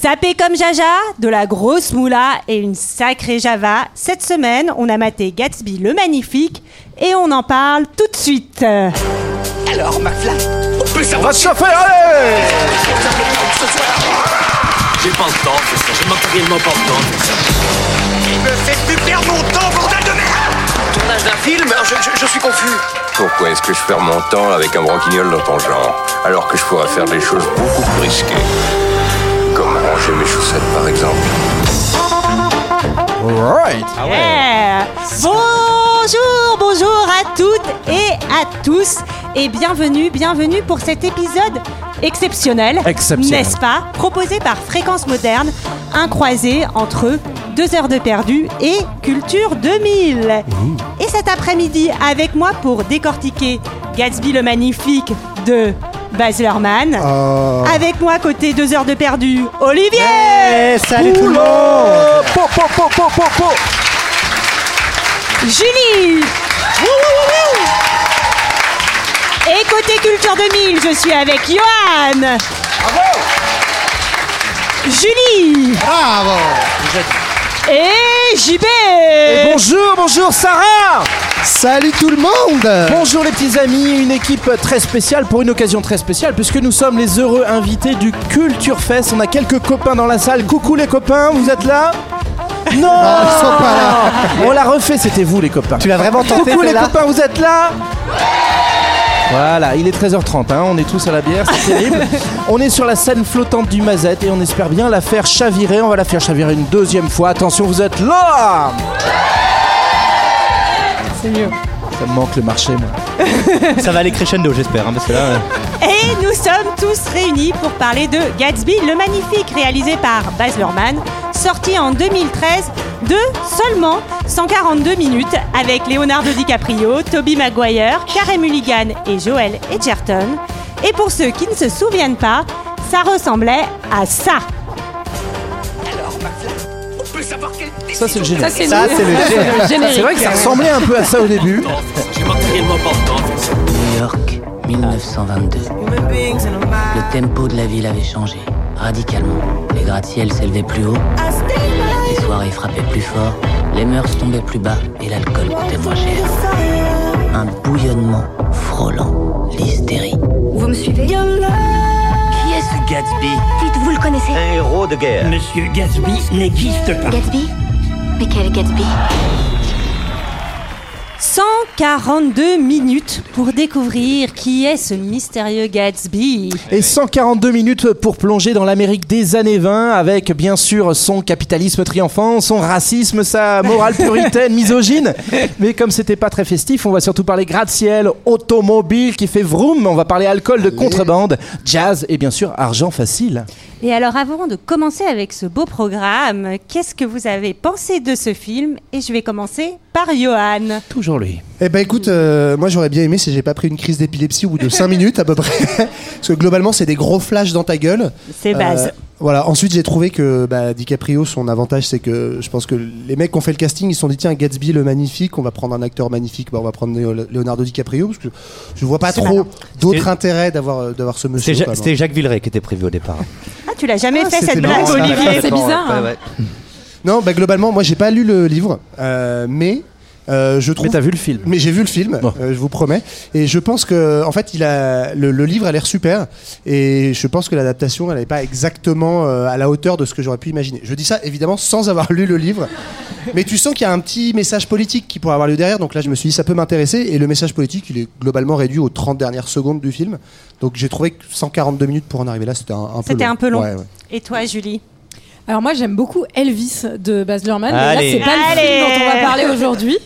Sapé comme Jaja, de la grosse moula et une sacrée Java. Cette semaine, on a maté Gatsby le Magnifique et on en parle tout de suite. Alors, McFly, on peut On savoir va se chauffer, allez J'ai pas le temps de faire ça, j'ai matériellement pas le temps de faire ça. Il me fait plus perdre mon temps, bordel de merde Tournage d'un film je, je- je suis confus. Pourquoi est-ce que je perds mon temps avec un branquignol dans ton genre, alors que je pourrais faire des choses beaucoup plus risquées? Ranger mes chaussettes, par exemple. Alright Yeah. Bonjour, bonjour à toutes et à tous et bienvenue, bienvenue pour cet épisode exceptionnel, Exceptionnel. n'est-ce pas? Proposé par Fréquence Moderne, un croisé entre deux heures de perdu et Culture 2000. Et cet après-midi, avec moi pour décortiquer Gatsby le Magnifique de Baz Luhrmann. Avec moi côté deux heures de perdu, Olivier salut tout le monde. Po, po, po, po, po, po. Julie. Et côté Culture 2000, je suis avec Johan. Julie Et JB Et bonjour, bonjour Sarah Salut tout le monde Bonjour les petits amis, une équipe très spéciale pour une occasion très spéciale puisque nous sommes les heureux invités du Culture Fest. On a quelques copains dans la salle. Coucou les copains, vous êtes là? Non ils sont pas là. On l'a refait, c'était vous les copains. Tu l'as vraiment tenté Coucou les copains, vous êtes là? Voilà, il est 13h30, hein, on est tous à la bière, c'est terrible. On est sur la scène flottante du Mazette et on espère bien la faire chavirer. On va la faire chavirer une deuxième fois. Attention, vous êtes là C'est mieux. Ça me manque le marché, moi. Ça va aller crescendo, j'espère, hein, parce que là. euh, Et nous sommes tous réunis pour parler de Gatsby le Magnifique, réalisé par Baz Luhrmann, sorti en 2013 de seulement 142 minutes avec Leonardo DiCaprio, Toby Maguire, Carey Mulligan et Joel Edgerton. Et pour ceux qui ne se souviennent pas, ça ressemblait à ça. Alors, on peut savoir quel Ça, c'est le générique. Ça, c'est le générique. C'est vrai que ça ressemblait un peu à ça au début. New York, 1922. Le tempo de la ville avait changé, radicalement. Les gratte-ciels s'élevaient plus haut, les soirées frappaient plus fort, les mœurs tombaient plus bas et l'alcool coûtait moins cher. Un bouillonnement frôlant l'hystérie. Vous me suivez? Qui est ce Gatsby, Dites, vous le connaissez? Un héros de guerre. Monsieur Gatsby n'existe pas. Gatsby? Mais quel Gatsby 142 minutes pour découvrir qui est ce mystérieux Gatsby. Et 142 minutes pour plonger dans l'Amérique des années 20 avec bien sûr son capitalisme triomphant, son racisme, sa morale puritaine, misogyne. Mais comme c'était pas très festif, on va surtout parler gratte-ciel, automobile qui fait vroom, on va parler alcool de contrebande, jazz et bien sûr argent facile. Et alors avant de commencer avec ce beau programme, qu'est-ce que vous avez pensé de ce film? Et je vais commencer par Johan. Toujours lui. Eh ben écoute, euh, moi j'aurais bien aimé si j'ai pas pris une crise d'épilepsie au bout de 5 minutes à peu près. Parce que globalement c'est des gros flashs dans ta gueule. C'est base. Euh, voilà, ensuite j'ai trouvé que bah, DiCaprio, son avantage c'est que je pense que les mecs qui ont fait le casting, ils se sont dit tiens Gatsby le magnifique, on va prendre un acteur magnifique, bah, on va prendre Leonardo DiCaprio parce que je vois pas trop d'autres C'est- intérêts d'avoir euh, d'avoir ce monsieur. C'était Jacques Villeray qui était prévu au départ. Ah, tu l'as jamais Ah, fait cette blague, ça. Olivier C'est bizarre, hein. Non, bah globalement moi j'ai pas lu le livre, euh, mais euh, je trouve Mais t'as vu le film Mais j'ai vu le film, Bon. euh, je vous promets. Et je pense que, en fait, il a le, le livre a l'air super. Et je pense que l'adaptation, elle n'est pas exactement euh, à la hauteur de ce que j'aurais pu imaginer. Je dis ça évidemment sans avoir lu le livre. Mais tu sens qu'il y a un petit message politique qui pourrait avoir lieu derrière. Donc là, je me suis dit, ça peut m'intéresser. Et le message politique, il est globalement réduit aux 30 dernières secondes du film. Donc j'ai trouvé que 142 minutes pour en arriver là, c'était un, un peu C'était long. un peu long. Ouais, ouais. Et toi, Julie? Alors moi j'aime beaucoup Elvis de Baz Luhrmann, mais là c'est pas le film dont on va parler aujourd'hui.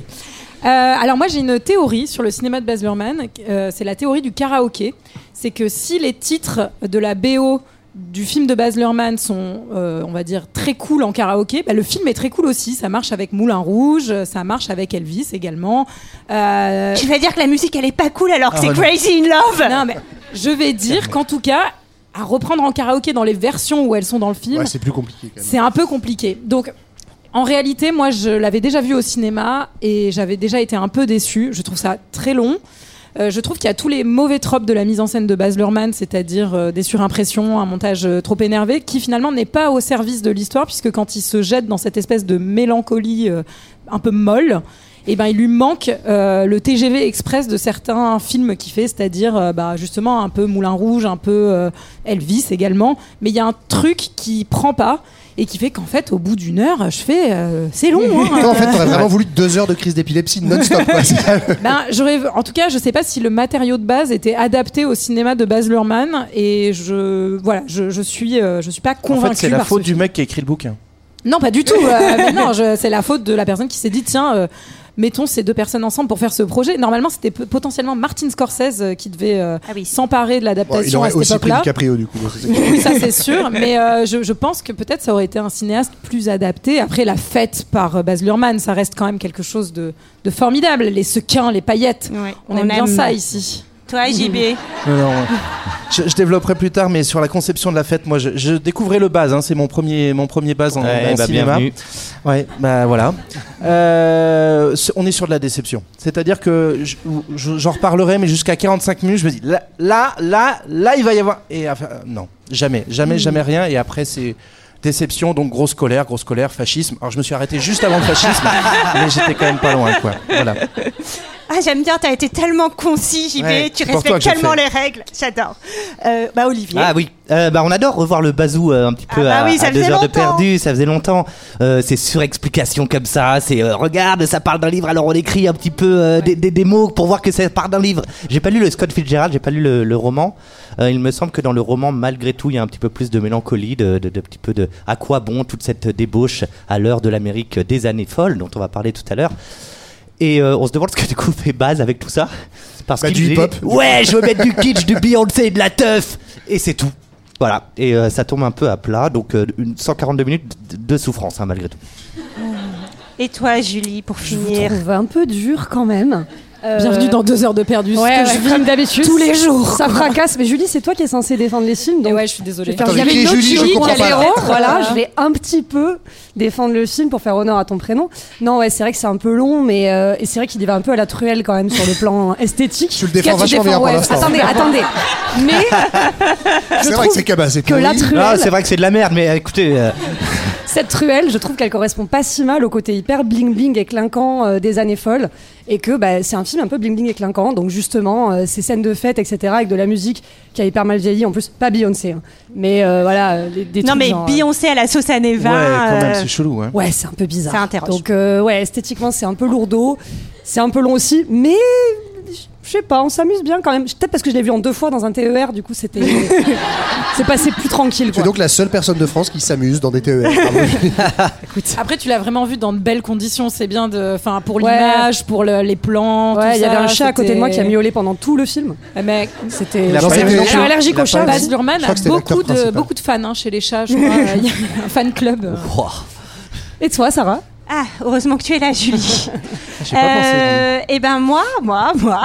Euh, alors moi j'ai une théorie sur le cinéma de Baz Luhrmann, euh, c'est la théorie du karaoké. C'est que si les titres de la BO du film de Baz Luhrmann sont, euh, on va dire, très cool en karaoké, bah, le film est très cool aussi. Ça marche avec Moulin Rouge, ça marche avec Elvis également. Euh, Tu vas dire que la musique, elle est pas cool alors que c'est non. Crazy in Love non mais je vais dire qu'en tout cas, à reprendre en karaoké dans les versions où elles sont dans le film, Ouais, c'est plus compliqué c'est un peu compliqué. Donc, en réalité, moi, je l'avais déjà vu au cinéma et j'avais déjà été un peu déçue. Je trouve ça très long. Euh, je trouve qu'il y a tous les mauvais tropes de la mise en scène de Baz Luhrmann, c'est-à-dire euh, des surimpressions, un montage euh, trop énervé, qui finalement n'est pas au service de l'histoire, puisque quand il se jette dans cette espèce de mélancolie un peu molle, eh ben, il lui manque euh, le TGV express de certains films qu'il fait, c'est-à-dire euh, bah, justement un peu Moulin Rouge, un peu euh, Elvis également. Mais il y a un truc qui prend pas et qui fait qu'en fait, au bout d'une heure, je fais euh, c'est long. hein. En fait, t'aurais vraiment voulu deux heures de crise d'épilepsie non-stop. Ben, j'aurais, en tout cas, je sais pas si le matériau de base était adapté au cinéma de Baz Luhrmann et je, voilà, je, je suis, euh, je suis pas En convaincue. fait, c'est la faute ce du film. mec qui a écrit le bouquin. Non, pas du tout. euh, mais non, c'est la faute de la personne qui s'est dit tiens. euh, Mettons ces deux personnes ensemble pour faire ce projet. Normalement, c'était potentiellement Martin Scorsese euh, qui devait euh, Ah oui. s'emparer de Bon, l'adaptation à aurait cette aussi pris époque-là. DiCaprio, du coup. Oui, ça c'est sûr, mais euh, je, je pense que peut-être ça aurait été un cinéaste plus adapté. Après, la fête par Baz Luhrmann, ça reste quand même quelque chose de, de formidable. Les sequins, les paillettes, Ouais, on, aime bien ça ici. Toi, JB. Non, non, ouais. je, je développerai plus tard, mais sur la conception de la fête, moi, je, je découvrais le base. Hein, c'est mon premier, mon premier base en, Ouais, en bah, cinéma. bienvenue. Ouais, bah voilà. Euh, on est sur de la déception. C'est-à-dire que je- je- j'en reparlerai, mais jusqu'à 45 minutes, je me dis là, là, là, là, il va y avoir. Et enfin, euh, non, jamais, jamais, jamais rien. Et après, c'est déception, donc grosse colère, grosse colère, fascisme. Alors je me suis arrêté juste avant le fascisme, mais j'étais quand même pas loin, quoi. Voilà. Ah, j'aime bien, t'as été tellement concis, JB, Ouais, tu respectes tellement les règles, j'adore. Euh, bah, Olivier. Ah oui, Euh, bah, on adore revoir le bazou euh, un petit peu bah à, oui, ça à deux heures de perdu, ça faisait longtemps. Euh, c'est surexplication comme ça, c'est euh, regarde, ça parle d'un livre, alors on écrit un petit peu euh, des, des- des mots pour voir que ça part d'un livre. J'ai pas lu le Scott Fitzgerald, j'ai pas lu le, le roman. Euh, il me semble que dans le roman, malgré tout, il y a un petit peu plus de mélancolie, de, de, de petit peu de à quoi bon toute cette débauche à l'heure de l'Amérique des années folles dont on va parler tout à l'heure. Et euh, on se demande ce que du coup fait Baz avec tout ça. Parce Bah, qu'il du hip-hop. Ouais, je veux mettre du kitsch, du Beyoncé, de la teuf. Et c'est tout. Voilà. Et euh, ça tombe un peu à plat. Donc euh, une 142 minutes de, souffrance, hein, malgré tout. Et toi, Julie, pour Je vous finir trouve un peu dur quand même. Euh, Bienvenue dans deux heures de perdu. ce Ouais, que ouais, je vis comme d'habitude. tous les jours. Ça fracasse. Mais Julie, c'est toi qui es censée défendre les films. Et Donc ouais, je suis désolée. je vais faire Attends, il y avait qui une est autre Julie Je Julie comprends qui allait Voilà, Euh, je vais un petit peu défendre le film pour faire honneur à ton prénom. Non, ouais, c'est vrai que c'est un peu long, mais euh, et c'est vrai qu'il y va un peu à la truelle quand même sur le plan esthétique. Tu le défends vachement bien pour l'instant. Attendez, attendez. Mais C'est vrai que c'est cabassé. que la truelle, Ah, c'est vrai que c'est de la merde, mais euh, écoutez. Cette truelle, je trouve qu'elle correspond pas si mal au côté hyper bling bling et clinquant euh, des années folles, et que bah, c'est un film un peu bling bling et clinquant. Donc justement, euh, ces scènes de fête, etc., avec de la musique qui a hyper mal vieilli. En plus, pas Beyoncé, hein. mais euh, voilà, euh, des, des Non, trucs mais genre, euh, Beyoncé à la sauce à Neva. ouais, quand même, euh, c'est chelou. Hein. Ouais, c'est un peu bizarre. Ça interroge. Donc, euh, ouais, esthétiquement, c'est un peu lourdeau. C'est un peu long aussi, mais je sais pas, on s'amuse bien quand même. Peut-être parce que je l'ai vu en deux fois dans un TER, du coup, c'était. c'est passé plus tranquille, Tu es quoi. donc la seule personne de France qui s'amuse dans des TER. Bravo. Après, tu l'as vraiment vu dans de belles conditions. C'est bien de, enfin, pour Ouais. l'image, pour le- les plans. Ouais, tout il y avait un chat à côté de moi qui a c'était- miaulé pendant tout le film. Eh, mec, C'était. Il a pas J'étais aimé le chat. allergique Il a au pas chat. aimé. Baz Luhrmann Je a crois que c'était l'acteur beaucoup de, principal. beaucoup de fans hein, chez les chats. Je crois. Il y a un fan club. Et toi, Sarah? Ah, heureusement que tu es là, Julie. J'ai pas pensé. Euh, eh ben moi, moi, moi,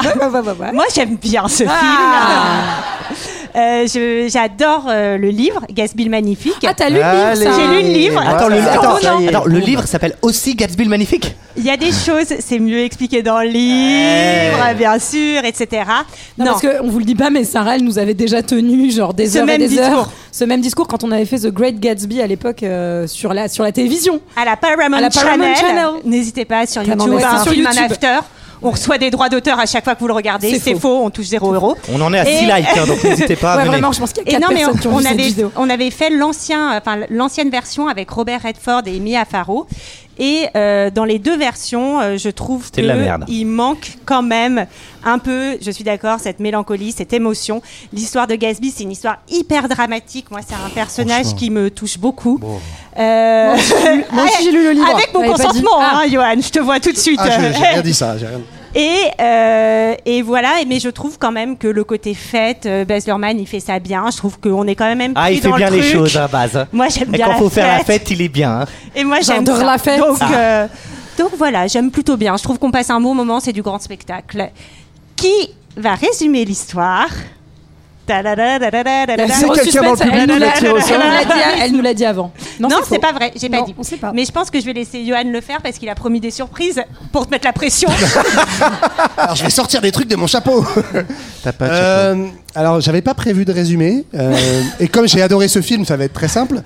moi j'aime bien ce Ah. film. Euh, J'adore euh, le livre Gatsby le Magnifique. Ah, t'as lu le livre, J'ai lu le livre. Attends, le, attends, attends, livre s'appelle aussi Gatsby le Magnifique. Il y a des choses, c'est mieux expliqué dans le livre, bien sûr, etc. Non, parce qu'on vous le dit pas, mais Sarah, elle nous avait déjà tenu genre des Ce heures même et des discours. heures. Ce même discours quand on avait fait The Great Gatsby à l'époque euh, sur la sur la télévision. à la Paramount, À la Paramount Channel. Channel. N'hésitez pas sur YouTube, un Sur film, un after. On reçoit des droits d'auteur à chaque fois que vous le regardez. C'est faux. faux. on touche 0 euros. On en est à Et- 6 likes, hein, donc n'hésitez pas à ouais, vraiment, je pense qu'il y a Et quatre non, mais personnes qui on, ont on vu cette avait, vidéo. on avait fait l'ancien, enfin l'ancienne version avec Robert Redford et Mia Farrow. Et euh, dans les deux versions, euh, je trouve C'était de la que merde. il manque quand même un peu, je suis d'accord, cette mélancolie, cette émotion. L'histoire de Gatsby, c'est une histoire hyper dramatique. Moi, c'est un personnage qui me touche beaucoup. Euh, Moi aussi, j'ai lu- le livre. Avec mon J'avais pas dit. consentement, hein, Johan, je te vois tout de suite. Ah, j'ai rien dit ça. j'ai rien- Et, euh, et voilà, mais je trouve quand même que le côté fête, euh, Baz Luhrmann, il fait ça bien. Je trouve qu'on est quand même Ah, il fait dans le bien les choses à base. Moi, j'aime Et bien quand la faut faire la fête. il est bien. hein. Et moi, j'aime la fête. Donc, Ah. euh, donc voilà, j'aime plutôt bien. Je trouve qu'on passe un bon moment, c'est du grand spectacle. Qui va résumer l'histoire? Quelqu'un dans le public nous l'a- qui a tiré au elle sort nous l'a dit- Elle nous l'a dit avant. Non, Non, c'est pas vrai, j'ai pas dit. on sait pas. Mais je pense que je vais laisser Johan le faire parce qu'il a promis des surprises pour te mettre la pression. Alors je vais sortir des trucs de mon chapeau. T'as pas de chapeau. Euh, alors j'avais pas prévu de résumé. euh, et comme j'ai adoré ce film, ça va être très simple.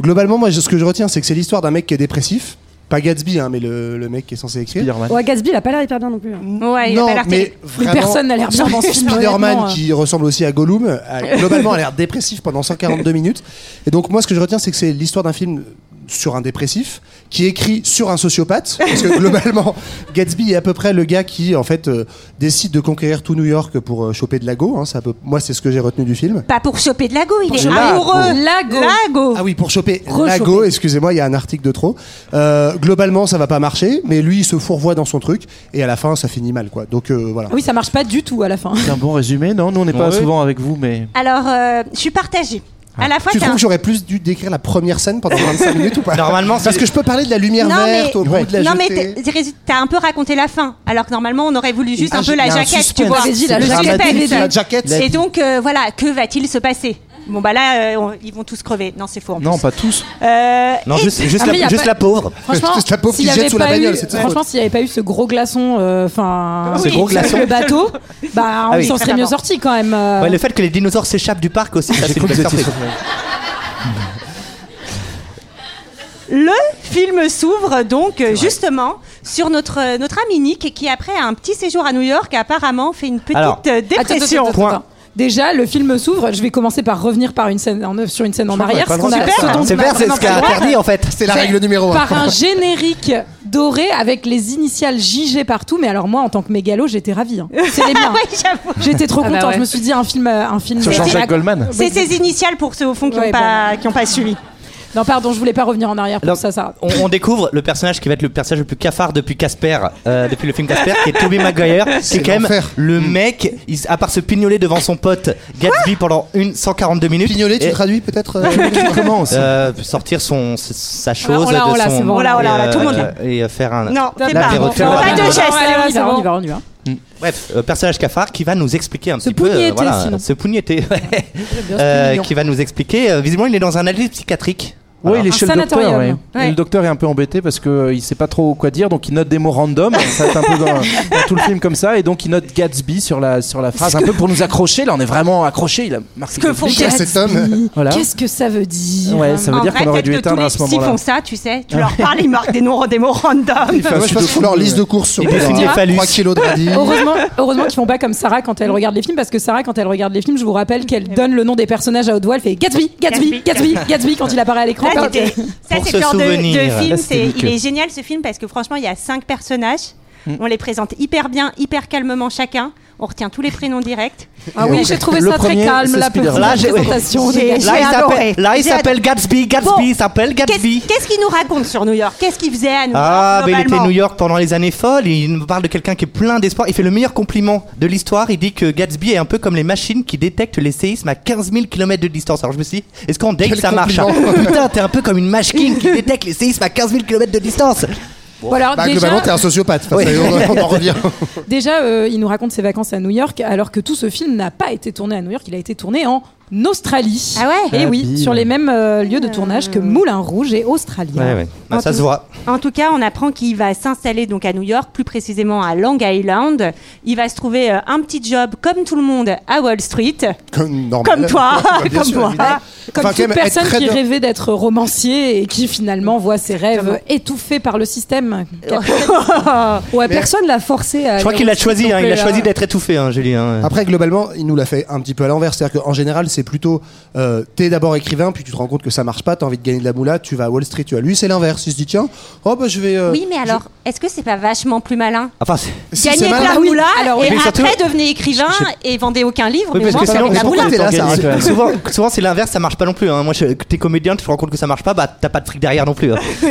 Globalement, moi, ce que je retiens, c'est que c'est l'histoire d'un mec qui est dépressif. Pas Gatsby, hein, mais le, le mec qui est censé écrire. Spider-Man. Ouais, Gatsby, il a pas l'air hyper bien non plus. hein. Ouais, il a non, pas l'air mais terrible. vraiment, personne n'a l'air bien dans ce film, Spider-Man honnêtement, qui ressemble aussi à Gollum, a globalement a l'air dépressif pendant 142 minutes. Et donc moi, ce que je retiens, c'est que c'est l'histoire d'un film sur un dépressif qui écrit sur un sociopathe parce que globalement Gatsby est à peu près le gars qui en fait euh, décide de conquérir tout New York pour euh, choper de la go hein, moi c'est ce que j'ai retenu du film Pas pour choper de la go, il est amoureux. Lago. Lago. ah oui, pour choper Rechoper. la go, excusez-moi, il y a un article de trop. Euh, globalement, ça va pas marcher, mais lui, il se fourvoie dans son truc, et à la fin, ça finit mal, quoi. Donc euh, voilà. Oui, ça marche pas du tout à la fin. C'est un bon résumé, non? Nous, on n'est pas Ouais. souvent avec vous, mais. Alors, euh, je suis partagée. À la fois, Tu t'as trouves un- que j'aurais plus dû décrire la première scène pendant 25 minutes ou pas Normalement, Parce que je peux parler de la lumière Non, verte mais- au bout de la non mais jetée. t'es- t'es- t'as un peu raconté la fin, alors que normalement on aurait voulu juste Ah, un peu la jaquette, tu vois. La Le jaquette. suspense. La jaquette. Et donc euh, voilà, que va-t-il se passer Bon bah là, euh, on- ils vont tous crever. Non, c'est faux. En Non, plus. pas tous. Euh, Non, et- juste, juste, Ah, mais y la, a juste pas- la pauvre. Franchement, C'est la pauvre s'il qui y jette avait sous la pas bagnole, eu- c'est de sa Franchement, s'il n'y avait pas eu ce gros glaçon, euh, enfin, Ce gros glaçon. le bateau, bah, Ah on oui. s'en serait mieux sorti quand même. euh. Ouais, le fait que les dinosaures s'échappent du parc aussi, ça c'est une belle surprise. Le film s'ouvre donc euh, justement sur notre notre ami Nick qui après un petit séjour à New York apparemment fait une petite Alors, euh, Attends, dépression. attends, attends, attends. Déjà, le film s'ouvre. Je vais commencer par revenir par une scène en, sur une scène en arrière. C'est ce qu'a interdit en fait. C'est la règle numéro 1. Par un générique doré avec les initiales JG partout. Mais alors moi, en tant que mégalo, j'étais ravie. hein. C'est les miens. J'étais trop Ah bah contente. ouais. Je me suis dit un film, un film. Sur Jean-Jacques ac- Goldman. C'est ses initiales pour ceux au fond qui n'ont Ouais, pas qui ont pas suivi. Non, pardon, je voulais pas revenir en arrière pour Alors, ça. ça. On, on découvre le personnage qui va être le personnage le plus cafard depuis Casper, euh, depuis le film Casper, qui est Tobey Maguire, C'est est quand même le mec, il- à part se pignoler devant son pote Gatsby pendant une 142 minutes. Pignolet, tu traduis peut-être euh, Comment aussi euh, sortir son sa chose On on de l'a, son c'est bon, on on on et, tout le monde euh, et euh, faire un Non, c'est pas. on Pas de gestes. Allez, on y c'est va, bon. on y va, on y va. Bref, euh, personnage cafard qui va nous expliquer un petit peu, pougnetter, voilà, sinon. se pougnetter, ouais. Euh, qui va nous expliquer. euh, visiblement, il est dans un asile psychiatrique. Oui, il est chez le docteur. sanatorium. ouais. Ouais. Et le docteur est un peu embêté parce qu'il il sait pas trop quoi dire, donc il note des mots random. ça va être un peu dans, dans tout le film comme ça, et donc il note Gatsby sur la sur la phrase, un peu pour nous accrocher. Là, on est vraiment accroché. Il a marqué. que font cet homme Voilà. Qu'est-ce que ça veut dire Ouais, ça veut En dire qu'on aurait dû éteindre à ce moment-là. font ça, tu sais. Tu leur parles, ils marquent des noms, des mots random. Il fait je pense leur liste de courses sur Il dessine le des phallus. 3 kilos de radis. Heureusement, heureusement qu'ils font pas comme Sarah quand elle regarde les films, parce que Sarah, quand elle regarde les films, je vous rappelle qu'elle donne le nom des personnages à haute voix. Elle fait Gatsby, Gatsby, Gatsby, Gatsby, Gatsby quand il apparaît à l'écran. Ça, c'était- le genre de, film. Il est génial ce film parce que franchement, il y a cinq personnages. On les présente hyper bien, hyper calmement chacun. On retient tous les prénoms directs. Ah oui, j'ai trouvé ça très calme, la présentation. Là, il s'appelle, Gatsby, Gatsby, il s'appelle Qu'est-ce Gatsby. qu'est-ce qu'il nous raconte sur New York? Qu'est-ce qu'il faisait à New Ah, York mais il était New York pendant les années folles. Il nous parle de quelqu'un qui est plein d'espoir. Il fait le meilleur compliment de l'histoire. Il dit que Gatsby est un peu comme les machines qui détectent les séismes à 15 000 km de distance. Alors je me suis dit, est-ce qu'en deck Quel ça marche hein. Putain, t'es un peu comme une machine qui détecte les séismes à 15 000 km de distance. Bon, alors, Bah, déjà, globalement, t'es un sociopathe. Enfin, Oui. ça, on, on en revient. déjà euh, il nous raconte ses vacances à New York, alors que tout ce film n'a pas été tourné à New York, il a été tourné en Australie. Ah ouais Et Ah, oui, bim. sur les mêmes euh, lieux de tournage que Moulin Rouge et Australien. Ouais, ouais. Bah, En ça tout- se voit. En tout cas, on apprend qu'il va s'installer donc à New York, plus précisément à Long Island. Il va se trouver euh, un petit job comme tout le monde à Wall Street, Comme, normal. comme toi, comme sûr, toi. évidemment. Comme Enfin, toute personne qui rêvait d'être romancier et qui finalement voit ses rêves étouffés par le système. Ouais, personne l'a forcé à. Je crois qu'il au a choisi, hein, il a choisi d'être étouffé, hein, Julie. hein. Après, globalement, il nous l'a fait un petit peu à l'envers. C'est-à-dire qu'en général, c'est plutôt euh, t'es d'abord écrivain, puis tu te rends compte que ça marche pas, t'as envie de gagner de la moula, tu vas à Wall Street, tu vas. Lui, c'est l'inverse. Il se dit, tiens, oh bah je vais. euh, Oui, mais alors, est-ce que c'est pas vachement plus malin Enfin, c'est- si, Gagner de oui. moula Alors, et surtout- après devenez écrivain et vendez aucun livre, Oui, mais parce que la moula. là, souvent, souvent c'est l'inverse, ça marche pas non plus. Hein. Moi, je- t'es comédien, tu te rends compte que ça marche pas, bah t'as pas de fric derrière non plus. hein.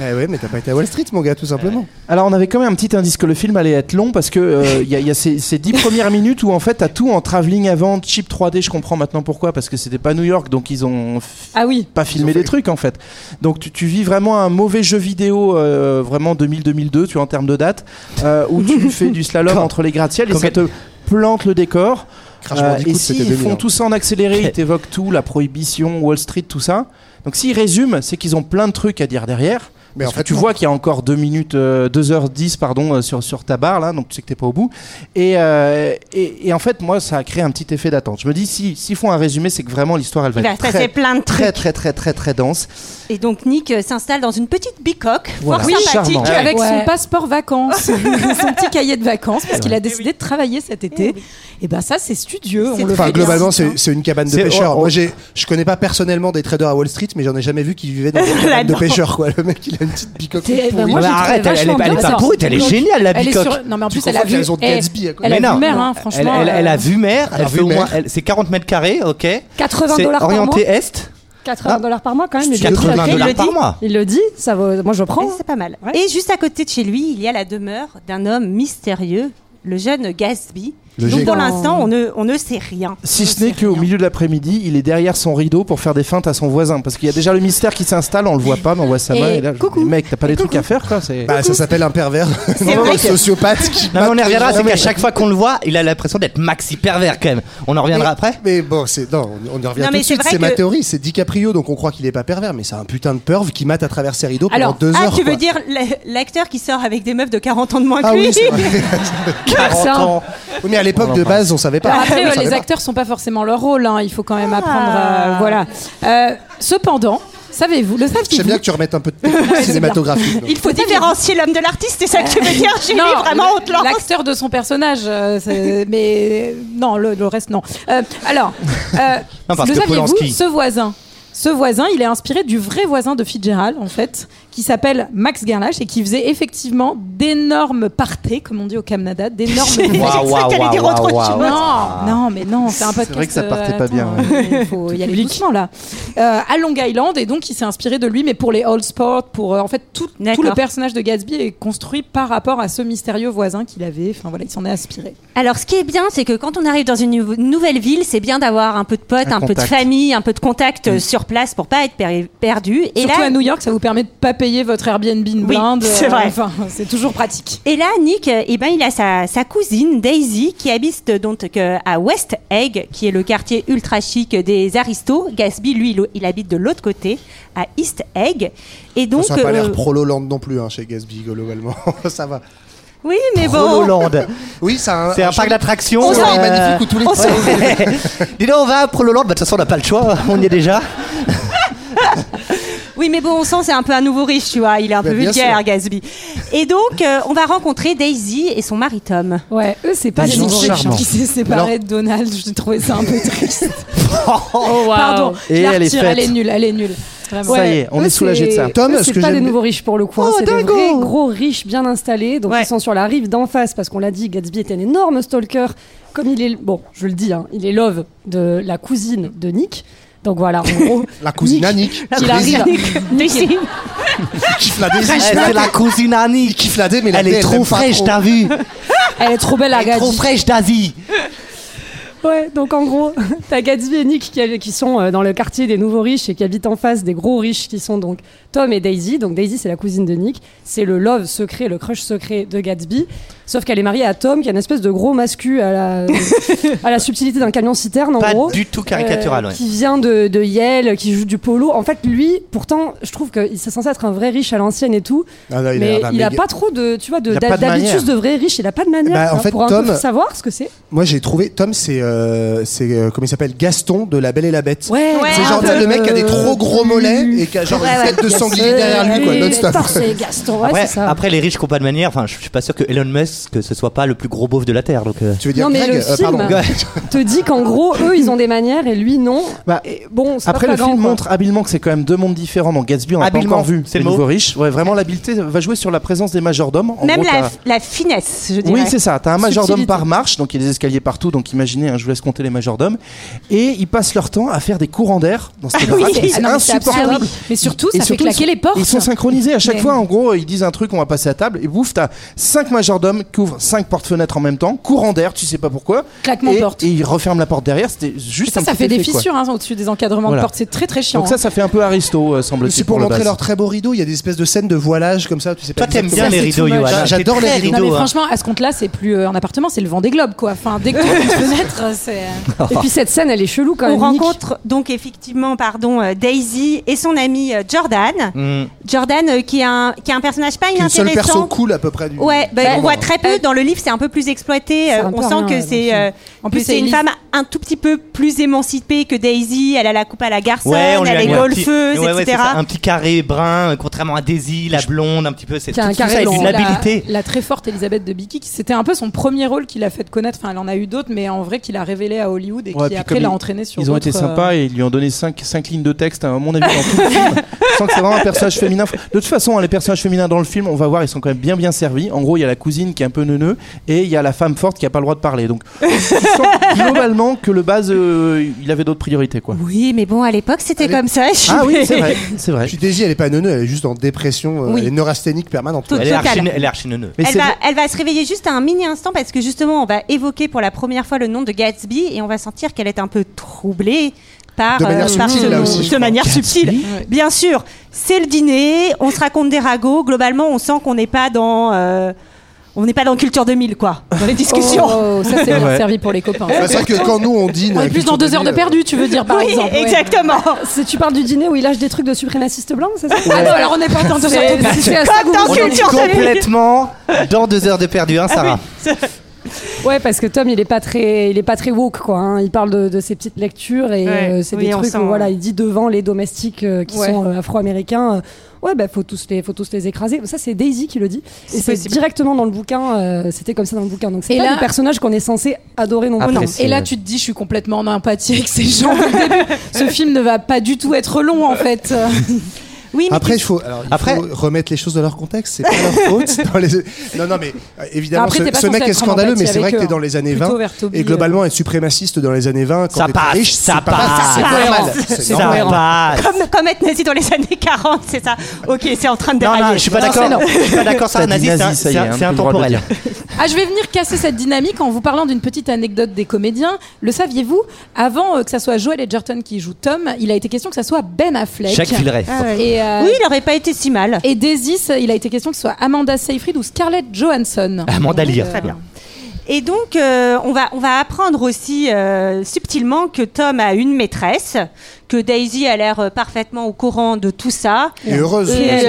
Eh ouais, mais t'as pas été à Wall Street, mon gars, tout simplement. Alors on avait quand même un petit indice que le film allait être long parce que euh, il y a, ces dix premières minutes où en fait t'as tout en travelling avant, chip 3D. Je comprends maintenant pourquoi? Parce que c'était pas New York donc ils ont Ah oui. pas filmé des trucs en fait. Donc tu, tu vis vraiment un mauvais jeu vidéo euh, vraiment 2000-2002 tu vois en termes de date euh, où tu fais du slalom entre les gratte-ciel et ça te plante le décor. Euh, et s'ils 2000, font hein. tout ça en accéléré, ils t'évoquent tout, la prohibition, Wall Street, tout ça. Donc s'ils résument, c'est qu'ils ont plein de trucs à dire derrière. Mais Parce en que fait, tu non. vois qu'il y a encore 2 minutes, euh, 2h10 pardon, euh, sur, sur ta barre là, donc tu sais que t'es pas au bout. Et, euh, et, et en fait, moi, ça a créé un petit effet d'attente. Je me dis, si- s'ils font un résumé, c'est que vraiment l'histoire, elle va être très, plein de très, très, très, très, très dense. Et donc Nick euh, s'installe dans une petite bicoque, Voilà. fort Oui, sympathique. charmant. Avec Ouais. son passeport vacances, son petit cahier de vacances, parce qu'il a décidé de travailler cet été. Et ben ça, c'est studieux. On le Enfin, fait globalement, c'est c'est une cabane de pêcheurs. oh, oh. Moi, j'ai, je connais pas personnellement des traders à Wall Street, mais j'en ai jamais vu qui vivaient dans une cabane de pêcheurs, quoi. Le mec, il une petite bicoque. Toute bah, pourrie. moi, Mais trouvé arrête, elle, elle est, elle est pas pourrie, elle est géniale la Elle est bicoque. sur... Non mais en Tu plus elle a confonds vu. qu'elles ont de eh, Gatsby à côté. elle a Mais vu non. mer, hein, Elle, franchement. elle- elle a euh, vu mer, elle fait vu au moins, mer. elle- c'est 40 mètres carrés, ok. 80 C'est dollars par mois. orienté est, 80 Ah. dollars par mois quand même. il le dit. 80 Il dollars le par dit. mois. Il le dit, ça vaut. Moi je prends. Et C'est pas mal. Ouais. Et juste à côté de chez lui, il y a la demeure d'un homme mystérieux, le jeune Gatsby. Donc pour l'instant, on ne, on ne sait rien. Si On ce ne n'est qu'au milieu de l'après-midi, il est derrière son rideau pour faire des feintes à son voisin. Parce qu'il y a déjà le mystère qui s'installe, on le voit pas, mais on voit sa main. Et là, coucou. mec, t'as pas des trucs à faire, quoi. c'est- Bah, ça s'appelle un pervers. vrai un que- sociopathe qui. Non, mais on y reviendra, c'est qu'à chaque fois qu'on le voit, il a l'impression d'être maxi pervers quand même. On en reviendra Mais- après? Mais bon, c'est non, on y revient Non, tout mais de c'est suite. vrai C'est ma théorie. C'est DiCaprio, donc on croit qu'il est pas pervers, mais c'est un putain de perv qui mate à travers ses rideaux pendant Alors, deux Ah, heures. tu veux dire la- l'acteur qui sort avec des meufs de 40 ans de moins Ah que lui oui, c'est vrai. 40 Ça. ans. À l'époque de base, on savait pas. Après, euh, les acteurs sont pas forcément leur rôle. hein. Il faut quand même Ah. apprendre. à- Voilà. Euh, cependant, savez-vous, le J'aime bien que tu remettes un peu de technique cinématographique. Il faut différencier l'homme de l'artiste, c'est ça que tu veux dire J'ai mis vraiment haute lance. l'acteur de son personnage, euh, mais non, le, le reste non. Euh, alors, euh, Non, parce le saviez-vous, Polanski. ce voisin, ce voisin, il est inspiré du vrai voisin de Fitzgerald en fait, qui s'appelle Max Gerlach et qui faisait effectivement d'énormes parties, comme on dit au Canada, d'énormes. Autre waouh, chose. waouh. Non, non, mais non, c'est un podcast. vrai que ça partait euh, pas bien, euh, Il faut y aller doucement là. Euh, à Long Island, et donc il s'est inspiré de lui, mais pour les Old Sport, pour euh, en fait tout, le personnage de Gatsby est construit par rapport à ce mystérieux voisin qu'il avait. Enfin voilà, il s'en est inspiré. Alors, ce qui est bien, c'est que quand on arrive dans une nou- nouvelle ville, c'est bien d'avoir un peu de potes, Un un, peu de contact. famille, un peu de contact euh, sur place pour pas être per- perdu. Et Surtout là, à New York, ça vous permet de pas payer votre Airbnb une Oui, blinde. c'est euh, vrai. Enfin, c'est toujours pratique. Et là, Nick, euh, eh ben, il a sa, sa cousine Daisy qui habite donc euh, à West Egg, qui est le quartier ultra chic des aristos. Gatsby, lui, il, il habite de l'autre côté, à East Egg. Et donc, ça n'a pas euh, l'air prolo-land non plus hein, chez Gatsby, globalement. ça va. oui, mais bon, Prololand. Oui, c'est un, un parc d'attractions. On euh, magnifique où tous les on Dis donc, on va à Prololand. Bah, De toute façon, on n'a pas le choix. On y est déjà. Oui, mais bon, on sent c'est un peu un nouveau riche, tu vois. Il est un peu bien vulgaire, sûr. Gatsby. Et donc, euh, on va rencontrer Daisy et son mari Tom. Ouais, eux, c'est pas Des les gens nouveaux riches charmants. qui s'est séparé de Donald. J'ai trouvé ça un peu triste. Oh, Pardon, je Et elle est elle nulle, elle est nulle. Vraiment. Ça y est, on est soulagé de ça. Tom, ce c'est que pas des nouveaux riches pour le coup. hein, Oh, c'est des vrais gros riches bien installés. Donc Ouais. ils sont sur la rive d'en face parce qu'on l'a dit, Gatsby est un énorme stalker. Comme il est, bon, je le dis, hein, il est love de la cousine de Nick. Donc voilà, en gros, La cousine à Nick. qu'il arrive. Kiffe la Daisy. C'est la cousine kiffe la mais la Elle est trop fraîche, t'as vu Elle est trop belle, la Elle est trop fraîche d'Asie. Ouais, donc en gros, t'as Gatsby et Nick qui, qui sont euh, dans le quartier des nouveaux riches et qui habitent en face des gros riches qui sont donc Tom et Daisy. Donc Daisy, c'est la cousine de Nick. C'est le love secret, le crush secret de Gatsby. Sauf qu'elle est mariée à Tom, qui a une espèce de gros mascu à la, à la subtilité d'un camion citerne, en Pas gros. du tout caricatural, Euh, ouais. Qui vient de, de Yale, qui joue du polo. En fait, lui, pourtant, je trouve que c'est censé être un vrai riche à l'ancienne et tout. Ah non, il a mais d'un il a méga- pas trop de, tu vois, a de d'habitus de vrai riche. Il a pas de manière. Bah, en hein, fait, pour un Tom- peu savoir ce que c'est. Moi, j'ai trouvé Tom, c'est euh, c'est euh, comment il s'appelle Gaston de La Belle et la Bête. Ouais, C'est genre le mec qui a des trop gros mollets et qui a genre une tête de sanglier derrière lui, quoi, non-stop. C'est Gaston, ouais, Après, ça. après, les riches qui n'ont pas de manière, enfin, je suis pas sûr que Elon Musk, que ce soit pas le plus gros beauf de la Terre. Donc, euh, Tu veux dire Non, mais Greg le Euh, film- pardon. te dit qu'en gros, eux, ils ont des manières et lui, non. Bah, Et bon, Après, pas le film montre habilement que c'est quand même deux mondes différents. Donc Gatsby, on n'a pas Habilement, encore vu c'est les le mot. nouveaux riches. Ouais, vraiment, l'habileté va jouer sur la présence des majordomes. Même la, finesse, je dirais. Oui, c'est ça. T'as un majordome par marche, donc il y a des escaliers partout. Donc imaginez, hein, je vous laisse compter les majordomes. Et ils passent leur temps à faire des courants d'air dans cette Ah oui. baraque. Ah C'est insupportable. absurde. Mais surtout, Et ça surtout, fait claquer les portes. Ils sont synchronisés à chaque Mais- fois. En gros, ils disent un truc, on va passer à table. Et bouf, t'as cinq majordomes qui ouvrent cinq portes-fenêtres en même temps. Courant d'air, tu sais pas pourquoi. Claquement de Et, porte. et ils referment la porte derrière. C'était juste Ça, un ça fait des effet, fissures hein, au-dessus des encadrements Voilà. de porte. C'est très très chiant. Donc ça, ça fait un peu aristo, euh, semble-t-il. C'est pour montrer leurs très beaux rideaux. Il y a des espèces de scènes de voilage comme ça. Tu sais pas toi, t'aimes bien les rideaux. J'adore les rideaux. Non mais hein. franchement, à ce compte-là, c'est plus euh, un appartement, c'est le vent des globes quoi. Enfin, dès que tu ouvres une fenêtre, c'est. Et puis cette scène, elle est chelou quand On même. Nick. rencontre donc effectivement pardon euh, Daisy et son ami euh, Jordan. Mm. Jordan euh, qui est un qui est un personnage pas Qui est le perso inintéressant. cool à peu près du. Ouais, bah, on voit très peu. Dans le livre, c'est un peu plus exploité. C'est Euh, on sent rien, que c'est. euh, En plus, c'est c'est une femme un tout petit peu plus émancipée que Daisy. Elle a la coupe à la garçonne, Ouais, on a elle est mis un petit- golfeuse, ouais, ouais, c'est etc. ça, un petit carré brun, euh, contrairement à Daisy, la blonde, un petit peu. C'est Qui a un carré ça, blanc. une la, habilité. la très forte Elisabeth de Bicky, qui- c'était un peu son premier rôle qu'il a fait connaître. Enfin, elle en a eu d'autres, mais en vrai, qu'il a révélé à Hollywood et Ouais, qui après l'a entraîné sur. Ils ont été d'autres, euh, sympas et ils lui ont donné 5 cinq, lignes de texte, à mon avis, dans tout le film. Je sens que c'est vraiment un personnage féminin. De toute façon, hein, les personnages féminins dans le film, on va voir, ils sont quand même bien bien servis. En gros, il y a la cousine qui est un peu neuneux et il y a la femme forte qui a pas le droit de parler. Donc, globalement que le base, euh, il avait d'autres priorités, quoi. Oui, mais bon, à l'époque, c'était comme ça. je Ah oui, suis- c'est vrai, c'est vrai. Puis Daisy, elle est pas neuneu, elle est juste en dépression, euh, Oui. elle est neurasthénique permanente. Tout- Elle est archi, elle est archi Elle va, elle va se réveiller juste à un mini instant parce que justement, on va évoquer pour la première fois le nom de Gatsby et on va sentir qu'elle est un peu troublée par, De manière par subtile, ce là aussi, de manière subtile. Bien sûr, c'est le dîner, on se raconte des ragots. Globalement, on sent qu'on n'est pas dans. euh, on n'est pas dans Culture 2000, quoi, dans les discussions. Oh, ça c'est bien Ouais. servi pour les copains. Bah, c'est vrai que quand nous on dîne. On est plus dans deux heures de 2000, perdu, tu veux dire par oui, exemple. ouais. exactement. Si tu parles du dîner où il lâche des trucs de suprémacistes blancs, c'est ça Ah non, alors on n'est pas dans deux heures de perdu. C'est- c'est à ça que vous Comme dans vous On est Culture 2000. complètement dans deux heures de perdu, hein, Sarah. Ouais, parce que Tom, il est pas très, il est pas très woke, quoi. hein. Il parle de, de ses petites lectures et Ouais, euh, c'est oui, des trucs sent, où voilà, ouais. il dit devant les domestiques euh, qui Ouais. sont euh, afro-américains. euh, Ouais, bah faut tous les, faut tous les écraser. Ça, c'est Daisy qui le dit. Et C'est directement dans le bouquin. euh, C'était comme ça dans le bouquin. Donc c'est Et pas là- le personnage qu'on est censé adorer non plus. Non. Et là, tu te dis, je suis complètement en empathie avec ces gens. Ce film ne va pas du tout être long, en fait. Oui, mais Après, il faut, alors, il Après- faut remettre les choses dans leur contexte. C'est pas leur faute. dans les- Non, non, mais euh, évidemment, Après, ce, ce mec est scandaleux, mais c'est vrai que t'es dans les années Plutôt 20. vers Toby, Et globalement, être suprémaciste dans les années 20, quand Ça t'es riche, ça c'est pas- passe. C'est C'est normal. C'est Ça normal. passe. comme, comme être nazi dans les années 40, c'est ça. Ok, c'est en train de Non, dérailler. non, je suis pas Non, d'accord. c'est non. Je suis pas d'accord, Nazi, c'est un- nazi, c'est hein, c'est de le intemporel. dire. Ah, je vais venir casser cette dynamique en vous parlant d'une petite anecdote des comédiens. Le saviez-vous Avant euh, que ça soit Joel Edgerton qui joue Tom, il a été question que ça soit Ben Affleck. Jacques Villeray. Ah ouais. Et, euh, Oui, il aurait pas été si mal. et Daisy, ça- il a été question que ce soit Amanda Seyfried ou Scarlett Johansson. Amanda Lear. Très bien. Et donc, euh, on, va, on va apprendre aussi euh, subtilement que Tom a une maîtresse, que Daisy a l'air euh, parfaitement au courant de tout ça. Et heureuse. Et, elle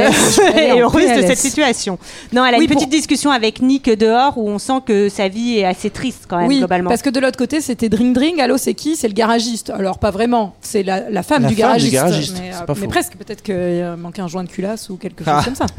est et en heureuse de cette situation. Non, elle a Oui, une petite pour- discussion avec Nick dehors où on sent que sa vie est assez triste quand même, oui, globalement. parce que de l'autre côté, c'était Dring Dring. Allô, c'est qui? C'est le garagiste. Alors, pas vraiment. C'est la, la femme, La du, femme garagiste. du garagiste, Mais, euh, presque. Peut-être qu'il manquait un joint de culasse ou quelque chose Ah. comme ça.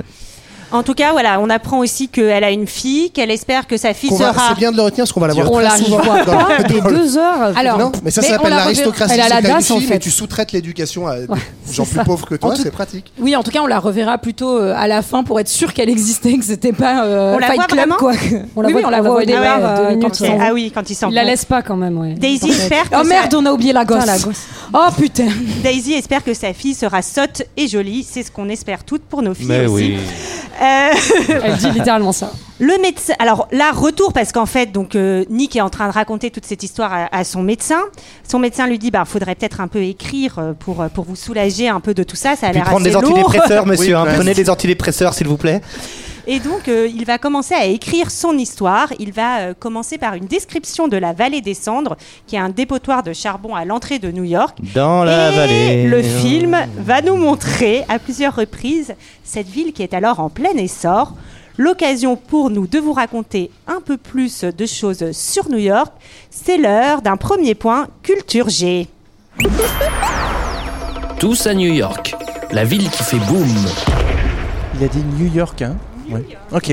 En tout cas, voilà, on apprend aussi qu'elle a une fille, qu'elle espère que sa fille Qu'on va- sera. C'est bien de le retenir parce qu'on va la voir On très la souvent. revoit dans- pas des dans le- deux heures. Alors, Non, mais ça, Mais ça s'appelle l'aristocratie Elle a la DAS, en fait. tu sous-traites l'éducation à des gens plus ça. pauvres que toi, tout- c'est pratique. Oui, en tout cas, on la reverra plutôt euh, à la fin pour être sûr qu'elle existait, que c'était pas euh, On la Fight voit Club, vraiment quoi. On la Oui, voit, oui, on la voit au départ. Ah ouais, quand Ah oui, quand il s'en Il la laisse pas quand même. Ouais. Daisy espère que Oh sa- merde, on a oublié la gosse. Oh putain. Daisy espère que sa fille sera sotte et jolie. C'est ce qu'on espère toutes pour nos filles Mais aussi. Euh, Elle dit littéralement ça. le médecin. Alors là, retour parce qu'en fait, donc euh, Nick est en train de raconter toute cette histoire à, à son médecin. Son médecin lui dit, bah, faudrait peut-être un peu écrire euh, pour pour vous soulager un peu de tout ça. Ça a l'air prendre assez des lourd. antidépresseurs, monsieur. hein. Prenez des antidépresseurs, s'il vous plaît. Et donc, euh, il va commencer à écrire son histoire. Il va euh, commencer par une description de la vallée des cendres, qui est un dépotoir de charbon à l'entrée de New York. Dans la Et vallée. le film va nous montrer à plusieurs reprises cette ville qui est alors en plein essor. L'occasion pour nous de vous raconter un peu plus de choses sur New York. C'est l'heure d'un premier point culture G. Tous à New York, la ville qui fait boom. Il a dit New York, hein Ouais. Ok.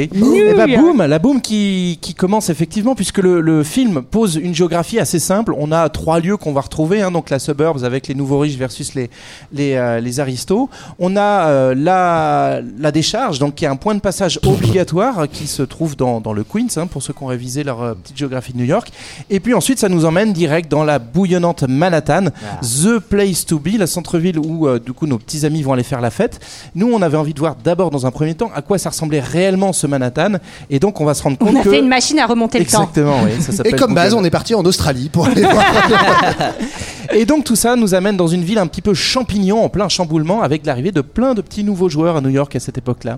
York. boum, la boum qui, qui commence effectivement, puisque le, le film pose une géographie assez simple. On a trois lieux qu'on va retrouver, hein, donc la suburbs avec les nouveaux riches versus les, les, euh, les aristos. On a euh, la, la décharge, donc qui est un point de passage obligatoire qui se trouve dans, dans le Queens, hein, pour ceux qui ont révisé leur euh, petite géographie de New York. Et puis ensuite, ça nous emmène direct dans la bouillonnante Manhattan, the place to be, la centre-ville où du coup nos petits amis vont aller faire la fête. Nous, on avait envie de voir d'abord dans un premier temps à quoi ça ressemblait réellement ce Manhattan, et donc on va se rendre compte On a que fait une machine à remonter le temps. exactement, oui, ça Et s'appelle comme base, on est parti en Australie pour aller voir. Et donc tout ça nous amène dans une ville un petit peu champignon, en plein chamboulement, avec l'arrivée de plein de petits nouveaux joueurs à New York à cette époque-là.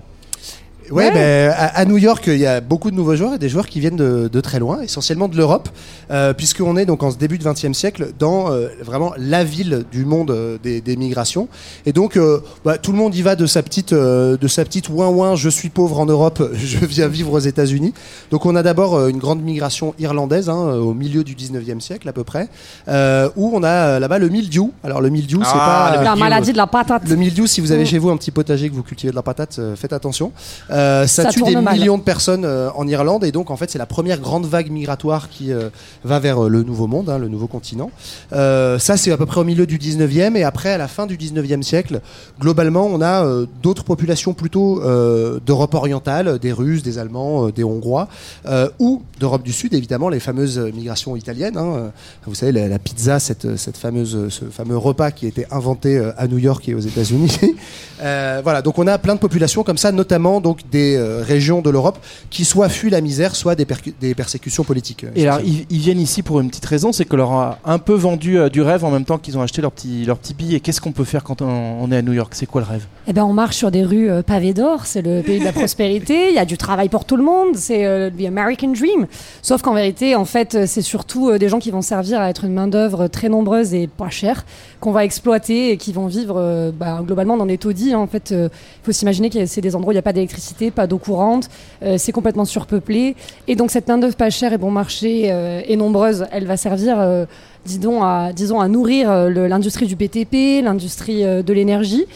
Ouais, ben, à, à New York, il y a beaucoup de nouveaux joueurs et des joueurs qui viennent de, de très loin, essentiellement de l'Europe, euh, puisqu'on est donc en ce début de XXe siècle dans euh, vraiment la ville du monde euh, des, des migrations. Et donc, euh, bah, tout le monde y va de sa petite, euh, de sa petite ouin ouin. Je suis pauvre en Europe, je viens vivre aux États-Unis. Donc, on a d'abord euh, une grande migration irlandaise hein, au milieu du XIXe siècle à peu près, euh, où on a là-bas le mildiou. Alors le mildiou, c'est Ah, pas le La maladie de la patate. le mildiou, si vous avez Mm. chez vous un petit potager que vous cultivez de la patate, euh, faites attention. Euh, ça, Ça tue des mal. millions de personnes euh, en Irlande et donc en fait c'est la première grande vague migratoire qui euh, va vers euh, le nouveau monde, hein, le nouveau continent. Euh, ça c'est à peu près au milieu du 19e et après à la fin du 19e siècle, globalement on a euh, d'autres populations plutôt euh, d'Europe orientale, des Russes, des Allemands, euh, des Hongrois euh, ou d'Europe du Sud évidemment les fameuses euh, migrations italiennes. hein, euh, vous savez la, la pizza, cette, cette fameuse, ce fameux repas qui a été inventé euh, à New York et aux États-Unis. Euh, voilà, donc on a plein de populations comme ça, notamment donc des euh, régions de l'Europe qui soit fuient la misère, soit des, des persécutions politiques. euh, Et alors, ils, ils viennent ici pour une petite raison, c'est que leur a un peu vendu euh, du rêve en même temps qu'ils ont acheté leur petit, leur petit billet. Qu'est-ce qu'on peut faire quand on, on est à New York? C'est quoi le rêve? Eh ben, on marche sur des rues euh, pavées d'or, c'est le pays de la prospérité, il y a du travail pour tout le monde, c'est euh, the American Dream. Sauf qu'en vérité, en fait, c'est surtout euh, des gens qui vont servir à être une main-d'œuvre très nombreuse et pas chère, qu'on va exploiter et qui vont vivre euh, bah, globalement dans des taudis. hein. En fait, il faut s'imaginer que c'est des endroits où il n'y a pas d'électricité, pas d'eau courante, euh, c'est complètement surpeuplé. Et donc, cette main-d'œuvre pas chère et bon marché euh, et nombreuse, elle va servir. euh, disons à, disons à nourrir euh, l'industrie du BTP, l'industrie euh, de l'énergie.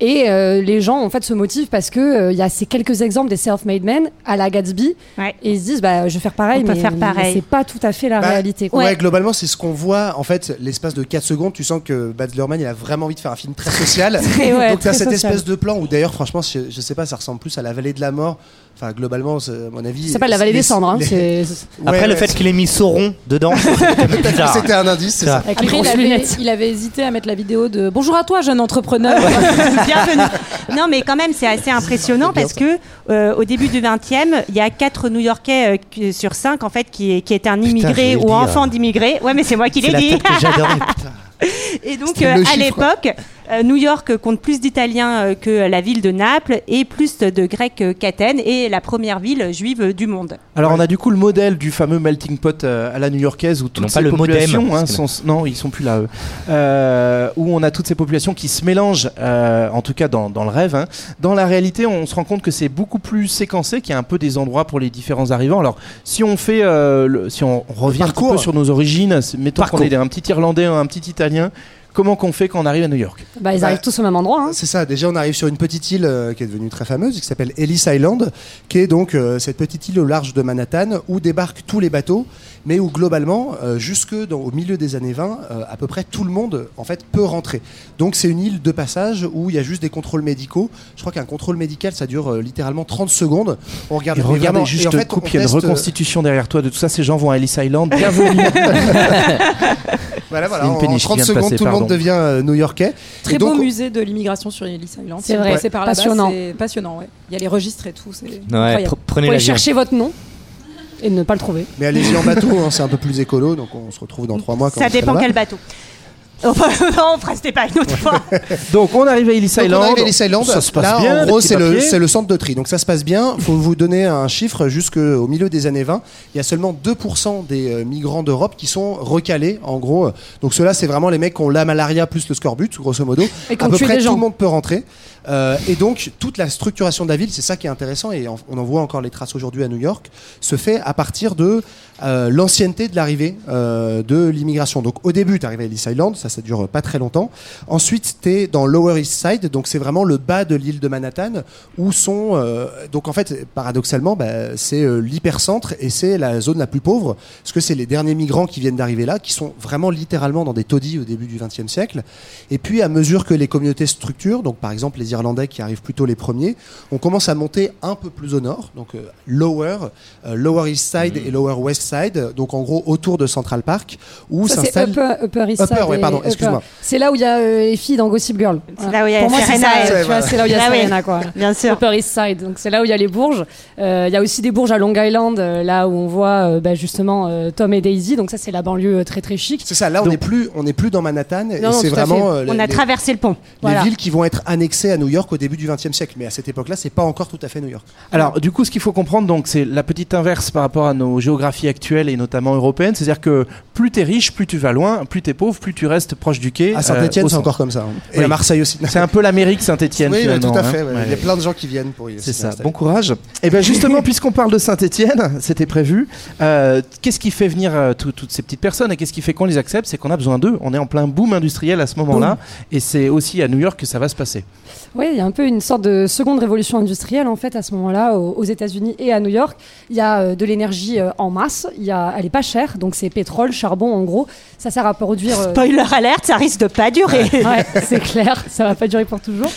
Et euh, les gens en fait se motivent parce que euh, il y a ces quelques exemples des self-made men à la Gatsby Ouais. et ils se disent bah je vais faire pareil mais, faire mais pareil. c'est pas tout à fait la Bah, réalité. quoi. Ouais, globalement, c'est ce qu'on voit. En fait, l'espace de 4 secondes, tu sens que Baz Luhrmann, il a vraiment envie de faire un film très social. Très, ouais, Donc, t'as très cette social. espèce de plan où, d'ailleurs, franchement, je, je sais pas, ça ressemble plus à la vallée de la mort. Enfin, globalement, à mon avis. Ça s'appelle la vallée des cendres. hein, les- Après, Ouais, le ouais, fait qu'il ait mis Sauron dedans, Peut-être que bizarre. c'était un indice, c'est ça. Avec les Après, il avait, lunettes. il avait hésité à mettre la vidéo de Bonjour à toi, jeune entrepreneur. Bienvenue. Non, mais quand même, c'est assez impressionnant parce que euh, au début du 20e, il y a 4 New-Yorkais euh, qui- sur 5 en fait qui, qui est un immigré ou enfant d'immigré. Ouais, mais c'est moi qui l'ai la dit. Et donc euh, à l'époque, euh, New York compte plus d'Italiens euh, que la ville de Naples et plus de Grecs euh, qu'Athènes et la première ville juive du monde. Alors, on a du coup le modèle du fameux melting pot euh, à la new-yorkaise où toutes non ces pas le modem, populations, hein, sont, non, ils sont plus là, eux. Euh, où on a toutes ces populations qui se mélangent, euh, en tout cas dans, dans le rêve. hein. Dans la réalité, on se rend compte que c'est beaucoup plus séquencé, qu'il y a un peu des endroits pour les différents arrivants. Alors, si on fait, euh, le- si on revient un peu sur nos origines, c'est- mettons qu'on est un petit Irlandais, un petit Italien. Comment qu'on fait quand on arrive à New York Bah, ils Bah, arrivent tous au même endroit. hein. C'est ça, déjà on arrive sur une petite île euh, qui est devenue très fameuse, qui s'appelle Ellis Island, qui est donc euh, cette petite île au large de Manhattan où débarquent tous les bateaux, mais où globalement, euh, jusque dans, au milieu des années 20, euh, à peu près tout le monde en fait peut rentrer. Donc c'est une île de passage où il y a juste des contrôles médicaux. Je crois qu'un contrôle médical ça dure euh, littéralement 30 secondes. On regarde Et regardez vraiment- juste et en fait, coupe, il y a une reconstitution derrière toi de tout ça. Ces gens vont à Ellis Island. Bienvenue. Voilà, voilà, C'est une en- en péniche qui 30 vient de secondes, passer, tout le monde devient euh, new-yorkais. Très donc, beau musée de l'immigration sur Ellis Island. C'est Si vous vrai. là-bas, Passionnant. C'est passionnant, ouais. Il y a les registres et tout. C'est Ouais, incroyable. pr- Vous prenez pouvez chercher votre nom et ne pas le trouver. Mais allez-y en bateau, hein, c'est un peu plus écolo, donc on se retrouve dans 3 mois. Quand Ça on dépend quel bateau. Enfin, non, restez pas une autre fois. Donc, on arrive à Ellis Donc, Island. on arrive à Ellis Island. Ça se passe Là, bien. en gros, c'est le, le centre de tri. Donc ça se passe bien. faut vous donner un chiffre. Jusqu'au milieu des années 20, il y a seulement 2% des euh, migrants d'Europe qui sont recalés, en gros. Donc ceux-là, c'est vraiment les mecs qui ont la malaria plus le scorbut, grosso modo. Et à peu près tout le monde peut rentrer. Euh, et donc, toute la structuration de la ville, c'est ça qui est intéressant, et on en voit encore les traces aujourd'hui à New York, se fait à partir de euh, l'ancienneté de l'arrivée euh, de l'immigration. Donc, au début, tu arrives à Ellis Island, ça, ça dure pas très longtemps. Ensuite, tu es dans Lower East Side, donc c'est vraiment le bas de l'île de Manhattan, où sont. donc, en fait, paradoxalement, bah, c'est l'hypercentre et c'est la zone la plus pauvre, parce que c'est les derniers migrants qui viennent d'arriver là, qui sont vraiment littéralement dans des taudis au début du XXe siècle. Et puis, à mesure que les communautés structurent, donc par exemple les Irlandais qui arrivent plutôt les premiers, on commence à monter un peu plus au nord, donc euh, lower, euh, lower east side et lower west side, donc en gros autour de Central Park, où c'est s'installe. Upper, Upper East Upper, Side ouais, et pardon, excuse-moi. C'est là où il y a euh, les filles dans Gossip Girl. C'est là où il y a Pour moi, c'est c'est là où il y a. Serena, quoi. Bien sûr. Upper East Side, donc c'est là où il y a les bourges. Euh, Il y a aussi des bourges à Long Island, euh, là où on voit euh, bah, justement euh, Tom et Daisy. Donc ça, c'est la banlieue euh, très très chic. C'est ça, là on n'est plus, on n'est plus dans Manhattan, et non, c'est tout à vraiment euh, On les, a traversé le pont. les Voilà. villes qui vont être annexées à New York au début du XXe siècle. Mais à cette époque-là, c'est pas encore tout à fait New York. Alors, du coup, ce qu'il faut comprendre, donc, c'est la petite inverse par rapport à nos géographies actuelles et notamment européennes. C'est-à-dire que plus t'es riche, plus tu vas loin, plus t'es pauvre, plus tu restes proche du quai. À Saint-Etienne, euh, c'est encore comme ça. hein. Et Oui. à Marseille aussi. C'est un peu l'Amérique Saint-Etienne. Oui, tout à fait. hein. ouais. Ouais. Il y a plein de gens qui viennent pour y C'est ça, bon courage. Et bien justement, puisqu'on parle de Saint-Étienne, c'était prévu, euh, qu'est-ce qui fait venir euh, tout- toutes ces petites personnes et qu'est-ce qui fait qu'on les accepte? C'est qu'on a besoin d'eux. On est en plein boom industriel à ce moment-là et c'est aussi à New York que ça va se passer. Oui, il y a un peu une sorte de seconde révolution industrielle en fait à ce moment-là aux, États-Unis et à New York. Il y a euh, de l'énergie euh, en masse, il y a, elle est pas chère, donc c'est pétrole, charbon en gros. Ça sert à produire. euh, Spoiler alerte, ça risque de pas durer. Ouais, c'est clair, ça va pas durer pour toujours.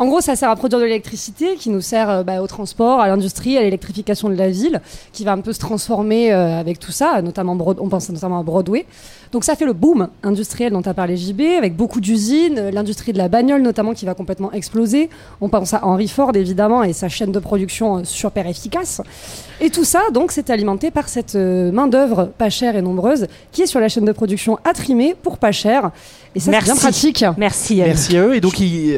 En gros, ça sert à produire de l'électricité qui nous sert euh, bah, au transport, à l'industrie, à l'électrification de la ville, qui va un peu se transformer euh, avec tout ça, notamment Broad- on pense notamment à Broadway. Donc ça fait le boom industriel dont as parlé JB, avec beaucoup d'usines, euh, l'industrie de la bagnole notamment qui va complètement exploser. On pense à Henry Ford évidemment et sa chaîne de production euh, super efficace. Et tout ça, donc, c'est alimenté par cette euh, main-d'œuvre pas chère et nombreuse qui est sur la chaîne de production à trimer pour pas cher. Et ça, c'est Merci. bien pratique. Merci. Anne. Merci à eux. Et donc,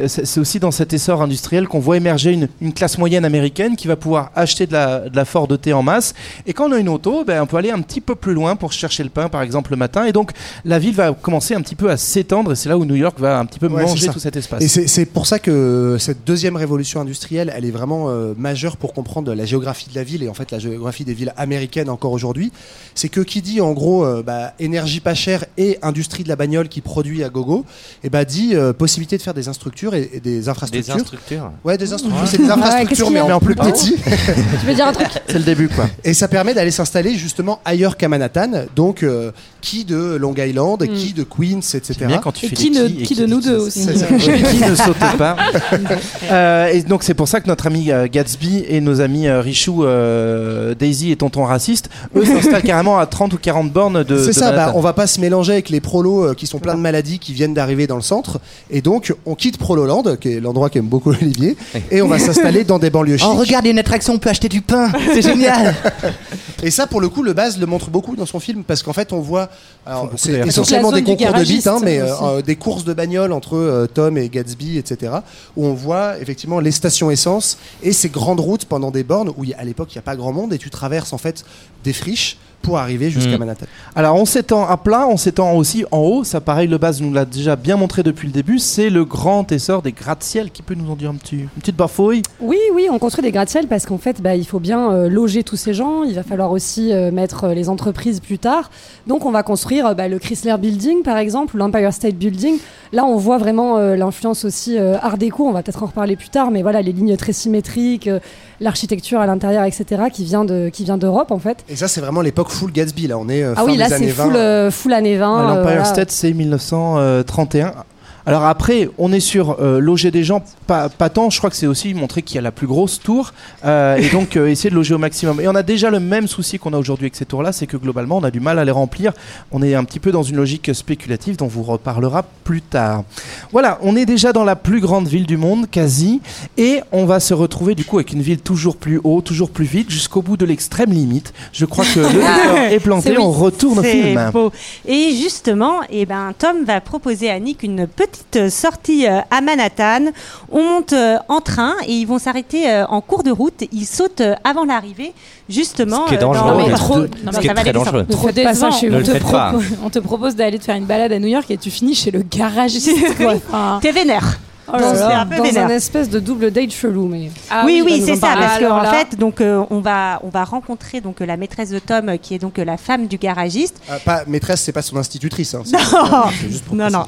c'est aussi dans cet essor industriel qu'on voit émerger une, une classe moyenne américaine qui va pouvoir acheter de la, de la Ford T en masse. Et quand on a une auto, ben, on peut aller un petit peu plus loin pour chercher le pain, par exemple, le matin. Et donc, la ville va commencer un petit peu à s'étendre. Et c'est là où New York va un petit peu Ouais, manger tout cet espace. Et c'est c'est pour ça que cette deuxième révolution industrielle, elle est vraiment euh, majeure pour comprendre la géographie de la ville et en fait la géographie des villes américaines encore aujourd'hui. C'est que qui dit en gros euh, bah, énergie pas chère et industrie de la bagnole qui produit à gogo, et bah dit euh, possibilité de faire des infrastructures et, et des infrastructures. Infrastructures. Ouais, des infrastructures, c'est des Ouais, infrastructures mais en plus petit. Tu veux dire un truc C'est le début, quoi. Et ça permet d'aller s'installer justement ailleurs qu'à Manhattan. Donc, euh, qui de Long Island, Mm. qui de Queens, etc. Bien quand tu Et fais qui, des ne- qui et qui de nous deux aussi qui ne saute pas. Euh, et donc c'est pour ça que notre ami euh, Gatsby et nos amis euh, Richou, euh, Daisy et Tonton Raciste, eux s'installent carrément à 30 ou 40 bornes de. C'est ça, bah, on va pas se mélanger avec les prolos qui sont pleins de maladies qui viennent d'arriver dans le centre. Et donc, on quitte Prololand, qui est l'endroit qu'aime beaucoup Olivier, et on va s'installer dans des banlieues chics. Oh, regarde, il y a une attraction, on peut acheter du pain. C'est génial. Et ça, pour le coup, le Baz le montre beaucoup dans son film, parce qu'en fait, on voit, c'est essentiellement des concours de bits, hein, mais euh, euh, des courses de bagnole entre euh, Tom et Gatsby, etc., où on voit effectivement les stations essence et ces grandes routes pendant des bornes où il y a- à l'époque il n'y a pas grand monde et tu traverses en fait des friches pour arriver jusqu'à Mm. Manhattan. Alors on s'étend à plat, on s'étend aussi en haut. Ça, pareil, le base nous l'a déjà bien montré depuis le début. C'est le grand essor des gratte-ciel. Qui peut nous en dire un petit, une petite bafouille? Oui, oui, on construit des gratte-ciel parce qu'en fait, bah, il faut bien euh, loger tous ces gens. Il va falloir aussi euh, mettre euh, les entreprises plus tard. Donc, on va construire euh, bah, le Chrysler Building, par exemple, ou l'Empire State Building. Là, on voit vraiment euh, l'influence aussi euh, Art déco. On va peut-être en reparler plus tard, mais voilà, les lignes très symétriques, euh, l'architecture à l'intérieur, etc., qui vient de, qui vient d'Europe, en fait. Et ça, c'est vraiment l'époque full Gatsby. Là, on est euh, Ah fin oui, là, des c'est années 20. full, euh, full année 20. euh, L'Empire voilà. State, c'est 1931. Alors après, on est sur euh, loger des gens, pas, pas tant, je crois que c'est aussi montrer qu'il y a la plus grosse tour, euh, et donc euh, essayer de loger au maximum. Et on a déjà le même souci qu'on a aujourd'hui avec ces tours-là, c'est que globalement, on a du mal à les remplir. On est un petit peu dans une logique spéculative dont vous reparlera plus tard. Voilà, on est déjà dans la plus grande ville du monde, quasi, et on va se retrouver du coup avec une ville toujours plus haut, toujours plus vite, jusqu'au bout de l'extrême limite. Je crois que le décor est planté, on retourne au film. beau. Et justement, eh ben, Tom va proposer à Nick une petite euh, sortie euh, à Manhattan. On monte euh, en train et ils vont s'arrêter en cours de route. Ils sautent avant l'arrivée, justement. Ce qui est dans- dangereux. Non, mais trop- non, mais est ça va très dangereux. Trop de passage chez on, te faites pas. propo- on te propose d'aller te faire une balade à New York et tu finis chez le garagiste. T'es vénère. Oh là là. un peu dans vénère. un espèce de double date chelou, mais. Ah oui, oui, nous c'est en ça, parler. parce qu'en là- fait, donc euh, on va on va rencontrer donc la maîtresse de Tom, euh, qui est donc euh, la femme du garagiste. Ah, pas, maîtresse, c'est pas son institutrice. Hein, Non, c'est juste pour non, non.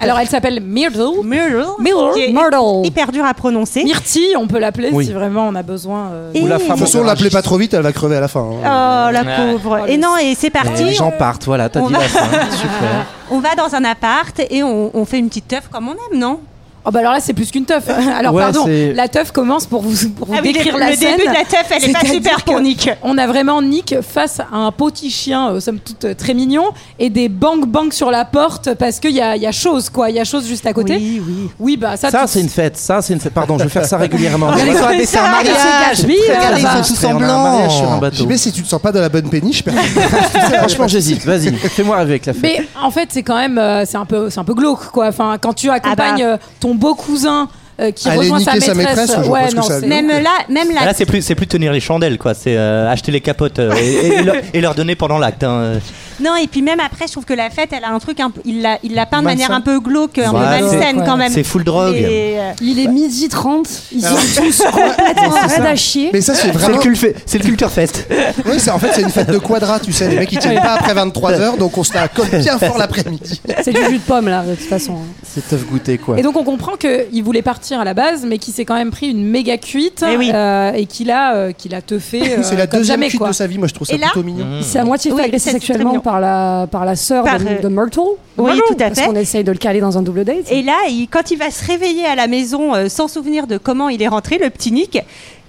Alors elle s'appelle Myrtle. Myrtle, Myrtle. qui est Myrtle. hyper dur à prononcer. Myrtille, on peut l'appeler Oui. si vraiment on a besoin. euh, Et- Ou la De femme toute façon, l'appelez garagiste. pas trop vite, elle va crever à la fin. hein. Oh la Ouais. pauvre. Oh, et non, et c'est parti. les gens partent, voilà, t'as on dit va- la fin. Super. On va dans un appart et on, on fait une petite teuf comme on aime, non? Oh bah alors là c'est plus qu'une teuf. Alors Ouais, pardon, c'est- la teuf commence pour vous, pour vous Ah oui, décrire le, la le scène. début de la teuf, elle est pas super pour Nick. On a vraiment Nick face à un petit chien, euh, somme toute euh, très mignon, et des bang bang sur la porte parce qu'il y a, il y a chose quoi, il y a chose juste à côté. Oui, oui. Oui, bah ça. Ça, c'est une fête. Ça, c'est une fête. Pardon, je vais faire ça régulièrement. Regardez, ils sont à dessin Ça, mariage. c'est Gatsby, Regardez, ils sont tous en un un blanc. bateau. JB, si tu te sens pas dans la bonne péniche, Franchement, j'hésite. Vas-y, fais-moi avec la fête. Mais en fait, c'est quand même, euh, c'est un peu, c'est un peu glauque, quoi. Enfin, quand tu accompagnes Ah ton beau cousin euh, qui Aller rejoint sa maîtresse. ouais, non, ça Même là, même là. Là, c'est plus, c'est plus tenir les chandelles, quoi. C'est euh, acheter les capotes euh, et, et leur, et leur donner pendant l'acte. hein. Non, et puis même après, je trouve que la fête, elle a un truc un peu. Il l'a, il l'a peint de manière un peu glauque, un Voilà, peu c'est- malsaine quand même. C'est full drogue. Et, euh, Il est midi 30, ils sont tous complètement à chier. Mais ça, c'est C'est le, vraiment. cul- c'est le Culture Fest. Oui, c'est en fait, c'est une fête de quadra, tu sais. Les mecs, ils tiennent pas après 23h, donc on se la colle bien fort l'après-midi. C'est du jus de pomme là, de toute façon. C'est tough goûter quoi. Et donc on comprend qu'il voulait partir à la base, mais qu'il s'est quand même pris une méga cuite Eh oui. euh, et qu'il a, euh, qu'il a teufé. euh, c'est la comme deuxième jamais, cuite quoi. de sa vie. Moi, je trouve ça Et là- plutôt mignon. Il s'est à moitié fait Oui, agresser c'est très sexuellement mignon. Par la, par la sœur Par, de, euh, de Myrtle. Oui, tout à Parce fait. qu'on essaye de le caler dans un double date. Et là, il- quand il va se réveiller à la maison euh, sans souvenir de comment il est rentré, le petit Nick,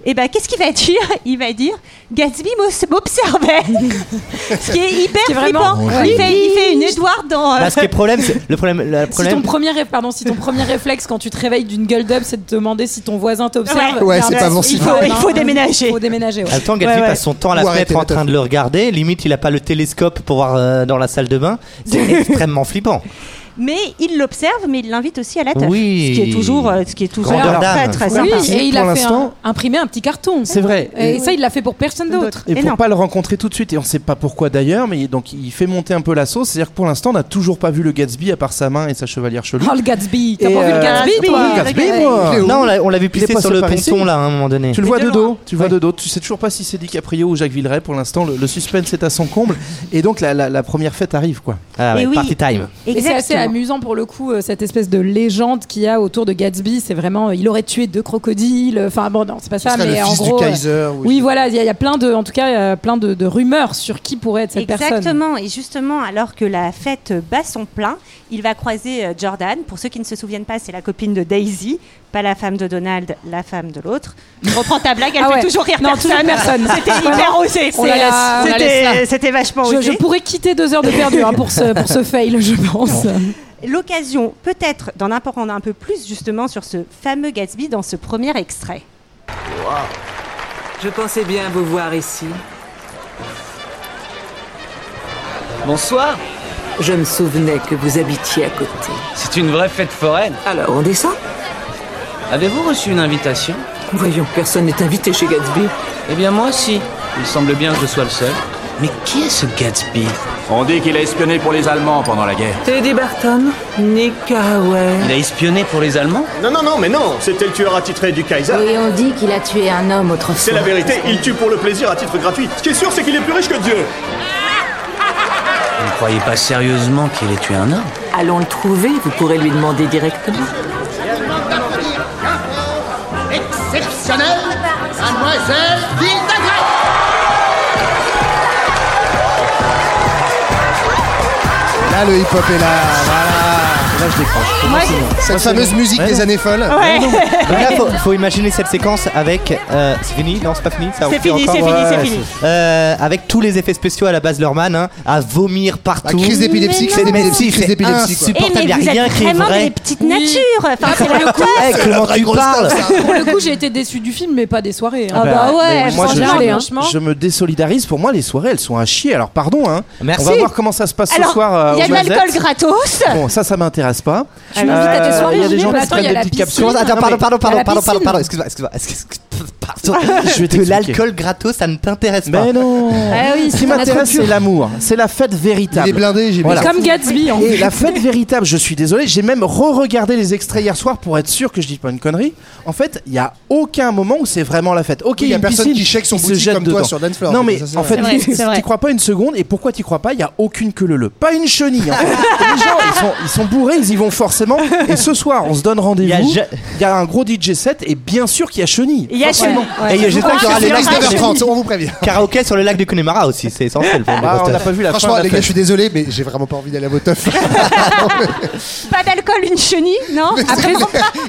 et ben qu'est-ce qu'il va dire Il va dire Gatsby m'observait. Ce qui est hyper est vraiment- flippant. Ouais. Il, fait, il fait une Edward dans. euh, Bah, ce qui est problème, c'est le problème. Le Si ton, premier, ré- pardon, si ton premier réflexe quand tu te réveilles d'une gueule d'up, c'est de te demander si ton voisin t'observe. Ouais, c'est pas bon il faut, Il faut déménager. Il faut déménager. ouais. Temps, Gatsby Ouais, ouais. passe son temps à la Ou fenêtre en train de le regarder. Limite, il a pas le télescope pour voir euh, dans la salle de bain. C'est extrêmement flippant. Mais il l'observe, mais il l'invite aussi à la teuf. Oui. Ce qui est toujours, euh, ce qui est toujours Grandeur très très Oui, sympa. et il a fait un- imprimer un petit carton. C'est vrai. Et Et- ça, il l'a fait pour personne d'autre. Et Et pour non. pas le rencontrer tout de suite, et on sait pas pourquoi d'ailleurs, mais donc il fait monter un peu la sauce. C'est-à-dire que pour l'instant, on n'a toujours pas vu le Gatsby à part sa main et sa chevalière chelou. Oh le Gatsby, t'as pas vu euh, le Gatsby Gatsby, toi le Gatsby, moi. Non, on l'a, on l'a vu Il est pisser sur le ponton là à un moment donné. Tu le vois de dos, tu le vois de dos. Tu sais toujours pas si c'est DiCaprio ou Jacques Villeray. Pour l'instant, le, suspense est à son comble. Et donc la, première fête arrive, quoi. Ah ouais, Et oui. party time. Et c'est assez Exactement. Amusant pour le coup, euh, cette espèce de légende qu'il y a autour de Gatsby. C'est vraiment, euh, il aurait tué deux crocodiles. Enfin bon, non, c'est pas ça, mais le en fils gros. du euh, Kaiser. Oui, voilà, il y, a- il y a plein de, en tout cas, y a plein de, de rumeurs sur qui pourrait être cette personne. Exactement. Et justement, alors que la fête bat son plein, il va croiser euh, Jordan. Pour ceux qui ne se souviennent pas, c'est la copine de Daisy, pas la femme de Donald, la femme de l'autre. Je reprends ta blague, elle Ah fait toujours rire Non, personne. toujours personne. C'était hyper osé. On la laisse, on la laisse C'était vachement Je, osé. je pourrais quitter deux heures de perdu hein, pour, ce, pour ce fail, je pense. L'occasion peut-être d'en apprendre un peu plus justement sur ce fameux Gatsby dans ce premier extrait. Je pensais bien vous voir ici. Bonsoir. Je me souvenais que vous habitiez à côté. C'est une vraie fête foraine. Alors, on descend? Avez-vous reçu une invitation? Voyons, personne n'est invité chez Gatsby. Eh bien moi aussi. Il semble bien que je sois le seul. Mais qui est ce Gatsby? On dit qu'il a espionné pour les Allemands pendant la guerre. Teddy Barton, Nick Carraway. Il a espionné pour les Allemands? Non, non, non, mais non, c'était le tueur attitré du Kaiser. Oui, on dit qu'il a tué un homme autrefois. C'est la vérité, il tue pour le plaisir à titre gratuit. Ce qui est sûr, c'est qu'il est plus riche que Dieu. Vous ne croyez pas sérieusement qu'il ait tué un homme? Allons le trouver, vous pourrez lui demander directement. Exceptionnel, mademoiselle Vildagret Là, le hip-hop est là. Là, je décroche. Cette fameuse musique Ouais, des non. années folles. Ouais. Donc là, faut, faut imaginer cette séquence avec. euh, c'est fini? Non, c'est pas fini ça C'est fini, encore c'est fini, c'est Ouais, fini. Euh, avec tous les effets spéciaux à la base Lerman, hein, à vomir partout. La crise d'épilepsie, crise C'est- d'épilepsie, si, crise d'épilepsie, insupportable, il y a rien qui est vraiment vrai. des petites natures. Enfin, c'est la Eh, teuf. comment tu parles Pour le coup, j'ai été déçu du film, mais pas des soirées. hein. Ah bah ouais, mais moi, je, franchement, je- me désolidarise. Pour moi, les soirées, elles sont à chier. Alors, pardon, hein. Merci. On va voir comment ça se passe ce soir. euh, il y a de l'alcool gratos. Bon, ça, ça m'intéresse pas. Tu m'invites à tes Euh, soirées, Il y a des gens qui se prennent des petites capsules. Attends, pardon, pardon, pardon, pardon, pardon, excuse-moi, excuse-moi, excuse- pardon. Je vais l'alcool gratos, ça ne t'intéresse pas. Mais non. Ah oui, Ce c'est qui m'intéresse, c'est l'amour. C'est la fête véritable. Il est blindé, j'ai Voilà. Comme Gatsby, en Et fait. la fête véritable, je suis désolé, j'ai même re-regardé les extraits hier soir pour être sûr que je dis pas une connerie. En fait, il y a aucun moment où c'est vraiment la fête. Ok, Il y a une personne piscine, qui check son boutique comme toi dedans. sur Dance Floor. Non mais Ça, en fait, tu crois pas une seconde et pourquoi tu crois pas? Il y a aucune queue leu Pas une chenille. En fait. les gens, ils sont, ils sont bourrés, ils y vont forcément. Et ce soir, on se donne Il y a rendez-vous. Il y a un gros DJ set et bien sûr qu'il y a chenille. Il y a Forcément. Et j'espère qu'il y aura les lacs de 19h30, on vous prévient. karaoké sur le lac du Connemara aussi, c'est essentiel pour Bah, on n'a pas vu la fin Franchement, de la les gars, fête. je suis désolé, mais j'ai vraiment pas envie d'aller à vos teufs. Pas d'alcool, une chenille, non Après,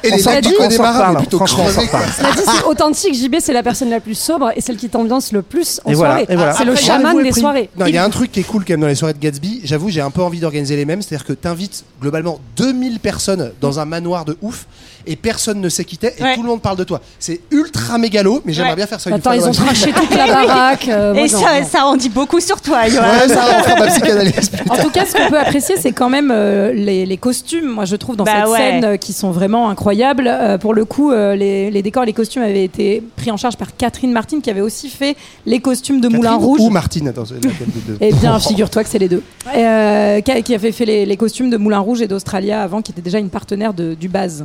Et On les s'en lacs du on s'en Connemara, plutôt franchement, on crevés, cela dit, c'est authentique. JB, c'est la personne la plus sobre et celle qui t'ambiance le plus en Et voilà, soirée. et voilà. C'est le Après, chaman rendez-vous est des pris. soirées. Non, il y a un truc qui est cool quand même dans les soirées de Gatsby. J'avoue, j'ai un peu envie d'organiser les mêmes. C'est-à-dire que t'invites globalement 2000 personnes dans un manoir de ouf. Et personne ne sait qui t'es et Ouais. tout le monde parle de toi. C'est ultra mégalo, mais j'aimerais Ouais. bien faire ça une Attends, fois ils dans ont ma vie. craché toute la baraque. euh, moi, Et ça, ça en dit beaucoup sur toi, Johan. Ouais, ça va ma psychanalyse. En tout cas, ce qu'on peut apprécier, c'est quand même euh, les, les costumes. Moi, je trouve dans Bah cette ouais. scène euh, qui sont vraiment incroyables. Euh, pour le coup, euh, les, les décors et les costumes avaient été pris en charge par Catherine Martin, qui avait aussi fait les costumes de Moulin Catherine Rouge. Ou Martine, attends, c'est laquelle des deux Eh bien, figure-toi que c'est les deux. Euh, qui, a, qui avait fait les, les costumes de Moulin Rouge et d'Australia avant, qui était déjà une partenaire de, du Baz.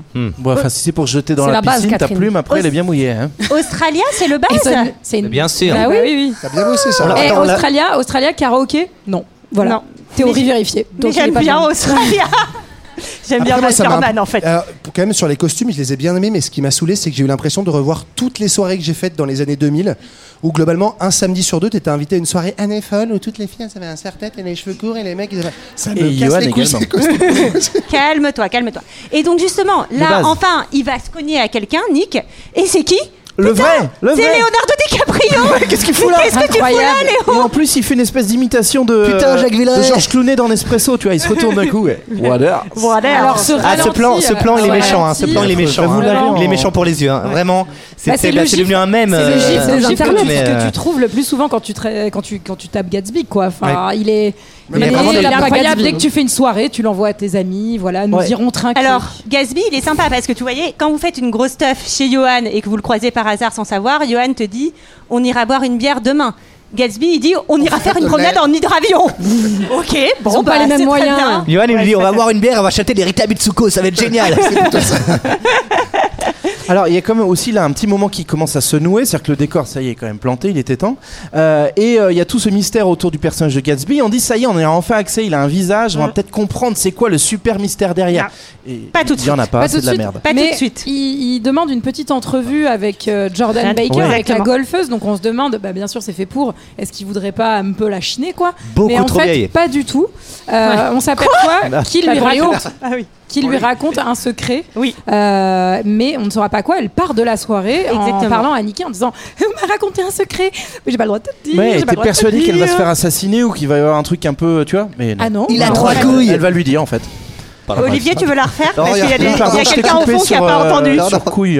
Bon, enfin, si c'est pour jeter dans la, la base, piscine, ta Catherine. plume, après, elle est bien mouillée. Hein. Australia, c'est le base ça- c'est une... Bien sûr. Bah oui, oui, oui. T'as bien bossé ça. Alors, Et attends, Australia, Australia, karaoké? Non. Voilà. Non. Théorie Mais- vérifiée. Mais Donc, il est j'aime pas bien Australia. J'aime bien Masterman en fait. Alors, pour- quand même sur les costumes, je les ai bien aimés, mais ce qui m'a saoulé, c'est que j'ai eu l'impression de revoir toutes les soirées que j'ai faites dans les années 2000, où globalement, un samedi sur deux, t'étais invité à une soirée Anne folle où toutes les filles elles avaient un serre-tête et les cheveux courts et les mecs ils avaient. Ça me casse les couilles. Calme-toi, calme-toi. Et donc justement, là, enfin, il va se cogner à quelqu'un, Nick. Et c'est qui? Le Putain, vrai Le C'est vrai Leonardo DiCaprio Qu'est-ce qu'il fout là Qu'est-ce que tu fous là, Incroyable. Léo Et en plus, il fait une espèce d'imitation de, Putain, Jacques Villeray. de Georges Clooney dans Nespresso, tu vois, il se retourne d'un coup. ouais. Voilà. Voilà. Alors, ce Ah, ce ralenti, plan, ce plan, il est méchant. hein, Ce ralenti, plan, il est méchant. Vous hein. l'avez en- Il est méchant pour les yeux. hein. Vraiment, c'est Bah, c'est c'est- le c'est gif- devenu un mème. C'est le euh, gif, c'est le gif que, internets, tu, mais, que euh, tu trouves le plus souvent quand tu, tra- quand tu, quand tu tapes Gatsby, quoi. Enfin, il est, Mais il il est incroyable. Gatsby. Dès que tu fais une soirée, tu l'envoies à tes amis, voilà, nous Ouais. irons trinquer. Alors, Gatsby, il est sympa parce que tu voyais, quand vous faites une grosse stuff chez Johan et que vous le croisez par hasard sans savoir, Johan te dit on ira boire une bière demain. Gatsby, il dit on ira faire une promenade en hydravion. ok, bon, Ils ont pas bah, les mêmes moyens. Johan, il Ouais, dit on va boire une bière, on va acheter des Rita Mitsuko, ça va être génial. Alors, il y a quand même aussi là un petit moment qui commence à se nouer, c'est-à-dire que le décor, ça y est, est quand même planté, il était temps. Euh, et euh, il y a tout ce mystère autour du personnage de Gatsby. On dit, ça y est, on a enfin accès, il a un visage, on va peut-être comprendre c'est quoi le super mystère derrière. Et Pas tout de il y en a pas, Pas c'est de la suite. merde. Pas Mais tout de suite. Il, il demande une petite entrevue avec euh, Jordan Ouais. Baker, avec la golfeuse. Donc on se demande, bah, bien sûr, c'est fait pour. Est-ce qu'il voudrait pas un peu la chiner, quoi? Beaucoup Mais en trop fait, vieille. pas du tout. Euh, on s'aperçoit qu'il lui raconte, Ah oui. Qu'il lui raconte un secret. Oui. Euh, mais on ne saura pas quoi. Elle part de la soirée en Exactement. parlant à Nikki en disant On m'a raconté un secret, mais j'ai pas le droit de te le dire. Ouais, elle était persuadée qu'elle va se faire assassiner ou qu'il va y avoir un truc un peu, tu vois. Mais non. Ah non. Il a non, trois couilles. Elle va lui dire en fait. Olivier, tu veux la refaire? Non, Parce qu'il y a, a quelqu'un au fond qui n'a pas euh, entendu. sur couille.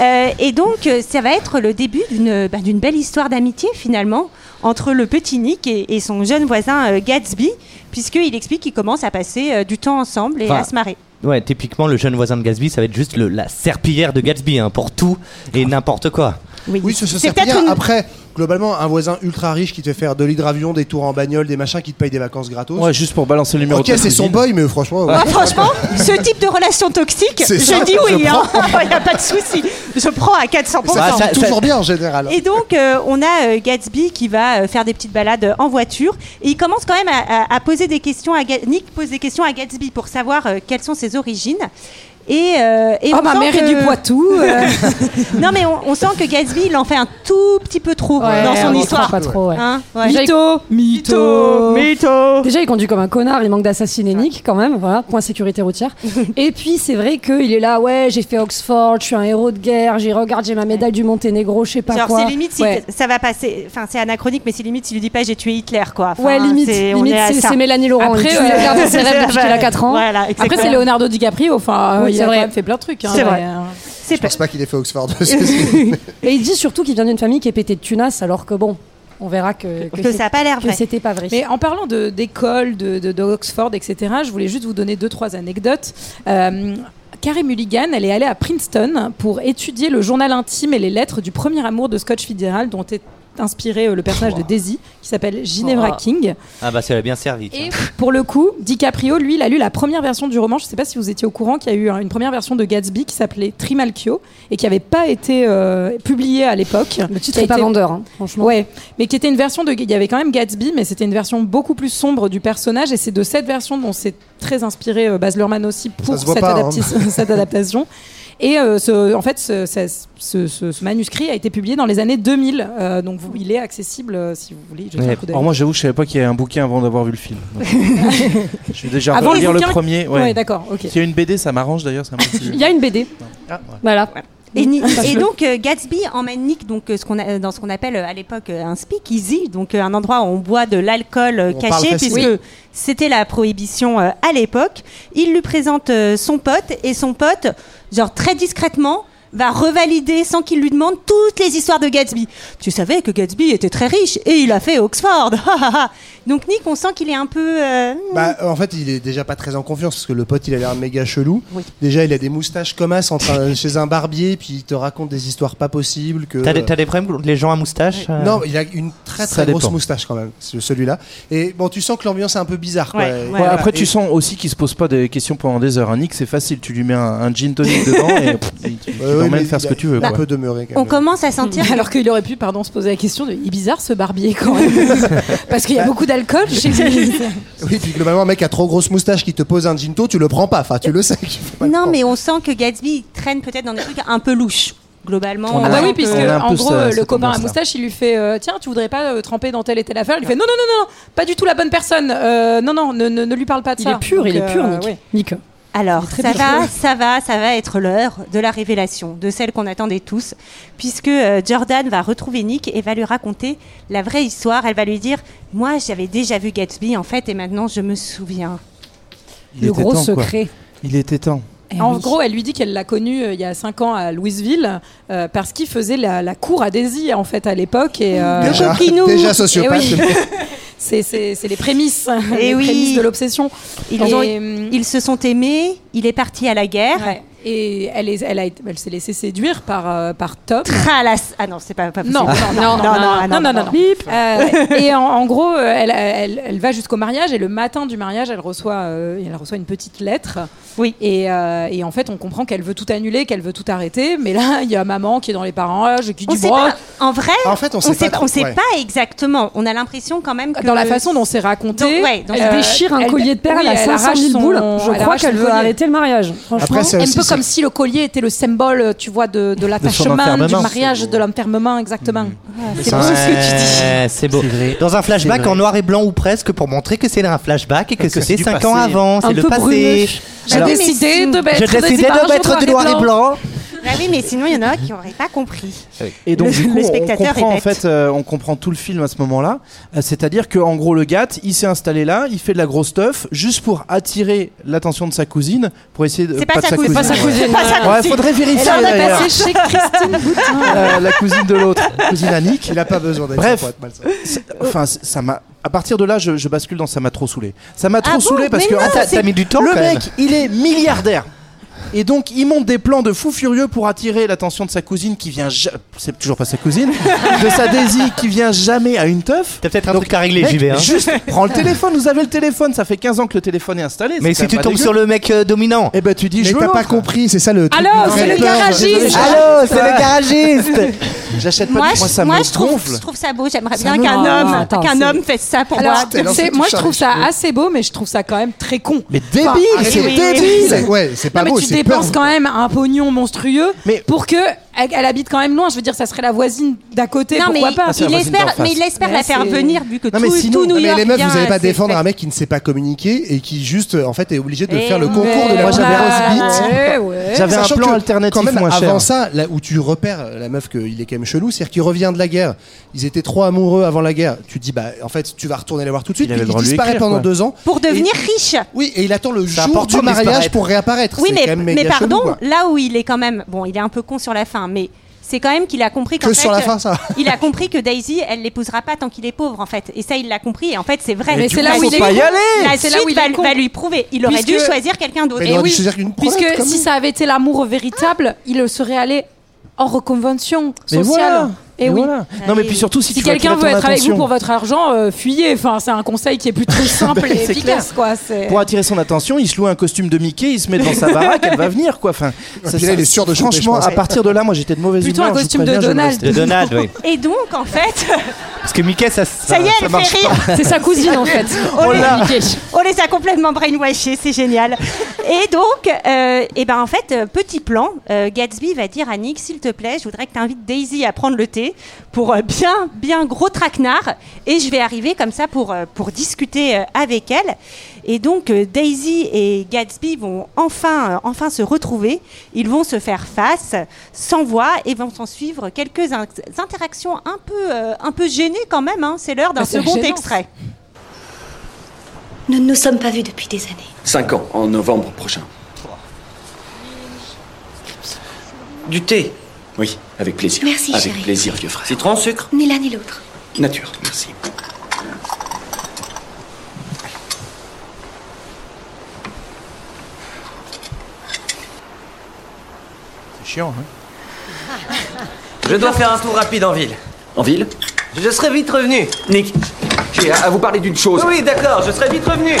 Euh, et donc, euh, ça va être le début d'une bah, d'une belle histoire d'amitié finalement entre le petit Nick et, et son jeune voisin euh, Gatsby, puisqu'il explique qu'ils commencent à passer euh, du temps ensemble et Enfin, à se marrer. Ouais, typiquement, le jeune voisin de Gatsby, ça va être juste le- la serpillière de Gatsby hein, pour tout et n'importe quoi. Oui, ce, ce C'est serpillière. peut-être une- Après, globalement, un voisin ultra riche qui te fait faire de l'hydravion, des tours en bagnole, des machins qui te payent des vacances gratos. Ouais, juste pour balancer le numéro ok, c'est son boy, mais franchement. Ouais. franchement, ce type de relation toxique, je ça, dis oui, hein. il n'y a pas de souci. Je prends à 400%. Ça ça- toujours ça- bien en général. Et donc, euh, on a euh, Gatsby qui va euh, faire des petites balades en voiture. Et il commence quand même à, à- à poser des questions à Ga- Nick pose des questions à Gatsby pour savoir euh, quelles sont ses origines. Et, euh, et Oh, on ma sent mère que- est du Poitou. euh. Non, mais on, on sent que Gatsby, il en fait un tout petit peu trop Ouais, dans son histoire. pas trop, ouais. Hein Ouais. Mytho, mytho, mytho. Déjà, il conduit comme un connard, il manque d'assassiner Nick quand même, voilà, point sécurité routière. et puis, c'est vrai qu'il est là, ouais, j'ai fait Oxford, je suis un héros de guerre, j'ai regarde, j'ai ma médaille du Monténégro, je sais pas Genre, quoi. c'est limite, si ça va passer. Enfin, c'est anachronique, mais c'est limite s'il lui dit pas j'ai tué Hitler, quoi. Enfin, Ouais, limite, c'est- limite c'est Mélanie Laurent. Après, il ses rêves depuis qu'il a 4 ans. Après, c'est. Leonardo DiCaprio. Enfin, Oui, il a vrai. quand même fait plein de trucs. hein, C'est vrai. euh, Je pense pas qu'il ait fait Oxford. Et il dit surtout qu'il vient d'une famille qui est pétée de tunas, alors que bon, on verra que, Que c'est- ça a pas l'air que vrai. c'était pas vrai. Mais en parlant de- d'école, de, de, de Oxford, etc., je voulais juste vous donner deux, trois anecdotes. Euh, Carrie Mulligan, elle est allée à Princeton pour étudier le journal intime et les lettres du premier amour de Scott Fitzgerald, dont est inspiré euh, le personnage de Daisy, qui s'appelle Ginevra. King. Ah bah ça l'a bien servi. tiens. Et pour le coup, DiCaprio, lui, il a lu la première version du roman. Je ne sais pas si vous étiez au courant qu'il y a eu une première version de Gatsby qui s'appelait Trimalchio et qui n'avait pas été euh, publiée à l'époque. Le titre Qui a est pas été- vendeur, hein, franchement. Ouais, mais qui était une version de. Il y avait quand même Gatsby, mais c'était une version beaucoup plus sombre du personnage, et c'est de cette version dont s'est très inspiré euh, Baz Luhrmann aussi pour cette, pas, hein. cette adaptation. Et euh, ce- en fait, ce, ce- ce- ce- ce manuscrit a été publié dans les années 2000, euh, donc vous- il est accessible euh, si vous voulez. Ouais. Alors moi j'avoue je savais pas qu'il y avait un bouquin avant d'avoir vu le film. Donc, je vais déjà Avant le relire le, premier. Ouais, Ouais. d'accord, ok. S'il y a une BD ça m'arrange d'ailleurs. Il y a une BD. Ah, ouais. Voilà. Et, donc euh, Gatsby emmène Nick donc euh, ce qu'on a, dans ce qu'on appelle euh, à l'époque euh, un speakeasy, donc euh, un endroit où on boit de l'alcool euh, caché puisque c'était la prohibition euh, à l'époque. Il lui présente euh, son pote et son pote genre très discrètement, va revalider sans qu'il lui demande toutes les histoires de Gatsby. Tu savais que Gatsby était très riche et il a fait Oxford. Donc Nick, on sent qu'il est un peu... euh, Bah, en fait, il est déjà pas très en confiance parce que le pote, il a l'air méga chelou. Déjà, il a des moustaches comme as en train- chez un barbier, puis il te raconte des histoires pas possibles. Que T'as des, t'as des problèmes contre les gens à moustache euh Non, il a une très Ça très grosse dépend. moustache quand même, ce- celui-là. Et bon, tu sens que l'ambiance est un peu bizarre. Quoi. Ouais, voilà. après, tu Et- sens aussi qu'il se pose pas des questions pendant des heures. Un Nick, c'est facile. Tu lui mets un, un gin tonic dedans et pff, il- tu l'emmènes faire il ce a- que tu veux. Demeuré quand On même. commence à sentir... Alors qu'il aurait pu, pardon, se poser la question de il est bizarre ce barbier quand même. Parce qu'il y a beaucoup d'alcool chez lui. Oui, puis globalement, un mec a trop grosse moustache qui te pose un ginto, tu le prends pas. Enfin, tu le sais. pas Non, mais on sent que Gatsby il traîne peut-être dans des trucs un peu louches. Globalement, On Ah bah oui, puisque en gros, ça- euh, le copain à moustache, il lui fait euh, Tiens, tu voudrais pas euh, tremper dans telle et telle affaire? Il lui fait Non, non, non, non, pas du tout la bonne personne. Euh, non, non, ne, ne, ne lui parle pas de Il ça. est pur, il est pur, euh. Nick. Alors, très ça va, ça va, ça va être l'heure de la révélation, de celle qu'on attendait tous, puisque euh, Jordan va retrouver Nick et va lui raconter la vraie histoire. Elle va lui dire Moi, j'avais déjà vu Gatsby, en fait, et maintenant, je me souviens. Il Le gros temps, quoi. secret. Il était temps. En oui. gros, elle lui dit qu'elle l'a connu euh, il y a 5 ans à Louisville euh, parce qu'il faisait la, la cour à Daisy en fait à l'époque. Et, euh, Déjà, coquinou. déjà sociopathe. Oui. c'est les prémices, Eh les oui. prémices de l'obsession. Ils, hum, ils se sont aimés, il est parti à la guerre. ouais. Et elle, est- elle, a été- elle s'est laissée séduire par, euh, par Tom. La- ah non, c'est pas, pas possible. Non, non, non, non, non, non, non, non. Euh, et en, en gros, euh, elle, elle, elle va jusqu'au mariage et le matin du mariage, elle reçoit, euh, elle reçoit une petite lettre. Oui. Et, euh, et en fait, on comprend qu'elle veut tout annuler, qu'elle veut tout arrêter. Mais là, il y a maman qui est dans les parages et qui On dit sait bon, pas, en vrai, En fait, on sait pas sait, trop, on sait ouais. pas exactement. On a l'impression quand même que dans la façon dont c'est raconté, Donc, ouais, donc Elle euh, déchire un elle- collier de perles oui, à elle 500 arrache 000 son- boules. elle Je crois qu'elle veut arrêter le mariage. Franchement, Après, c'est un peu comme si le collier était le symbole, tu vois, de, de l'attachement, du mariage, de l'enterrement, exactement. c'est beau ce que tu dis. C'est beau. Dans un flashback en noir et blanc ou presque pour montrer que c'est un flashback et que, c'est c'est du 5 passé. ans avant, c'est Un le peu passé. Décidé de mettre Je décidais de mettre du noir et blanc. Bah oui, mais sinon il y en a qui n'auraient pas compris. Et donc, du coup, Le on spectateur comprend, en fait, euh, on comprend tout le film à ce moment-là. Euh, C'est-à-dire que, en gros, le gars, il s'est installé là, il fait de la grosse stuff, juste pour attirer l'attention de sa cousine, pour essayer de. C'est pas, de sa cousine. ouais. C'est pas sa Ouais, cousine. faudrait vérifier. Elle a passé chez Christine Boutin. Euh, la cousine de l'autre, cousine Annick. Il a pas besoin d'être Bref. Enfin, ça m'a. À partir de là, je, je bascule dans ça m'a trop saoulé. Ça m'a trop bon saoulé parce que T'as mis du temps le quand même. mec, il est milliardaire. Et donc, il monte des plans de fou furieux pour attirer l'attention de sa cousine qui vient. ja- C'est toujours pas sa cousine. de sa Daisy qui vient jamais à une teuf. T'as peut-être un Donc, truc à régler, j'y vais. hein. Juste, prends le téléphone. Vous avez le téléphone. Ça fait 15 ans que le téléphone est installé. Mais si tu tombes sur le mec euh, dominant. Eh ben, tu dis, Mais je t'as pas compris, c'est ça le truc. Me c'est le garagiste. Allô, c'est le garagiste. J'achète pas. Moi, du- Moi, je, ça moi, me je trouve, gonfle. je trouve ça beau. J'aimerais bien qu'un homme, qu'un homme fasse ça pour Alors, moi. moi, je trouve ça assez beau, mais je trouve ça quand même très con. Mais débile, Enfin, c'est débile. Ouais, c'est pas beau, tu dépenses quand même un pognon monstrueux Mais- pour que elle, elle habite quand même loin. Je veux dire, ça serait la voisine d'à côté. Non, mais pourquoi pas Ah, c'est la il voisine espère, mais il espère la faire venir vu que Non, mais tout, sinon- tout New Mais York les meufs, vient vous allez à pas défendre un mec qui ne sait pas communiquer et qui juste, euh, en fait, est obligé de faire le concours de la Moi, j'avais. Ouais, ouais. J'avais un plan alternatif quand même, moins cher. Avant ça, là où tu repères la meuf qu'il est quand même chelou, c'est-à-dire qu'il revient de la guerre. Ils étaient trop amoureux avant la guerre. Tu te dis, bah, en fait, tu vas retourner les voir tout de suite. Il lui disparaît pendant deux ans. Pour devenir riche. Oui, et il attend le jour du de mariage pour réapparaître. Oui, mais, mais pardon, là où il est quand même, bon, il est un peu con sur la fin, mais c'est quand même qu'il a compris qu'en Que fait, sur la fin, ça. il a compris que Daisy, elle l'épousera pas tant qu'il est pauvre, en fait. Et ça, il l'a compris. Et en fait, c'est vrai. Mais c'est là où il est pas y aller. La C'est là où il va, lui prouver. Il aurait Puisque- dû choisir quelqu'un d'autre. Et oui. dû choisir une Puisque si ça avait été l'amour véritable, il serait allé hors convention Mais sociale. voilà. Et oui. voilà. Non, mais puis surtout, si, quelqu'un veut être avec vous pour votre argent, euh, fuyez. Enfin, c'est un conseil qui est plutôt simple et efficace, quoi. Pour attirer son attention, il se loue un costume de Mickey, il se met devant sa baraque, elle va venir quoi. Enfin, ça- puis là, il est ça- sûr de Franchement, à partir de là, moi j'étais de mauvaise Plutôt humeur. un je vous costume de Donald. laisse- De Donald, oui. Et donc, en fait, Parce que Mickey, ça, ça y est, elle marche fait pas. rire. C'est sa cousine en fait. On les, l'a. on les a complètement brainwashés, c'est génial. Et donc, euh, et ben en fait, euh, petit plan, Gatsby va dire à Nick, s'il te plaît, je voudrais que tu invites Daisy à prendre le thé pour euh, bien, bien gros traquenard, et je vais arriver comme ça pour, euh, pour discuter euh, avec elle. Et donc, Daisy et Gatsby vont enfin, enfin se retrouver. Ils vont se faire face, sans voix, et vont s'en suivre quelques in- interactions un peu, euh, un peu gênées quand même. hein. C'est l'heure d'un Bah, second gênant. extrait. Nous ne nous sommes pas vus depuis des années. Cinq ans, en novembre prochain. Du thé Oui, avec plaisir. Merci, Avec chérie. plaisir, vieux frère. Citron, sucre? Ni l'un ni l'autre. Nature, merci. C'est chiant, hein? Je dois faire un tour rapide en ville. En ville? Je serai vite revenu. Nick, j'ai à à vous parler d'une chose. Oui, d'accord, je serai vite revenu.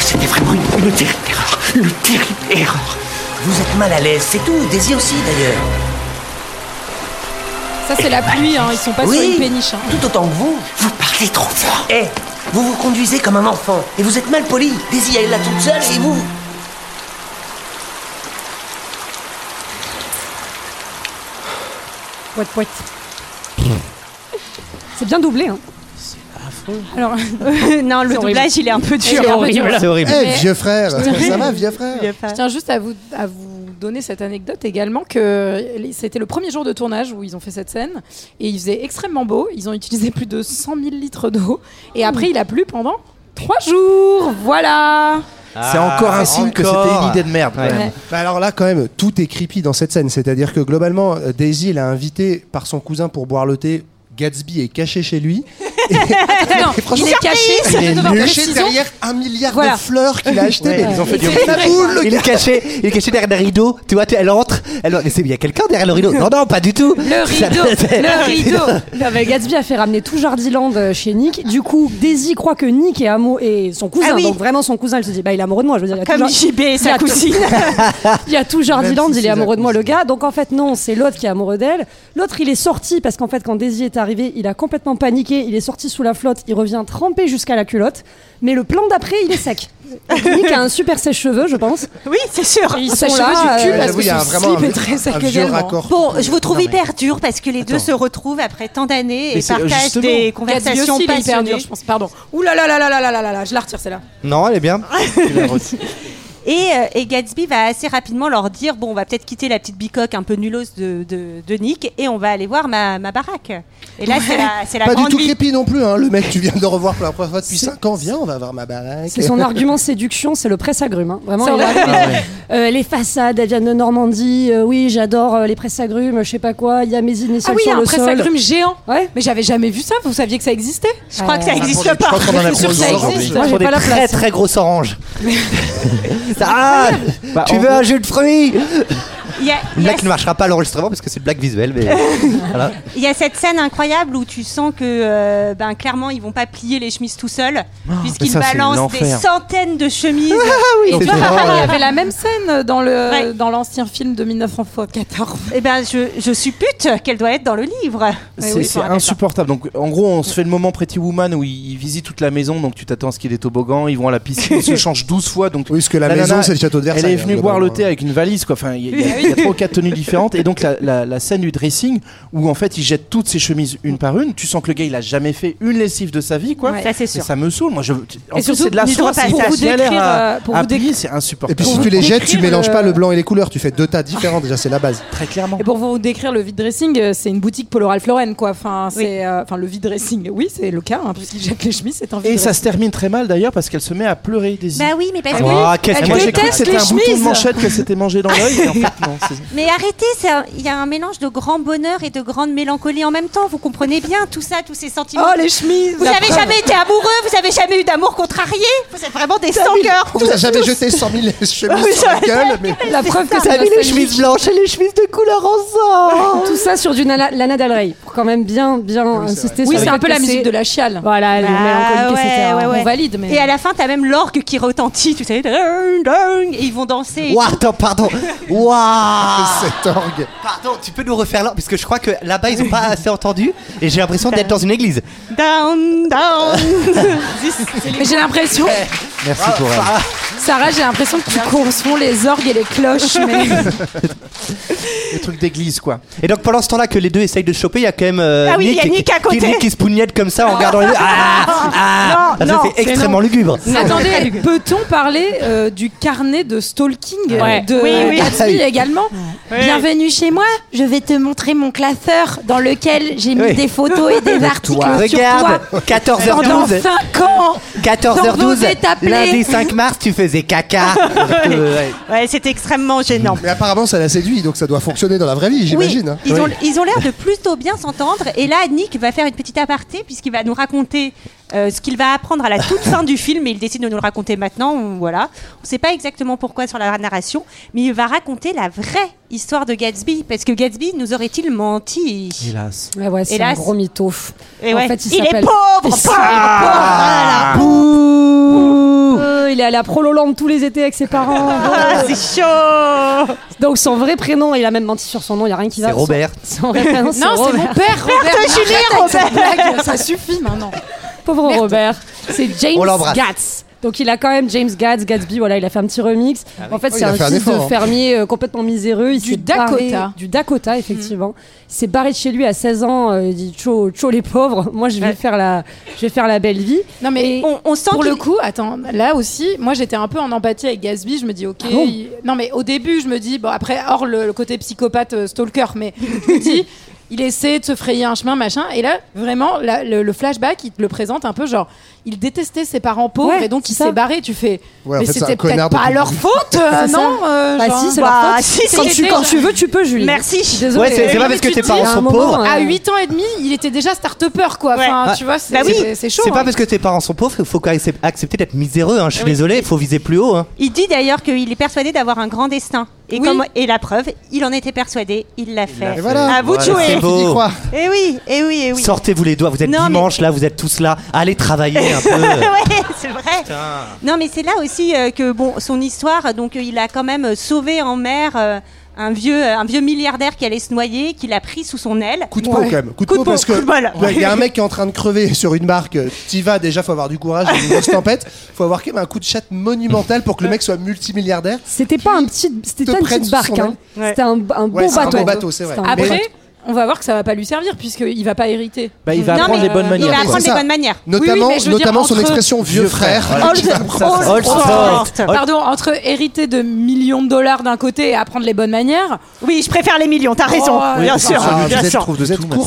C'était vraiment une, une terrible erreur. Une terrible erreur. Vous êtes mal à l'aise, c'est tout. Daisy aussi, d'ailleurs. Ça, c'est la pluie, hein. ils sont pas Oui. sur une péniche. hein. Tout autant que vous. Vous parlez trop fort. Eh, vous vous conduisez comme un enfant. Et vous êtes mal poli. Daisy, elle est là toute seule et vous... Poète, poète. C'est bien doublé, hein. Alors, non, le doublage, il est un peu dur. C'est horrible. C'est horrible. Eh, Mais- vieux frère, ça va, vieux frère Je tiens juste à vous, à vous donner cette anecdote également que c'était le premier jour de tournage où ils ont fait cette scène et il faisait extrêmement beau. Ils ont utilisé plus de 100 000 litres d'eau et après il a plu pendant trois jours. Voilà. C'est encore un signe que c'était une idée de merde. Ouais. Ouais. Bah alors là, quand même, tout est creepy dans cette scène. C'est-à-dire que globalement, euh, Daisy, elle a invité par son cousin pour boire le thé. Gatsby est caché chez lui. Non, Et franchement, il est caché. il est caché derrière un milliard Voilà. de fleurs qu'il a achetées. Ouais, mais ils ont fait il du boule, le Il est caché, il est caché derrière des rideaux. Tu vois, tu- elle entre. Elle, mais c'est il y a quelqu'un derrière le rideau. Non, non, pas du tout. Le rideau, le rideau. Non, mais Gatsby a fait ramener tout Jardiland euh, chez Nick. Du coup, Daisy croit que Nick est amoureux et son cousin. Ah oui. Donc vraiment son cousin, elle se dit bah il est amoureux de moi. Je veux dire, il y a Comme tout JB et sa cousine. il y a tout Jardiland, il est amoureux de moi le gars. Donc en fait non, c'est l'autre qui est amoureux d'elle. L'autre il est sorti parce qu'en fait quand Daisy est arrivé, il a complètement paniqué. Il est sorti sous la flotte. Il revient trempé jusqu'à la culotte. Mais le plan d'après, il est sec. Nick a un super sèche-cheveux, je pense. Oui, c'est sûr. Et ils sont là. du cul, euh, parce que il y a son slip est très sec également. Bon, je vous trouve hyper dur parce que les deux se retrouvent après tant d'années et euh, partagent des conversations est hyper passionnées. dur, je pense. Pardon. Ouh là là là là là là là là là, je la retire celle-là. Non, elle est bien. Et, euh, et Gatsby va assez rapidement leur dire bon, on va peut-être quitter la petite bicoque un peu nulose de, de, de Nick et on va aller voir ma, ma baraque. Et là, c'est la, la Pas du tout vie. creepy non plus, hein. le mec tu viens de revoir pour la première fois depuis 5 ans, viens, on va voir ma baraque. C'est son argument séduction, c'est le presse-agrumes. hein. Vraiment, vrai. Ah ouais. euh, les façades, elles viennent de Normandie. euh, oui, j'adore euh, les presse-agrumes, je sais pas quoi. Il y a mes Ah initiales oui, il y a sur un le sol. presse-agrume géant. Ouais. Mais j'avais jamais vu ça. Vous saviez que ça existait? Je crois que ça Euh, n'existe Je pas. crois qu'on en a Je suis sûre que ça existe. Moi, pas la très place. très grosses oranges. ah, Bah, tu veux un jus de fruits? Y a, il Une y a- blague qui ne marchera pas à l'enregistrement parce que c'est une blague visuelle. Mais voilà. il y a cette scène incroyable où tu sens que euh, ben, clairement ils vont pas plier les chemises tout seuls puisqu'ils ça, c'est balancent des centaines de chemises. Et Donc, tu vois, c'est pareil, il y avait la même scène dans le Ouais. dans l'ancien film de 1914. Et ben je, je suppute qu'elle doit être dans le livre. C'est oui, insupportable. Donc, en gros, on se fait le moment Pretty Woman où ils, ils visitent toute la maison. Donc, tu t'attends à ce qu'il y ait des toboggans. Ils vont à la piscine. Ils se changent 12 fois. Donc, Oui, parce que la, La maison c'est le château de Versailles. elle est hein, venue boire le thé avec une valise. Quoi. Enfin, il y, a- il y a- il y a trois ou quatre tenues différentes. Et donc, la, la- la scène du dressing où en fait, il jette toutes ses chemises une par une. Tu sens que le gars, il a jamais fait une lessive de sa vie. Quoi. Ouais. Ça, c'est Et sûr. ça me saule. Moi, je. En Et surtout, c'est de la pour soie. vous c'est euh, pour vous décrire- c'est Et insupportable. puis si tu les jettes, tu mélanges pas euh, le blanc et les couleurs, tu fais deux tas différents, déjà c'est la base. Très clairement. Et pour vous décrire le vide dressing, euh, c'est une boutique Polo Ralph Lauren quoi. Enfin, c'est enfin le vide dressing. Oui, c'est le cas hein, puisqu'il jette les chemises, c'est un vide Et ça se termine très mal d'ailleurs parce qu'elle se met à pleurer des Bah oui, mais parce que. Qu'est-ce Elle Et moi j'ai cru que c'était un bouton de manchette qu'elle s'était mangé dans l'œil. et en fait, non. C'est- Mais arrêtez, c'est il y a un mélange de grand bonheur et de grande mélancolie en même temps. Vous comprenez bien tout ça, tous ces sentiments. Oh les chemises. vous n'avez jamais été amoureux, vous avez jamais eu d'amour contrarié. Vous êtes vraiment des sans-cœurs. On vous a jamais jeté 100 000 chemises sur la gueule, mais La preuve que c'est vu les chemises blanches et les chemises de couleur ensemble Tout ça sur du Lana, Lana Del Rey, pour quand même bien, bien insister Oui, sur c'est le un peu la musique c'est- de la chiale. Voilà, le Bah, mélancolique, ouais, etc. On valide, Et à la fin, t'as même l'orgue qui retentit, tu sais, et ils vont danser. et Ouah, tout. Ouah cet orgue. Pardon, tu peux nous refaire là Parce que je crois que là-bas, ils ont pas assez entendu. Et j'ai l'impression d'être dans une église. Down, down. Mais j'ai l'impression, Merci pour elle. Sarah, j'ai l'impression que tu confonds les orgues et les cloches. Mais Les trucs d'église quoi. Et donc pendant ce temps-là que les deux essayent de se choper, il y a quand même euh, Ah oui, il y a qui- Nick à qui, côté. Nick qui se pougnette comme ça en regardant les deux. Ah, ah, Non, ça non, c'est extrêmement lugubre. attendez, peut-on parler euh, du carnet de stalking Ouais. de Oui, oui. Gatsby Oui. Bienvenue chez moi. Je vais te montrer mon classeur dans lequel j'ai mis Oui. des photos et des articles sur Regarde, toi. Pendant 14h12. 5 ans. Dans vos 14h12, étapes lundi 5 mars, tu faisais caca. Euh, ouais. Ouais, c'était extrêmement gênant. Mais apparemment, ça l'a séduit, donc ça doit fonctionner dans la vraie vie, j'imagine. hein. Ils ont ils ont l'air de plutôt bien s'entendre. Et là, Nick va faire une petite aparté puisqu'il va nous raconter euh, ce qu'il va apprendre à la toute fin du film. Et il décide de nous le raconter maintenant. on- Voilà. On ne sait pas exactement pourquoi sur la narration, mais il va raconter la vraie histoire de Gatsby. Parce que Gatsby nous aurait-il menti? Hélas. Ouais, ouais, c'est un Hélas. gros mytho. Et En ouais. fait, il il, est pauvre, Il pauvre, s'appelle- pauvre. Euh, il est allé à Prololand tous les étés avec ses parents. Ah, c'est chaud Donc son vrai prénom, il a même menti sur son nom, il n'y a rien qui va. C'est Robert. Son, son vrai prénom, c'est Non, c'est Robert. mon père, Robert. Julie, blague, Ça suffit maintenant. Pauvre Robert. C'est James. Gatz. Donc il a quand même James Gatz, Gatsby, voilà, il a fait un petit remix. En fait, Oh, c'est un fait un fils effort, de hein. fermier euh, complètement miséreux. Il Du barré- Dakota. Du Dakota, effectivement. Il s'est barré de chez lui à 16 ans. euh, il dit Tcho, tcho les pauvres. Moi, je vais Ouais. faire la, je vais faire la belle vie. Non mais On, on sent pour le coup, attends, là aussi, moi j'étais un peu en empathie avec Gatsby. Je me dis, ok. Ah bon il- Non, mais au début, je me dis, bon, après, hors le, le côté psychopathe euh, stalker, mais je me dis, il essaie de se frayer un chemin, machin. Et là, vraiment, là, le, le flashback, il te le présente un peu genre, il détestait ses parents pauvres Ouais, et donc il s'est barré. Tu fais, Ouais, mais c'était peut-être pas leur le faute, euh, C'est ça. non euh, Bah genre- si, c'est Bah, leur faute. si, si, quand, tu, si. quand tu veux, tu peux, Julie. Merci. Je suis désolée. Ouais, c'est pas parce que tes te parents sont pauvres. euh, À 8 ans et demi, il était déjà start-upper, quoi. Enfin, Ouais. tu vois, c'est Bah oui. c'est- chaud. C'est pas hein. parce que tes parents sont pauvres qu'il faut accepter d'être miséreux. Hein. Je suis Oui. désolé, il faut viser plus haut. Hein. Il dit d'ailleurs qu'il est persuadé d'avoir un grand destin. Et, Oui. comme, et la preuve, il en était persuadé, il l'a fait. Et voilà. À vous de Voilà, c'est beau. Qui y croit Eh oui, eh oui, eh oui. Sortez-vous les doigts, vous êtes Non, mais- dimanche là, vous êtes tous là. Allez travailler un peu. ouais, c'est vrai. Putain. Non, mais c'est là aussi euh, que bon, son histoire. Donc, euh, il a quand même sauvé en mer euh, un vieux, un vieux milliardaire qui allait se noyer, qu'il a pris sous son aile. Coup de peau Ouais. quand même. Coup de peau peau, parce que ouais, il y a un mec qui est en train de crever sur une barque. euh, T'y vas déjà, faut avoir du courage, il y a une grosse tempête. Faut avoir quand même un coup de chatte monumental pour que le mec soit multimilliardaire. C'était pas un petit, c'était pas une petite barque. hein. C'était un, un Ouais, bon c'est un bateau. bon bateau, c'est vrai. Après, on va voir que ça va pas lui servir puisqu'il va pas hériter. Bah, il va Non, apprendre mais les bonnes il manières. va apprendre les bonnes manières. Notamment, dire, notamment son expression vieux frère. Old. Pardon, entre hériter de millions de dollars d'un côté et apprendre les bonnes manières. Oui, je préfère les millions, t'as raison. Oh, bien sûr, Ah, bien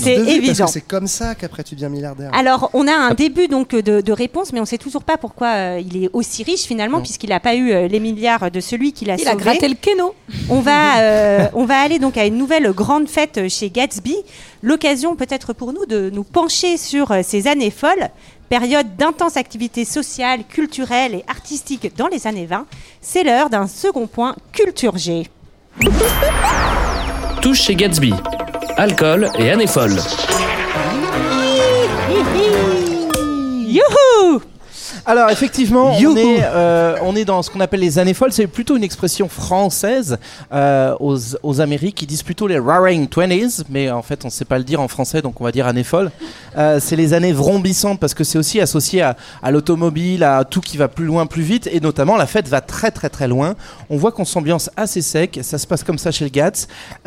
C'est évident. c'est comme ça qu'après tu deviens milliardaire. Alors, on a un début donc de, de réponse, mais on sait toujours pas pourquoi euh, il est aussi riche finalement, puisqu'il n'a pas eu euh, les milliards de celui qu'il a Il sauvé. a gratté le kéno. On va, euh, on va aller donc à une nouvelle grande fête chez Gatsby. L'occasion peut-être pour nous de nous pencher sur euh, ces années folles, période d'intense activité sociale, culturelle et artistique dans les années 20. C'est l'heure d'un second point culture G. Touche chez Gatsby. Alcool et année folle. Youhou Alors effectivement, on Youhou. est, euh, on est dans ce qu'on appelle les années folles. C'est plutôt une expression française euh, aux, aux Amériques. Ils disent plutôt les Roaring Twenties, mais en fait on ne sait pas le dire en français, donc on va dire années folles. Euh, c'est les années vrombissantes parce que c'est aussi associé à, à l'automobile, à tout qui va plus loin, plus vite, et notamment la fête va très très très loin. On voit qu'on s'ambiance assez sec. Ça se passe comme ça chez le Gats.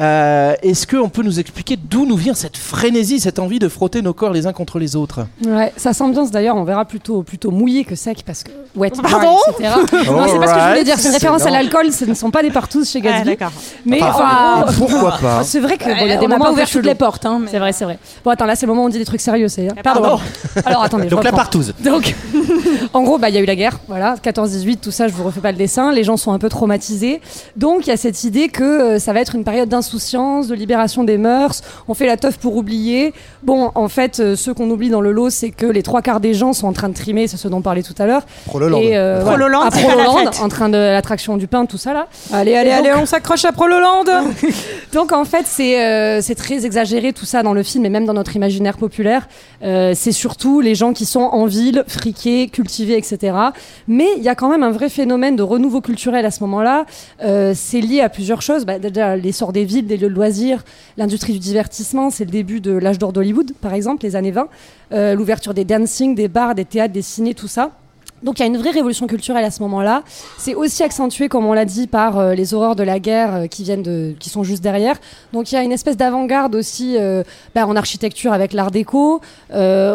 Euh, Est-ce qu'on peut nous expliquer d'où nous vient cette frénésie, cette envie de frotter nos corps les uns contre les autres? Ouais, ça s'ambiance d'ailleurs, on verra plutôt, plutôt mouillé que sec parce que wet, Pardon etc. non, c'est pas ce que je voulais dire, c'est une référence à l'alcool, ce ne sont pas des partous chez Gatsby. mais Enfin, enfin, pourquoi pas c'est vrai que bon, il y a on des n'a moments pas un peu ouvert toutes les portes. Hein, mais- C'est vrai, c'est vrai. Bon, attends, là c'est le moment où on dit des trucs sérieux, c'est. Pardon. Pardon. Alors attendez, je Donc la partouze. Donc, en gros, bah, il y a eu la guerre, voilà, 14-18, tout ça, je vous refais pas le dessin. Les gens sont un peu traumatisés. Donc, il y a cette idée que euh, ça va être une période d'insouciance, de libération des mœurs. On fait la teuf pour oublier. Bon, en fait, euh, ceux qu'on oublie dans le lot, c'est que les trois quarts des gens sont en train de trimer, c'est ce dont on parlait tout à l'heure. Prololand. Et euh, Prololand, fête. en train de l'attraction du pain, tout ça là. Allez, allez, donc- allez, on s'accroche à Prololand. Donc en fait, c'est euh, c'est très exagéré tout ça dans le film et même dans notre imaginaire populaire. Euh, c'est surtout les gens qui sont en ville, friqués, cultivés, etc. Mais il y a quand même un vrai phénomène de renouveau culturel à ce moment-là. Euh, c'est lié à plusieurs choses. Bah, déjà, l'essor des villes, des lieux de loisirs, l'industrie du divertissement. C'est le début de l'âge d'or d'Hollywood, par exemple, les années 20. Euh, L'ouverture des dancing, des bars, des théâtres, des ciné, tout ça. Donc il y a une vraie révolution culturelle à ce moment-là. C'est aussi accentué, comme on l'a dit, par euh, les horreurs de la guerre euh, qui viennent de, qui sont juste derrière. Donc il y a une espèce d'avant-garde aussi euh, bah, en architecture avec l'art déco,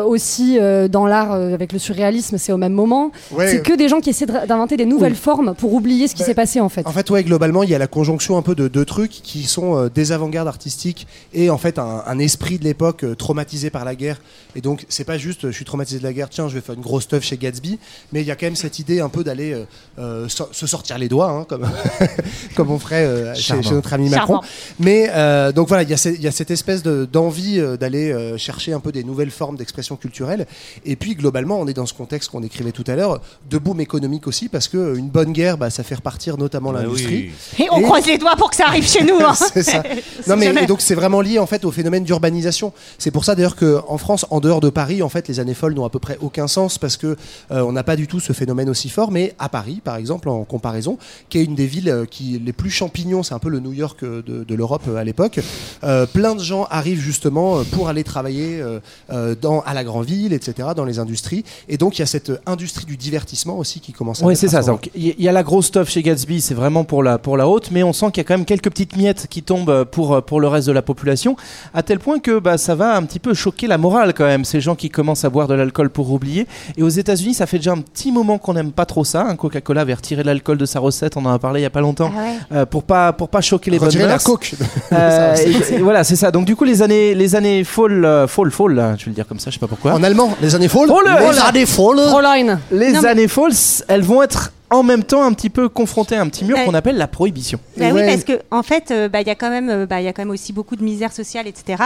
aussi dans l'art avec le surréalisme, c'est au même moment. Ouais. C'est que des gens qui essaient d'inventer des nouvelles formes pour oublier ce qui Bah, s'est passé en fait. En fait, ouais, globalement, il y a la conjonction un peu de deux trucs qui sont des avant-gardes artistiques et en fait un, un esprit de l'époque traumatisé par la guerre. Et donc, c'est pas juste je suis traumatisé de la guerre, tiens, je vais faire une grosse teuf chez Gatsby, mais Mais il y a quand même cette idée un peu d'aller euh, euh, so- se sortir les doigts, hein, comme, comme on ferait euh, chez, notre ami Macron. Charmant. Mais euh, donc voilà, il y, a y cette espèce de- d'envie d'aller euh, chercher un peu des nouvelles formes d'expression culturelle. Et puis globalement, on est dans ce contexte qu'on décrivait tout à l'heure, de boom économique aussi, parce que une bonne guerre, bah, ça fait repartir notamment l'industrie. Et on Et- croise les doigts pour que ça arrive chez nous. hein. c'est ça. Non mais et donc c'est vraiment lié en fait au phénomène d'urbanisation. C'est pour ça d'ailleurs que en France, en dehors de Paris, en fait, les années folles n'ont à peu près aucun sens parce que euh, on n'a pas du tout ce phénomène aussi fort. Mais à Paris, par exemple, en comparaison, qui est une des villes euh, qui les plus champignons, c'est un peu le New York euh, de, de l'Europe euh, à l'époque. euh, plein de gens arrivent justement pour aller travailler euh, dans à la grande ville, etc., dans les industries. Et donc il y a cette industrie du divertissement aussi qui commence. à Oui, c'est ça. Donc, il y, a la grosse stuff chez Gatsby, c'est vraiment pour la, pour la haute, mais on sent qu'il y a quand même quelques petites miettes qui tombent pour, pour le reste de la population, à tel point que bah, ça va un petit peu choquer la morale quand même, ces gens qui commencent à boire de l'alcool pour oublier. Et aux États-Unis, ça fait déjà un petit moment qu'on n'aime pas trop ça. Un Coca-Cola avait retiré l'alcool de sa recette, on en a parlé il y a pas longtemps, euh, pour pas pour pas choquer les bonnes Retirer la mœurs. coke. Euh, et- et voilà, c'est ça. Donc du coup, les années les années fall fall fall, je vais le dire comme ça, je sais pas pourquoi. En allemand, les années folles. Fall, Les fall. années folles. Fräulein. Les années folles, elles vont être en même temps un petit peu confrontées à un petit mur Ouais. qu'on appelle la prohibition. Bah Ouais. oui, parce que en fait, euh, bah, il y a quand même, euh, bah, il y a quand même aussi beaucoup de misère sociale, etc.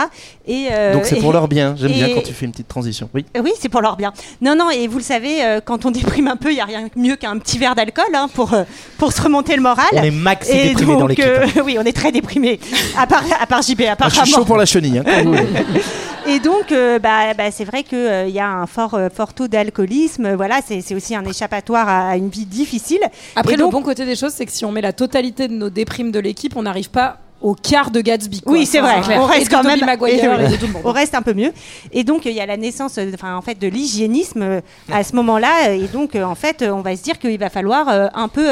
Et euh, Donc c'est pour et- leur bien. J'aime bien quand tu fais une petite transition. Oui. Euh, Oui, c'est pour leur bien. Non, non, et vous le savez, euh, quand on déprime un peu, il n'y a rien de mieux qu'un petit verre d'alcool hein, pour, euh, pour se remonter le moral. On est maxi Et déprimé dans donc, l'équipe. euh, oui, on est très déprimé. À part, à part JB, Ah, apparemment. je suis chaud pour la chenille. hein. Et donc, euh, bah, bah, c'est vrai qu'il y a un fort, euh, fort taux d'alcoolisme. Euh, Voilà, c'est aussi un échappatoire à une vie difficile. Après, le bon côté des choses, c'est que si on met la totalité de nos déprimes de l'équipe, on n'arrive pas au quart de Gatsby. quoi. Oui, c'est vrai. clair. On reste quand même. Maguire et- et de tout le monde. on reste un peu mieux. Et donc il y a la naissance, euh, enfin en fait, de l'hygiénisme euh, à ce moment-là. Et donc euh, en fait, on va se dire qu'il va falloir un peu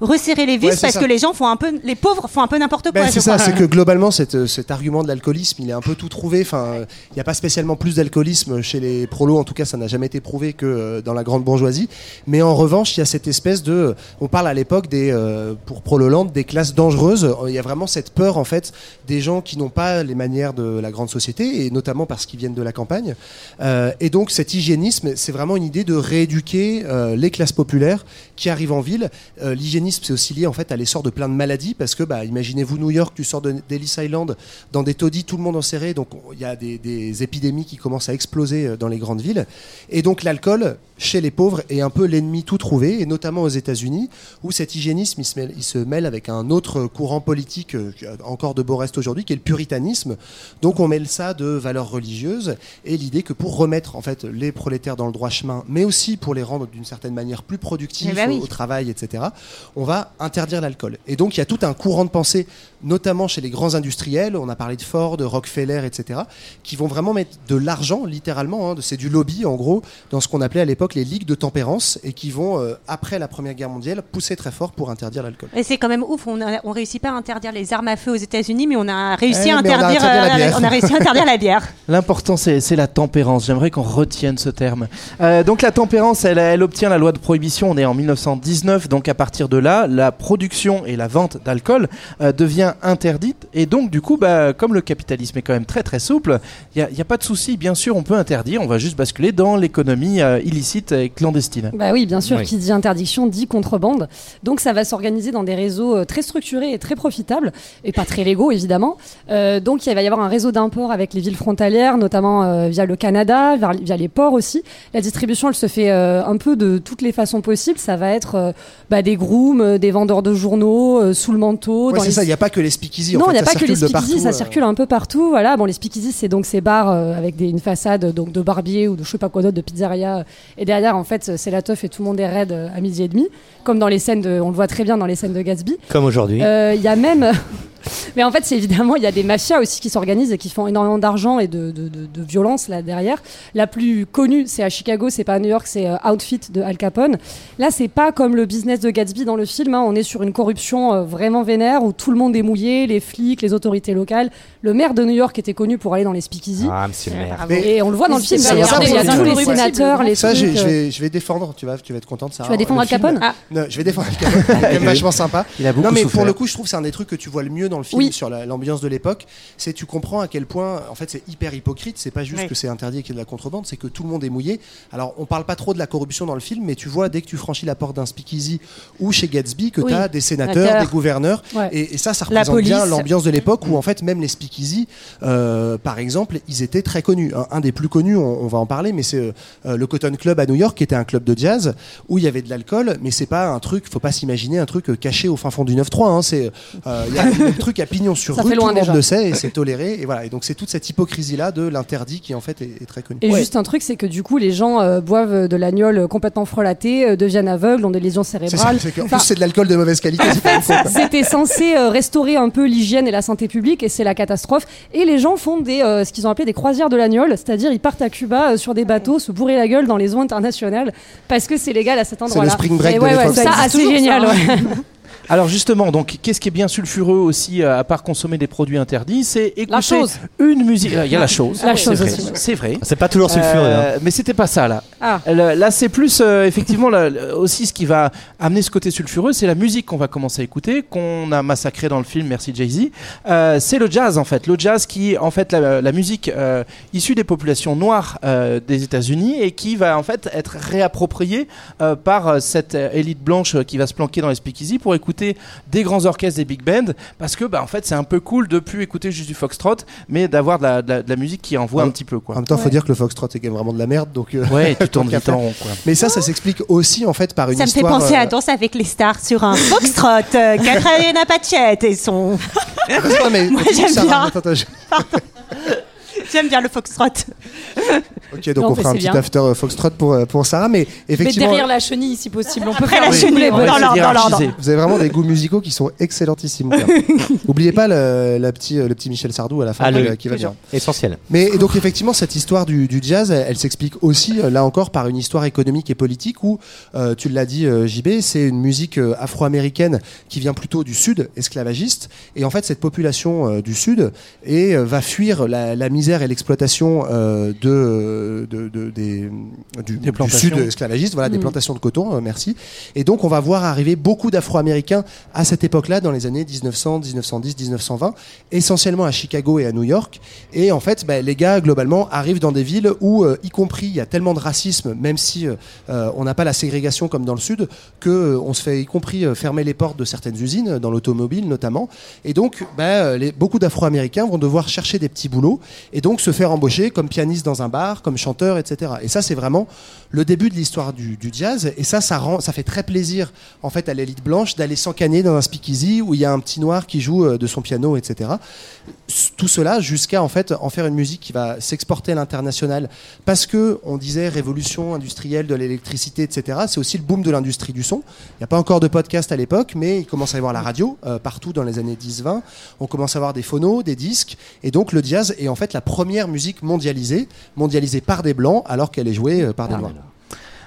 resserrer les vis Ouais, parce ça. que les gens font un peu, les pauvres font un peu n'importe quoi. Ben, c'est ça, c'est que globalement, cette, cet argument de l'alcoolisme, il est un peu tout trouvé. Enfin, il n'y a pas spécialement plus d'alcoolisme chez les prolos, en tout cas, ça n'a jamais été prouvé que dans la grande bourgeoisie. Mais en revanche, il y a cette espèce de. On parle à l'époque des, pour Prololand, des classes dangereuses. Il y a vraiment cette peur, en fait, des gens qui n'ont pas les manières de la grande société, et notamment parce qu'ils viennent de la campagne. Euh, et donc, cet hygiénisme, c'est vraiment une idée de rééduquer euh, les classes populaires qui arrivent en ville. Euh, L'hygiénisme, c'est aussi lié en fait à l'essor de plein de maladies parce que, bah, imaginez-vous New York, tu sors de- d'Ellis Island dans des taudis, tout le monde enserré, donc on- il y a des, des épidémies qui commencent à exploser euh, dans les grandes villes. Et donc l'alcool, chez les pauvres, est un peu l'ennemi tout trouvé, et notamment aux États-Unis, où cet hygiénisme, il se mêle, il se mêle avec un autre courant politique euh, encore de beau reste aujourd'hui, qui est le puritanisme. Donc on mêle ça de valeurs religieuses et l'idée que pour remettre en fait les prolétaires dans le droit chemin, mais aussi pour les rendre d'une certaine manière plus productifs Eh ben oui. au, travail, etc., on va interdire l'alcool. Et donc il y a tout un courant de pensée, notamment chez les grands industriels, on a parlé de Ford, de Rockefeller, etc., qui vont vraiment mettre de l'argent, littéralement, hein, c'est du lobby en gros, dans ce qu'on appelait à l'époque les ligues de tempérance, et qui vont, euh, après la Première Guerre mondiale, pousser très fort pour interdire l'alcool. Et c'est quand même ouf. On, a- on réussit pas à interdire les armes à feu aux États-Unis, mais on a réussi Eh, à mais on a interdire. la euh, bière. on a réussi à interdire la bière. L'important, c'est la tempérance. J'aimerais qu'on retienne ce terme. Euh, donc la tempérance, elle, elle obtient la loi de prohibition. On est en 1919. Donc à partir de là, la production et la vente d'alcool euh, devient interdite. Et donc du coup, bah, comme le capitalisme est quand même très très souple, il n'y a, pas de souci. Bien sûr, on peut interdire. On va juste basculer dans l'économie euh, illicite et clandestine. Bah oui, bien sûr, Oui. qui dit interdiction dit contrebande. Donc ça va s'organiser dans des réseaux euh, très structurés et très profitables, et pas très légaux évidemment. Euh, donc il va y avoir un réseau d'import avec les villes frontalières, notamment euh, via le Canada, via, via les ports aussi. La distribution, elle se fait euh, un peu de toutes les façons possibles. Ça va être euh, bah, des grooms, euh, des vendeurs de journaux, euh, sous le manteau. Ouais, c'est les ça, il n'y a pas que les speakeasy. non, il n'y a ça pas que les speakeasy, partout, ça euh. circule un peu partout. Voilà, bon, les speakeasy, c'est donc ces bars euh, avec des, une façade donc de barbier ou de je sais pas quoi d'autre, de pizzeria. Et derrière, en fait, c'est la teuf et tout le monde est raide à midi et demi, comme dans les scènes de, on le voit très bien dans les scènes de Gatsby. Comme aujourd'hui. Euh, Il y a même. Mais en fait, c'est évidemment, il y a des mafias aussi qui s'organisent et qui font énormément d'argent et de, de, de- de violence là derrière. La plus connue, c'est à Chicago, c'est pas à New York, c'est euh, Outfit de Al Capone. Là, c'est pas comme le business de Gatsby dans le film. hein. On est sur une corruption euh, vraiment vénère où tout le monde est mouillé, les flics, les autorités locales. Le maire de New York était connu pour aller dans les speakeasy. Ah, monsieur le maire. Et on le voit dans le film. D'ailleurs. Il y a tous les sénateurs, les Ça, trucs, je euh, vais, je vais défendre. Tu vas, tu vas être contente. Ça. Tu vas défendre Le Al Capone? Ah. Non, je vais défendre Al Capone. Vachement sympa. Il a beaucoup non, mais souffert. pour le coup, je trouve que c'est un des trucs que tu vois le mieux dans dans le film sur la- l'ambiance de l'époque, c'est tu comprends à quel point en fait c'est hyper hypocrite. C'est pas juste Oui. que c'est interdit et qu'il y a de la contrebande, c'est que tout le monde est mouillé. Alors on parle pas trop de la corruption dans le film, mais tu vois dès que tu franchis la porte d'un speakeasy ou chez Gatsby que Oui. tu as des sénateurs, des gouverneurs, Ouais. et, et ça ça La représente bien l'ambiance de l'époque où en fait même les speakeasy, euh, par exemple, ils étaient très connus. Un, un des plus connus, on, on va en parler, mais c'est euh, le Cotton Club à New York, qui était un club de jazz où il y avait de l'alcool, mais c'est pas un truc, faut pas s'imaginer un truc euh, caché au fin fond du 9-3. Hein, c'est euh, il y a le truc à pignon sur Ça rue, fait tout le monde le sait et c'est toléré. Et voilà. Et donc c'est toute cette hypocrisie là de l'interdit qui en fait est, est très connu. Et juste un truc, c'est que du coup, les gens euh, boivent de l'agnole complètement frelaté, euh, deviennent aveugles, ont des lésions C'est ça, cérébrales. c'est qu'en Enfin, plus c'est de l'alcool de mauvaise qualité. c'est. C'était censé euh, restaurer un peu l'hygiène et la santé publique et c'est la catastrophe. Et les gens font des, euh, ce qu'ils ont appelé des croisières de l'agnole, c'est-à-dire ils partent à Cuba euh, sur des bateaux, se bourrer la gueule dans les eaux internationales parce que c'est légal à cet endroit-là. le spring break Et de ouais, ouais, l'époque. ça, Ça c'est toujours, génial. ça, ouais. Alors justement, donc qu'est-ce qui est bien sulfureux aussi, euh, à part consommer des produits interdits, c'est écouter chose. une musique. Il y a la chose. La c'est chose. C'est vrai. C'est pas toujours sulfureux. Euh, hein. Mais c'était pas ça là. Ah. Là, c'est plus euh, effectivement là, aussi ce qui va amener ce côté sulfureux, c'est la musique qu'on va commencer à écouter, qu'on a massacré dans le film. Merci Jay Z. Euh, c'est le jazz en fait, le jazz qui en fait la, la musique euh, issue des populations noires euh, des États-Unis et qui va en fait être réappropriée euh, par cette élite blanche qui va se planquer dans les speakeasy pour écouter des grands orchestres, des big bands, parce que bah en fait c'est un peu cool de plus écouter juste du foxtrot, mais d'avoir de la, de la- de la musique qui envoie un petit peu quoi. En même temps, faut dire que le foxtrot c'est quand même vraiment de la merde. Donc euh, Ouais, tu tournes vite en rond quoi. Mais ça, ça s'explique aussi en fait par une Ça me fait histoire. penser euh, à Danse avec les stars sur un foxtrot. Euh, Catherine Pachette et son. Non, mais Moi, j'aime bien. Attends, attends, je- J'aime bien le foxtrot. Ok, donc Non, on fera un petit bien. after euh, foxtrot pour, euh, pour Sarah, mais Mais effectivement. derrière la chenille, si possible. On peut Après faire la chenille, dans l'ordre. Vous avez vraiment des goûts musicaux qui sont excellentissimes. quoi. Oubliez pas le, la petit, euh, le petit Michel Sardou à la fin Ah, qui, le- va- qui va bien. Essentiel. Mais donc effectivement cette histoire du, du jazz, elle, elle s'explique aussi là encore par une histoire économique et politique où euh, tu l'as dit euh, JB, c'est une musique euh, afro-américaine qui vient plutôt du sud esclavagiste et en fait cette population euh, du sud et euh, va fuir la, la misère et l'exploitation euh, de, de, de- des du, sud esclavagiste, voilà des Mm. plantations de coton, euh, merci. Et donc on va voir arriver beaucoup d'Afro-Américains à cette époque-là dans les années 1900, 1910, 1920, essentiellement à Chicago et à New York. Et en fait, bah, les gars, globalement, arrivent dans des villes où, euh, y compris, il y a tellement de racisme, même si on n'a pas la ségrégation comme dans le Sud, que euh, on se fait, y compris, euh, fermer les portes de certaines usines, dans l'automobile notamment. Et donc, bah, les, beaucoup d'Afro-Américains vont devoir chercher des petits boulots et donc se faire embaucher comme pianiste dans un bar, comme chanteur, etc. Et ça, c'est vraiment le début de l'histoire du, jazz. Et ça, ça rend, ça fait très plaisir, en fait, à l'élite blanche d'aller s'encaner dans un speakeasy où il y a un petit noir qui joue euh, de son piano, etc. Tout cela jusqu'à, en fait, en faire une musique qui va s'exporter à l'international parce que, on disait, révolution industrielle de l'électricité, etc. C'est aussi le boom de l'industrie du son. Il n'y a pas encore de podcast à l'époque, mais il commence à y avoir la radio euh, partout dans les années 10-20. On commence à avoir des phonos, des disques. Et donc, le jazz est en fait la première musique mondialisée, mondialisée par des blancs alors qu'elle est jouée euh, par des noirs.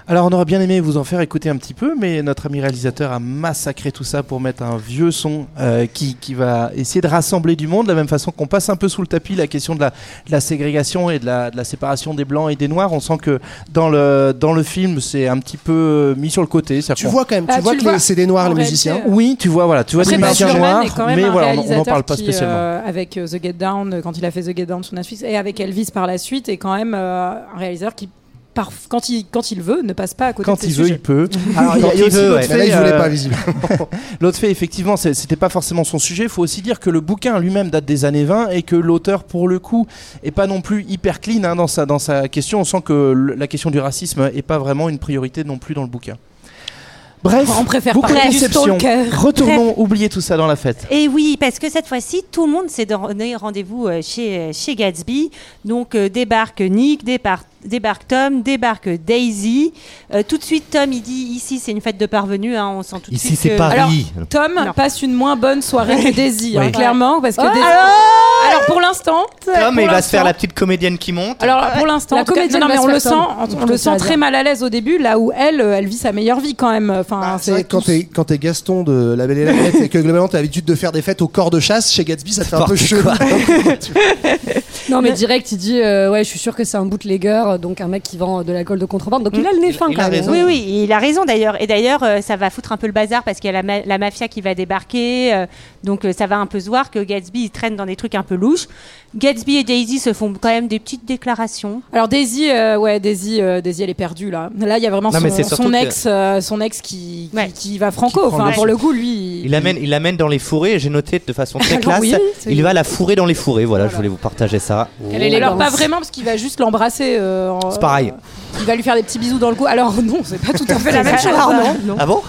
Alors on aurait bien aimé vous en faire écouter un petit peu, mais notre ami réalisateur a massacré tout ça pour mettre un vieux son euh, qui, qui va essayer de rassembler du monde, de la même façon qu'on passe un peu sous le tapis la question de la, de la ségrégation et de la, de la séparation des blancs et des noirs. On sent que dans le, dans le film c'est un petit peu mis sur le côté. Tu vois quand même, tu vois que c'est des noirs les musiciens. Oui, tu vois, voilà, tu vois des musiciens noirs, est quand même mais voilà, on- n'en parle pas qui, spécialement. euh, avec euh, The Get Down, euh, quand il a fait The Get Down sur Netflix, et avec Elvis par la suite, est quand même euh, un réalisateur qui, par, quand, il, quand il veut, ne passe pas à côté Quand de ses il veut, il peut. Alors, Quand il y a il aussi veut, l'autre ouais. fait. Mais là, il voulait euh, pas, visiblement. l'autre fait, effectivement, c'était pas forcément son sujet. Il faut aussi dire que le bouquin lui-même date des années 20 et que l'auteur, pour le coup, est pas non plus hyper clean hein, dans, sa, dans sa question. On sent que la question du racisme est pas vraiment une priorité non plus dans le bouquin. Bref, On préfère beaucoup de déceptions. Retournons oublier tout ça dans la fête. Et oui, parce que cette fois-ci, tout le monde s'est donné rendez-vous euh, chez, euh, chez Gatsby. Donc euh, débarque Nick, débarque, débarque Tom, débarque Daisy. Euh, tout de suite, Tom, il dit ici, c'est une fête de parvenus. hein, on sent tout de Ici, suite. c'est que- Paris. Alors, Tom passe une moins bonne soirée que Daisy, hein, clairement, parce que Oh, Daisy- alors Alors pour l'instant, Tom, pour il va se faire la petite comédienne qui monte. Alors pour l'instant, La cas, comédienne non, mais on le sent, on, le sent très mal à l'aise au début, là où elle, euh, elle vit sa meilleure vie quand même. Enfin, Ah, c'est vrai que quand tout- t'es quand t'es Gaston de La Belle et la Bête et que globalement t'as l'habitude de faire des fêtes au corps de chasse chez Gatsby, ça te fait un peu chelou. Non, mais direct, il dit euh, Ouais, je suis sûr que c'est un bootlegger, donc un mec qui vend de l'alcool de contrebande. Donc il a le nez fin quand même. Oui, oui, il a raison d'ailleurs. Et d'ailleurs, euh, ça va foutre un peu le bazar parce qu'il y a la, ma- la mafia qui va débarquer. euh, donc euh, ça va un peu se voir que Gatsby il traîne dans des trucs un peu louches. Gatsby et Daisy se font quand même des petites déclarations. Alors Daisy, euh, ouais, Daisy, euh, Daisy, elle est perdue là. Là, il y a vraiment Non, son, ex, euh, son ex qui, qui, qui va franco. Qui Enfin, pour le coup, lui. Il l'amène, il l'amène dans les fourrés. et J'ai noté de façon très classe. oui, il va la fourrer dans les fourrés. Voilà, je voulais vous partager ça. Alors pas vraiment parce qu'il va juste l'embrasser. euh, en- C'est pareil. Il va lui faire des petits bisous dans le cou. Alors non, c'est pas tout à fait la même chose. Hein. non, Ah bon?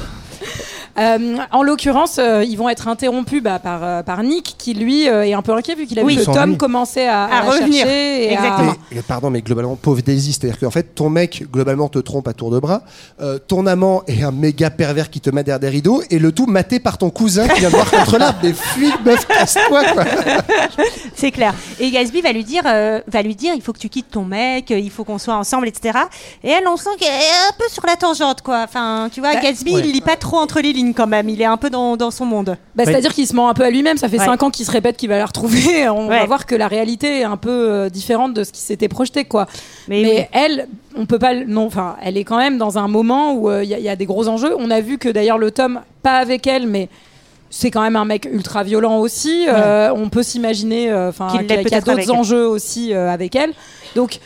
Euh, en l'occurrence, euh, ils vont être interrompus bah, par, euh, par Nick, qui lui euh, est un peu inquiet vu qu'il a Oui. vu que Tom ami. commençait à, À revenir. chercher et à- Exactement. Mais, mais pardon, mais globalement, pauvre Daisy, c'est-à-dire qu'en fait, ton mec, globalement, te trompe à tour de bras. Euh, ton amant est un méga pervers qui te met derrière des rideaux, et le tout maté par ton cousin qui vient de voir contre l'arbre. Mais fuis, meuf, casse-toi. C'est clair. Et Gatsby va lui dire, euh, va lui dire, il faut que tu quittes ton mec, il faut qu'on soit ensemble, etc. Et elle, on sent qu'elle est un peu sur la tangente, quoi. Enfin, tu vois, Bah, Gatsby, ouais. il lit pas trop entre les lignes quand même. Il est un peu dans, dans son monde. Bah, C'est-à-dire qu'il se ment un peu à lui-même. Ça fait Ouais. 5 ans qu'il se répète qu'il va la retrouver. On va voir que la réalité est un peu euh, différente de ce qui s'était projeté, quoi. Mais, Mais oui. elle, on peut pas. Non, enfin, elle est quand même dans un moment où euh, il y, a- il y a des gros enjeux. On a vu que d'ailleurs le tome, pas avec elle, mais c'est quand même un mec ultra violent aussi. Euh, on peut s'imaginer, euh, enfin, Qu'il y a, d'autres enjeux aussi euh, avec elle. Donc.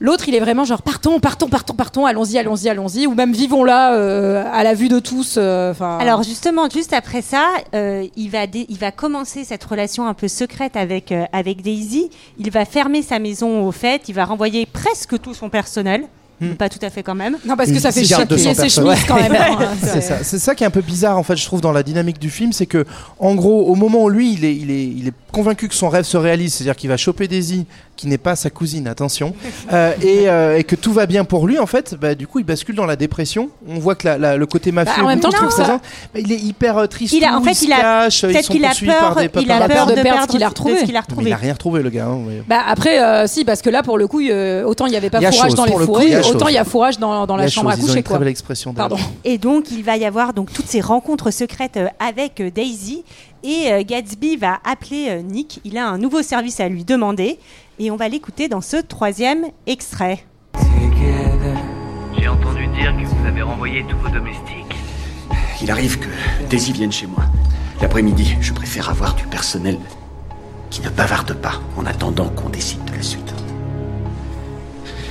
L'autre, il est vraiment genre partons, partons, partons, partons, allons-y, allons-y, allons-y, ou même vivons là euh, à la vue de tous. euh, Alors justement, juste après ça, euh, il, va dé- il va commencer cette relation un peu secrète avec, euh, avec Daisy. Il va fermer sa maison aux fêtes, il va renvoyer presque tout son personnel. Pas tout à fait quand même. Non, parce que Une ça fait chier 100 ses chemises quand même. hein. C'est ça. C'est ça qui est un peu bizarre en fait, je trouve, dans la dynamique du film, c'est que en gros, au moment où lui, il est, il est, il est convaincu que son rêve se réalise, c'est-à-dire qu'il va choper Daisy, qui n'est pas sa cousine, attention, euh, et, euh, et que tout va bien pour lui, en fait, bah, du coup, il bascule dans la dépression. On voit que la- la- le côté mafieux Bah, en est même temps, je trouve ça-. Bah, il est hyper euh, triste. Il a- en fait, il a- peut-être qu'il a peur- il a peur de perdre ce qu'il a retrouvé. qu'il a Mais retrouvé. il a rien retrouvé, le gars. hein, Bah après, euh, si, parce que là, pour le coup, euh, autant il n'y avait pas Il fourrage chose, dans les le fourrés, il autant il y a fourrage dans, dans la, chambre à chose, coucher. une très quoi. belle expression, d'ailleurs. Pardon. Et donc, il va y avoir donc toutes ces rencontres secrètes avec Daisy. Et Gatsby va appeler Nick. Il a un nouveau service à lui demander. Et on va l'écouter dans ce troisième extrait. J'ai entendu dire que vous avez renvoyé tous vos domestiques. Il arrive que Daisy vienne chez moi. L'après-midi, je préfère avoir du personnel qui ne bavarde pas en attendant qu'on décide de la suite.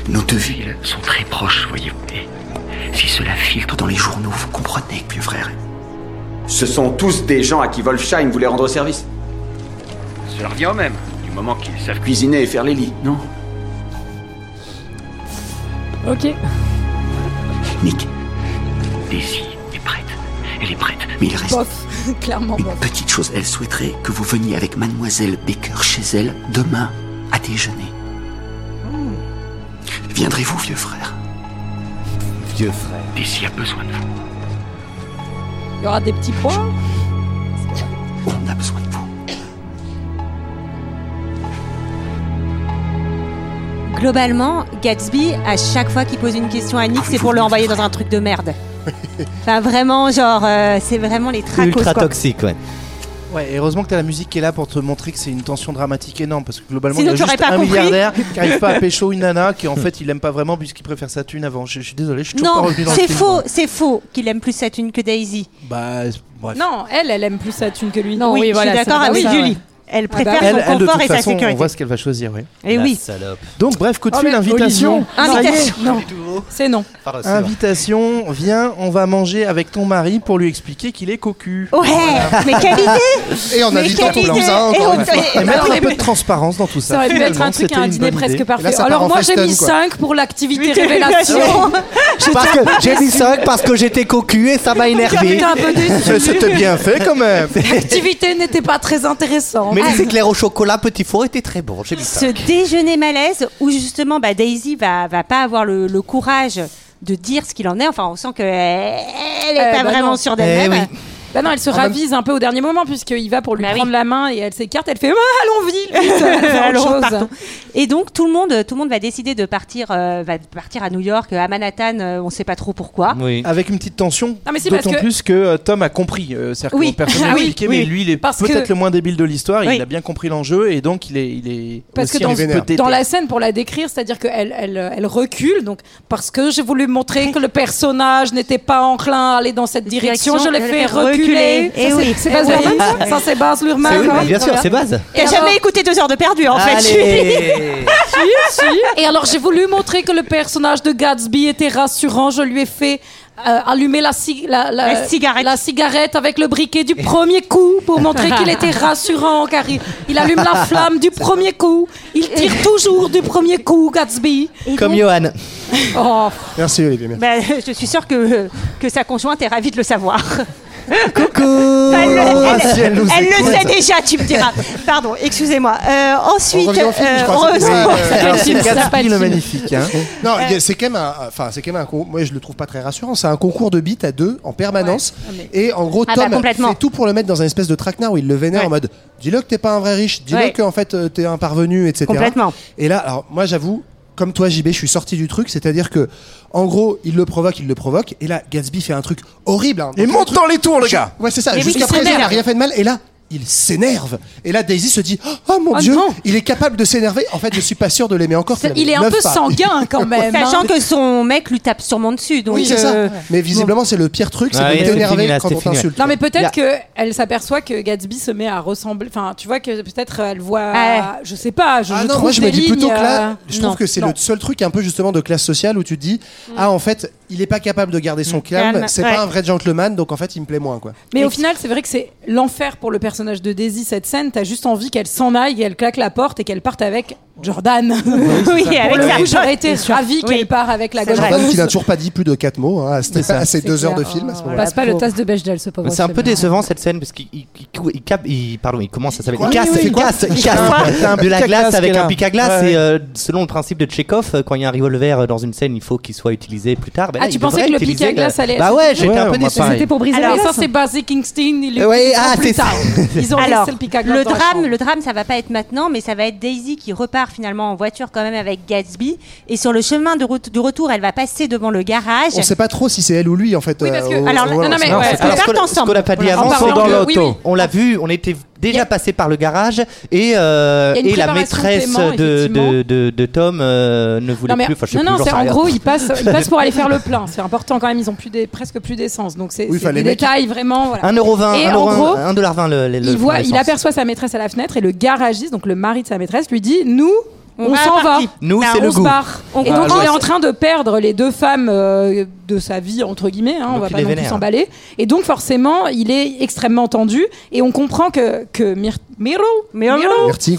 Nos deux villes sont très proches, voyez-vous. Et si cela filtre dans les journaux, vous comprenez, vieux frère. Ce sont tous des gens à qui Wolfsheim voulait rendre service. Cela revient au même, moment qu'ils savent cuisiner et faire les lits, non Ok. Nick, Daisy est prête. Elle est prête, mais il reste Bof, clairement bof. petite chose. Elle souhaiterait que vous veniez avec Mademoiselle Baker chez elle demain à déjeuner. Viendrez-vous, vieux frère Vieux frère. Daisy a besoin de vous. Il y aura des petits points. On a besoin de vous. Globalement, Gatsby, à chaque fois qu'il pose une question à Nick, c'est pour le envoyer dans un truc de merde. Enfin, vraiment, genre, euh, c'est vraiment les tracos. Ultra quoi. toxique, ouais. Ouais, et heureusement que t'as la musique qui est là pour te montrer que c'est une tension dramatique énorme parce que globalement Sinon, il y a juste pas un compris. milliardaire qui arrive pas à pécho une nana qui en fait il aime pas vraiment puisqu'il préfère sa thune avant. Je, je suis désolé, je suis toujours pas Non, revenu dans le c'est faux, c'est faux qu'il aime plus sa thune que Daisy. Bah bref. Non, elle, elle aime plus sa thune que lui. Non, oui, oui, je voilà, suis d'accord avec ça, Julie. ouais. Elle Ah bah préfère Elle, son elle, de confort toute et sa façon, on sécurité. voit ce qu'elle va choisir, oui. Et La oui. salope. Donc bref, coup de Oh, fil, mais invitation. Non, c'est non. Invitation, viens, on va manger avec ton mari pour lui expliquer qu'il est cocu. Ouais, mais quelle idée Et invite quelle ton cousin, Et mettre un peu de transparence dans tout ça. Ça aurait pu être un truc un une dîner presque parfait. Alors en moi j'ai mis quoi. 5 pour l'activité révélation. J'ai mis 5 parce que j'étais cocu et ça m'a énervé. J'étais un peu Mais déçue. C'était bien fait quand même. L'activité n'était pas très intéressante. Mais les éclairs au chocolat petit four étaient très bons. J'ai mis Ce 5. déjeuner malaise où justement bah, Daisy va, va pas avoir le, le courage de dire ce qu'il en est. Enfin, on sent qu'elle elle est Eh pas bah vraiment non. sûre d'elle-même. Eh oui. Bah non, elle se En même- ravise un peu au dernier moment puisqu'il va pour lui Bah oui. prendre la main et elle s'écarte. Elle fait ah, allons. Et donc tout le monde, tout le monde va décider de partir, euh, va partir à New York, à Manhattan. euh, on sait pas trop pourquoi. Oui. Avec une petite tension, d'autant que- plus que euh, Tom a compris. Euh, C'est-à-dire Oui. que personne n'a Ah oui, expliqué, oui. mais lui, il est peut-être que- le moins débile de l'histoire. Oui. Il a bien compris l'enjeu et donc il est, il est Parce que aussi dans, vénère. tété. dans la scène, pour la décrire, c'est-à-dire qu'elle elle, elle recule, donc parce que j'ai voulu montrer que le personnage n'était pas enclin à aller dans cette direction, je l'ai fait reculer. Et Ça, oui. c'est Baz Luhrmann, ça Ça, c'est Baz Luhrmann. C'est- oui, hein. bien sûr, c'est base. T'as Et jamais écouté deux heures de perdu en fait. Allez Si, si. Et alors, j'ai voulu montrer que le personnage de Gatsby était rassurant. Je lui ai fait euh, allumer la, ci- la, la- La cigarette. la cigarette avec le briquet du premier coup pour montrer qu'il était rassurant, car il, il allume la flamme du premier coup. Il tire toujours du premier coup, Gatsby. Comme Johan. Oh, Merci Olivier. merci. Bah, je suis sûre que, que sa conjointe est ravie de le savoir. Coucou Elle, le- Ah, elle- si elle nous elle le écoute. sait déjà, tu me diras. Pardon, excusez-moi. Euh, ensuite, On revient au film, je crois, on- c'était- on- Ouais, Alors, quel film c'est magnifique. hein. Non, y a- c'est quand même un, enfin c'est quand même un concours. Moi, je le trouve pas très rassurant. C'est un concours de beats à deux en permanence. Et en gros, Ah bah, Tom complètement. fait tout pour le mettre dans un espèce de traquenard où il le vénère Ouais. en mode dis-le que t'es pas un vrai riche, dis-le Ouais. que en fait euh, t'es un parvenu, etc. Complètement. Et là, alors moi, j'avoue. Comme toi, JB, je suis sorti du truc, c'est-à-dire que, en gros, il le provoque, il le provoque, et là, Gatsby fait un truc horrible. hein. Et monte truc- dans les tours, le gars Ouais, c'est ça. Jusqu'à présent, il a s'énerve. rien fait de mal, et là, il s'énerve. Et là, Daisy se dit Oh mon Oh dieu, non. il est capable de s'énerver. En fait, je suis pas sûr de l'aimer encore. il est un peu sanguin quand même. Sachant hein. que son mec lui tape sûrement dessus. Donc, Oui, c'est euh, ça. Mais visiblement, c'est le pire truc, c'est Ouais, de c'est t'énerver quand on ouais. t'insulte. Non mais peut-être a- que elle s'aperçoit que Gatsby se met à ressembler. Enfin, tu vois que peut-être elle voit. Ah. Je sais pas. Je, Ah je non, trouve moi je me dis plutôt que là, euh, je trouve non, que c'est le seul truc un peu justement de classe sociale où tu te dis ah en fait il est pas capable de garder son calme, Calme, c'est ouais. pas un vrai gentleman donc en fait il me plaît moins quoi. Mais au final, c'est vrai que c'est l'enfer pour le personnage de Daisy cette scène. T'as juste envie qu'elle s'en aille, qu'elle claque la porte et qu'elle parte avec Jordan. oui, pour avec coup, j'aurais été ravie Oui. qu'elle part avec la. Jordan qui n'a toujours pas dit plus de 4 mots hein, à, ça. ces C'est deux heures de clair. film à ce moment-là. passe pas le tasse de Bechdel, ce pauvre. C'est un peu décevant cette scène parce qu'il il, il, il cap- il- pardon, il commence à s'appelle. Quoi Il casse, Oui, oui, il casse, il casse de la glace avec un pic à glace. Et euh, selon le principe de Tchekhov, euh, quand il y a un revolver dans une scène, il faut qu'il soit utilisé plus tard. Ben Ah, tu il pensais que le pic à glace allait- Bah ouais, j'étais un peu déçu. C'était pour briser ça glace. c'est Barry Kingston, il est Ouais, plus ah, c'est tard. Ils ont Alors, le drame, le drame, ça va pas être maintenant, mais ça va être Daisy qui repart finalement en voiture quand même avec Gatsby. Et sur le chemin de route du retour, elle va passer devant le garage. On sait pas trop si c'est elle ou lui en fait. Oui, parce que- euh, alors, au- non, non, mais ouais, c'est- Alors, Alors, ce qu'on- partent ce qu'on ensemble. n'a pas dit Voilà, avant, en c'est parlant dans que- oui. on l'a vu, on était déjà a- passé par le garage et, euh, et la de maîtresse paiement, de, de, de, de Tom euh, ne voulait Non, mais, plus. Enfin, je sais non, plus, non, c'est en gros, ils passent, ils passent pour aller faire le plein. C'est important quand même, ils ont plus des, presque plus d'essence. Donc c'est Oui, des mecs- détails vraiment. Voilà. 1,20€, Et en gros, 1,20$ le, le, le il, voit, il aperçoit sa maîtresse à la fenêtre et le garagiste, donc le mari de sa maîtresse, lui dit Nous, on, s'en va. Nous, Ben, c'est on le goût. On et donc, il est en train de perdre les deux femmes euh, de sa vie, entre guillemets. Hein, on va pas non plus s'emballer. Et donc, forcément, il est extrêmement tendu. Et on comprend que, que Myr-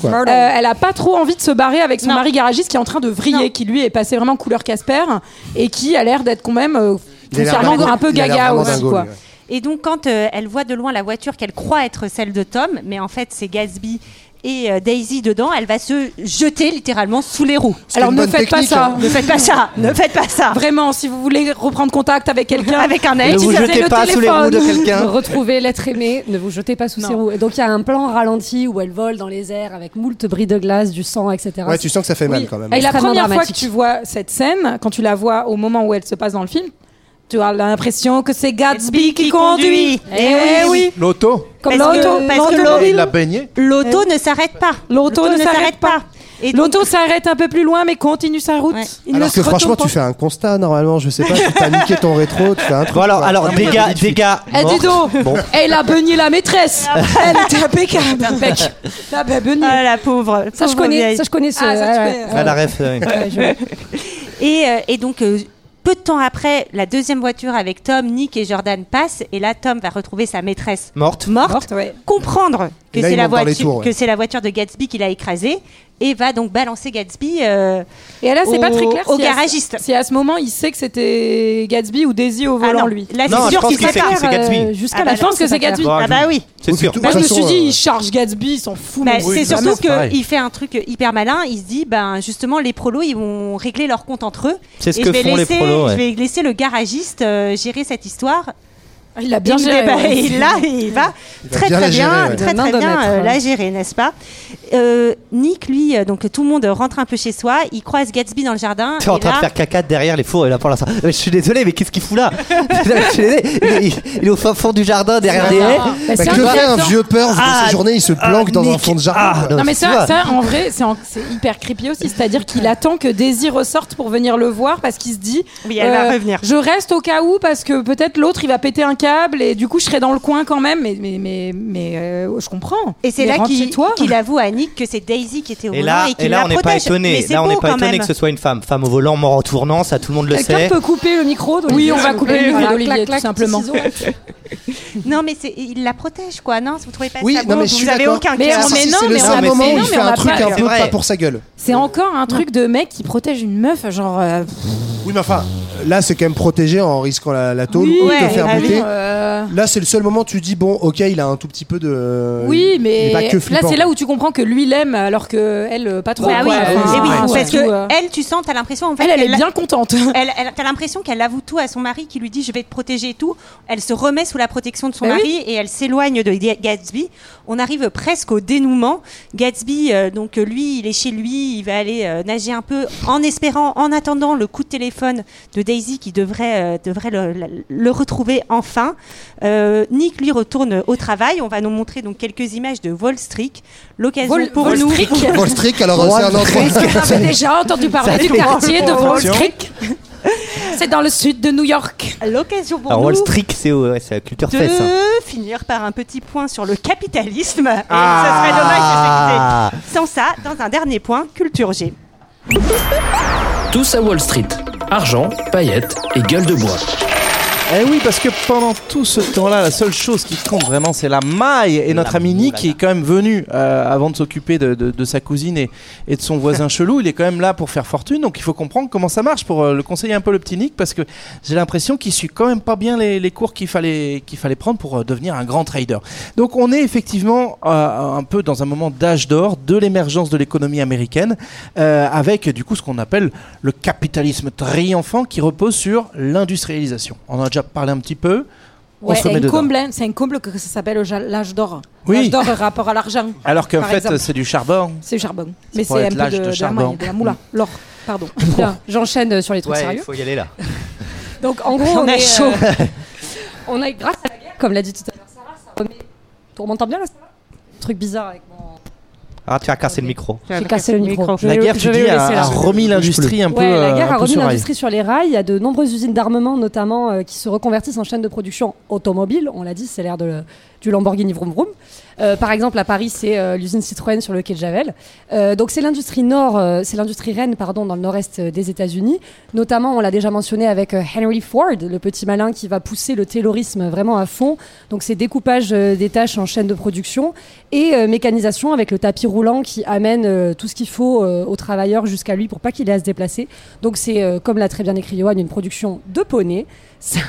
quoi. euh, elle a pas trop envie de se barrer avec son Non. mari garagiste qui est en train de vriller, Non. qui lui est passé vraiment couleur Casper et qui a l'air d'être quand même euh, foncièrement un peu gaga aussi. Quoi. Et donc, quand euh, elle voit de loin la voiture qu'elle croit être celle de Tom, mais en fait, c'est Gatsby et euh, Daisy dedans, elle va se jeter littéralement sous les roues. Alors une ne faites pas ça. hein. Ne faites pas ça, ne faites pas ça. Vraiment, si vous voulez reprendre contact avec quelqu'un, Avec un Ne ex. vous utilisez jetez le pas sous les roues de téléphone. quelqu'un. Retrouvez l'être aimé, ne vous jetez pas sous Non. ses roues. Et donc il y a un plan ralenti où elle vole dans les airs avec moult bris de glace, du sang, etc. Ouais, tu sens que ça fait mal quand même. Et la première fois que tu vois cette scène, quand tu la vois au moment où elle se passe dans le film, tu as l'impression que c'est Gatsby qui conduit. Eh oui, L'auto comme Parce que- l'auto, parce que l'automobile. Il l'a baigné L'auto ne s'arrête pas. L'auto ne s'arrête pas. L'auto s'arrête un peu plus loin, mais continue sa route. Ouais. Il ne Alors que franchement, pas. tu fais un constat normalement, je sais pas, tu as niqué ton rétro, tu fais un truc. Bon alors, alors dégâts, dégâts. Eh, dis donc, Bon. elle a beugné la maîtresse. Elle était impeccable. Impec. Ah beugné. La pauvre. Ça je connais, vieille. ça je connais ce. Ah, ça, tu. Ah, la ref. euh, Ouais, je- Et, euh, et donc, euh, peu de temps après, la deuxième voiture avec Tom, Nick et Jordan passe. Et là, Tom va retrouver sa maîtresse Morte. morte, Morte, ouais. comprendre que c'est la, voiture, tours, ouais. que c'est la voiture de Gatsby qui l'a écrasé. Et va donc balancer Gatsby euh, Et là, c'est pas au- très clair au si à- garagiste. si à ce moment il sait que c'était Gatsby ou Daisy au Ah volant, non, lui. Là, c'est sûr qu'il sait que c'est Gatsby. Euh, Jusqu'à Ah la bah, fin, je pense que c'est. Gatsby. Ah bah oui. C'est sûr. Bah, je me suis dit, euh, il charge Gatsby, il s'en fout. Bah, mais c'est surtout qu'il fait un truc hyper malin. Il se dit, ben justement, les prolos, ils vont régler leur compte entre eux. C'est ce Et que font les prolos. Je vais laisser le garagiste euh, gérer cette histoire. Il l'a bien il, géré, débat- ouais. il l'a et il va Il va très bien très bien, gérer, ouais. très très de bien euh, la gérer, n'est-ce pas? Euh, Nick, lui, euh, donc tout le monde rentre un peu chez soi, il croise Gatsby dans le jardin. Tu es en train de là- faire caca derrière les fours et là pour l'instant. Je suis désolé, mais qu'est-ce qu'il fout là? Je suis désolé, il, est- il est au fin fond du jardin derrière des haies. Bah, Bah, que fait un vieux peur de Ah, sa journée Il se planque dans un fond de jardin. Ah, Non mais ça, en vrai c'est en- hyper creepy aussi, c'est-à-dire qu'il attend que Daisy ressorte pour venir le voir parce qu'il se dit Oui, elle va revenir. Je reste au cas où parce que peut-être l'autre il va péter un câble et du coup je serai dans le coin quand même mais mais mais, mais euh, je comprends. Et c'est là qu'il qu'il avoue à Nick que c'est Daisy qui était au Et volant là, et et là la on n'est pas étonné. Là, on n'est pas étonné que ce soit une femme. Femme au volant, mort en tournant, ça tout le monde le Quelqu'un sait. peut couper le micro Oui, on va couper le micro d'Olivier, tout simplement. Non, mais c'est- il la protège, quoi. Non, vous trouvez pas Oui, ça non, mais je Vous suis avez d'accord. aucun Mais mais non, c'est le mais on seul a- moment où il fait un a truc pas- un C'est peu pas pour sa gueule. C'est encore un truc de mec qui protège une meuf genre euh, Oui, mais enfin, là, c'est quand même protégé en risquant la, la tôle Oui, ou de ouais, te faire ah oui, buter. euh, Là, c'est le seul moment où tu dis, bon, ok, il a un tout petit peu de. Oui, mais est pas que là c'est là où tu comprends que lui l'aime alors que elle euh, pas trop. Bah oui. Enfin, oui, surtout, parce que euh, elle, tu sens, t'as l'impression en fait, elle, elle est bien contente. Elle, elle- t'as l'impression qu'elle avoue tout à son mari qui lui dit je vais te protéger et tout. Elle se remet sous la protection de son Bah oui. mari et elle s'éloigne de Ga- Gatsby. On arrive presque au dénouement. Gatsby, euh, donc euh, lui, il est chez lui, il va aller euh, nager un peu en espérant, en attendant le coup de téléphone de Daisy qui devrait, euh, devrait le, le- le retrouver enfin. Euh, Nick lui retourne au travail. On va nous montrer donc quelques images de Wall Street. L'occasion Wall- pour Wall nous. Street. Wall Street, alors c'est un endroit. Vous avez déjà entendu parler du quartier de Wall Street C'est dans le sud de New York. L'occasion pour Alors nous. Wall Street, c'est au- ouais, c'est la culture de fesse. hein. finir par un petit point sur le capitalisme. Et Ah. ce serait dommage de quitter sans ça dans un dernier point, culture G. Tous à Wall Street. Argent, paillettes et gueule de bois. Eh oui, parce que pendant tout ce temps-là, la seule chose qui compte vraiment, c'est la maille. Et notre ami Nick, qui est quand même venu euh, avant de s'occuper de, de- de sa cousine et, et de son voisin chelou, il est quand même là pour faire fortune. Donc il faut comprendre comment ça marche pour euh, le conseiller un peu le petit Nick, parce que j'ai l'impression qu'il suit quand même pas bien les, les cours qu'il fallait, qu'il fallait prendre pour euh, devenir un grand trader. Donc on est effectivement euh, un peu dans un moment d'âge d'or de l'émergence de l'économie américaine, euh, avec du coup ce qu'on appelle le capitalisme triomphant qui repose sur l'industrialisation. On en a déjà parlé un petit peu. On Ouais, hein, c'est un comble que ça s'appelle l'âge d'or. Oui. L'âge d'or rapport à l'argent. Alors qu'en fait, c'est du charbon. C'est du charbon. Mais c'est un peu l'âge de, de de la charbon. maille, de la moula. L'or, pardon. J'enchaîne euh, sur les trucs Ouais, il sérieux. faut y aller là. Donc en gros, On on, a est, chaud. euh, on a grâce à la guerre, comme l'a dit tout à l'heure Sarah, ça remet. Tu m'entends bien là, Sarah? Truc bizarre avec mon. Ah, tu as cassé le micro. J'ai cassé le micro. Je La guerre, tu dis, a, remis l'industrie un peu, la euh, guerre a remis l'industrie sur les rails. Il y a de nombreuses usines d'armement, notamment, euh, qui se reconvertissent en chaîne de production automobile. On l'a dit, c'est l'ère de- du Lamborghini Vroom Vroom. Euh, par exemple, à Paris, c'est euh, l'usine Citroën sur le quai de Javel. Euh, donc, c'est l'industrie nord, euh, c'est l'industrie reine, pardon, dans le nord-est euh, des États-Unis. Notamment, on l'a déjà mentionné avec euh, Henry Ford, le petit malin qui va pousser le taylorisme vraiment à fond. Donc, c'est découpage des tâches en chaîne de production et mécanisation avec le tapis roulant qui amène tout ce qu'il faut aux travailleurs jusqu'à lui pour pas qu'il ait à se déplacer. Donc, c'est, comme l'a très bien écrit Johan, une production de poney. Ça,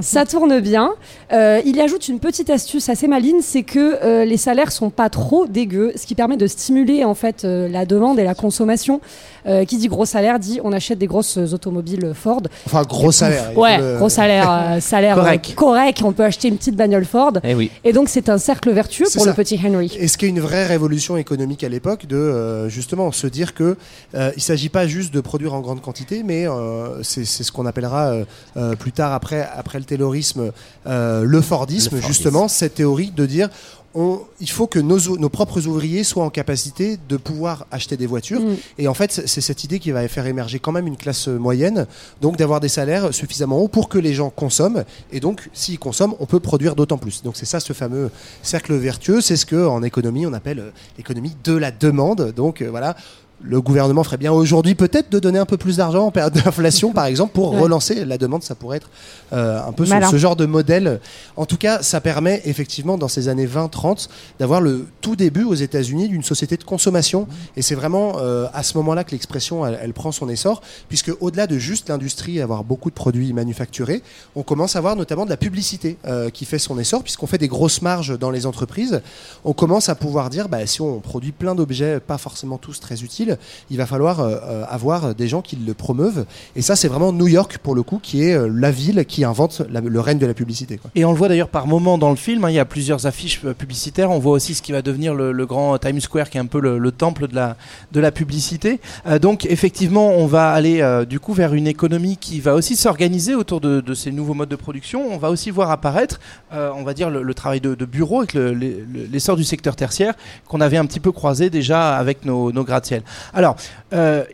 ça tourne bien. Euh, il y ajoute une petite astuce assez maligne, c'est que euh, les salaires sont pas trop dégueux, ce qui permet de stimuler en fait euh, la demande et la consommation. Euh, qui dit gros salaire dit on achète des grosses automobiles Ford. Enfin, gros salaire. Ouais, le- gros salaire, euh, salaire Correct. correct. On peut acheter une petite bagnole Ford. Eh oui. Et donc c'est un cercle vertueux pour ça. le petit Henry. Et ce qui est une vraie révolution économique à l'époque, de euh, justement se dire que euh, il s'agit pas juste de produire en grande quantité, mais euh, c'est c'est ce qu'on appellera euh, euh, plus tard après après le taylorisme euh, le Fordisme, Le Fordisme. justement cette théorie de dire on, il faut que nos, nos propres ouvriers soient en capacité de pouvoir acheter des voitures. Mm. Et en fait, c'est c'est cette idée qui va faire émerger quand même une classe euh, moyenne, donc d'avoir des salaires suffisamment hauts pour que les gens consomment. Et donc, s'ils consomment, on peut produire d'autant plus. Donc c'est ça ce fameux cercle vertueux. C'est ce que en économie on appelle euh, l'économie de la demande. Donc euh, voilà. Le gouvernement ferait bien aujourd'hui peut-être de donner un peu plus d'argent en période d'inflation, par exemple, pour Ouais. relancer la demande. Ça pourrait être euh, un peu ce, ce genre de modèle. En tout cas, ça permet effectivement dans ces années 20-30 d'avoir le tout début aux États-Unis d'une société de consommation. Et c'est vraiment euh, à ce moment-là que l'expression elle, elle prend son essor, puisque au-delà de juste l'industrie, avoir beaucoup de produits manufacturés, on commence à avoir notamment de la publicité euh, qui fait son essor, puisqu'on fait des grosses marges dans les entreprises. On commence à pouvoir dire, bah, si on produit plein d'objets, pas forcément tous très utiles, il va falloir euh, euh, avoir des gens qui le promeuvent. Et ça, c'est vraiment New York, pour le coup, qui est euh, la ville qui invente le règne de la publicité. Et on le voit d'ailleurs par moments dans le film, hein, il y a plusieurs affiches publicitaires, on voit aussi ce qui va devenir le, grand Times Square qui est un peu le, le temple de la, de la publicité. Donc effectivement, on va aller du coup vers une économie qui va aussi s'organiser autour de, ces nouveaux modes de production. On va aussi voir apparaître, on va dire, le, travail de, bureau avec le- le- le- l'essor du secteur tertiaire qu'on avait un petit peu croisé déjà avec nos, nos gratte-ciel. Alors, euh,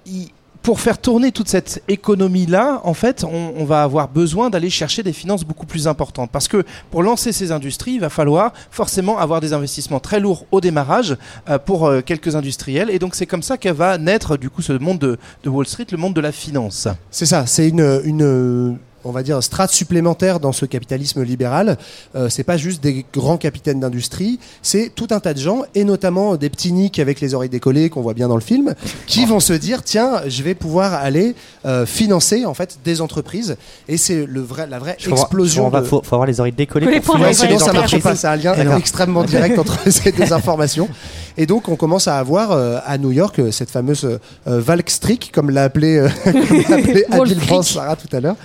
pour faire tourner toute cette économie-là, en fait, on, va avoir besoin d'aller chercher des finances beaucoup plus importantes. Parce que pour lancer ces industries, il va falloir forcément avoir des investissements très lourds au démarrage euh, pour euh, quelques industriels. Et donc c'est comme ça qu'elle va naître, du coup, ce monde de, Wall Street, le monde de la finance. C'est ça, c'est une, on va dire, strate supplémentaire dans ce capitalisme libéral. Euh, c'est pas juste des grands capitaines d'industrie, c'est tout un tas de gens, et notamment des petits nicks avec les oreilles décollées qu'on voit bien dans le film, qui vont se dire tiens, je vais pouvoir aller euh, financer en fait des entreprises, et c'est le vrai, la vraie Je faut avoir- explosion. de- faut, faut avoir les oreilles décollées. Ouais, pour financer sinon ça marche pas. C'est un lien extrêmement direct entre ces deux informations. Et donc on commence à avoir euh, à New York euh, cette fameuse euh, Valkstreak, comme l'a appelé, euh, appelé Street. Sarah tout à l'heure.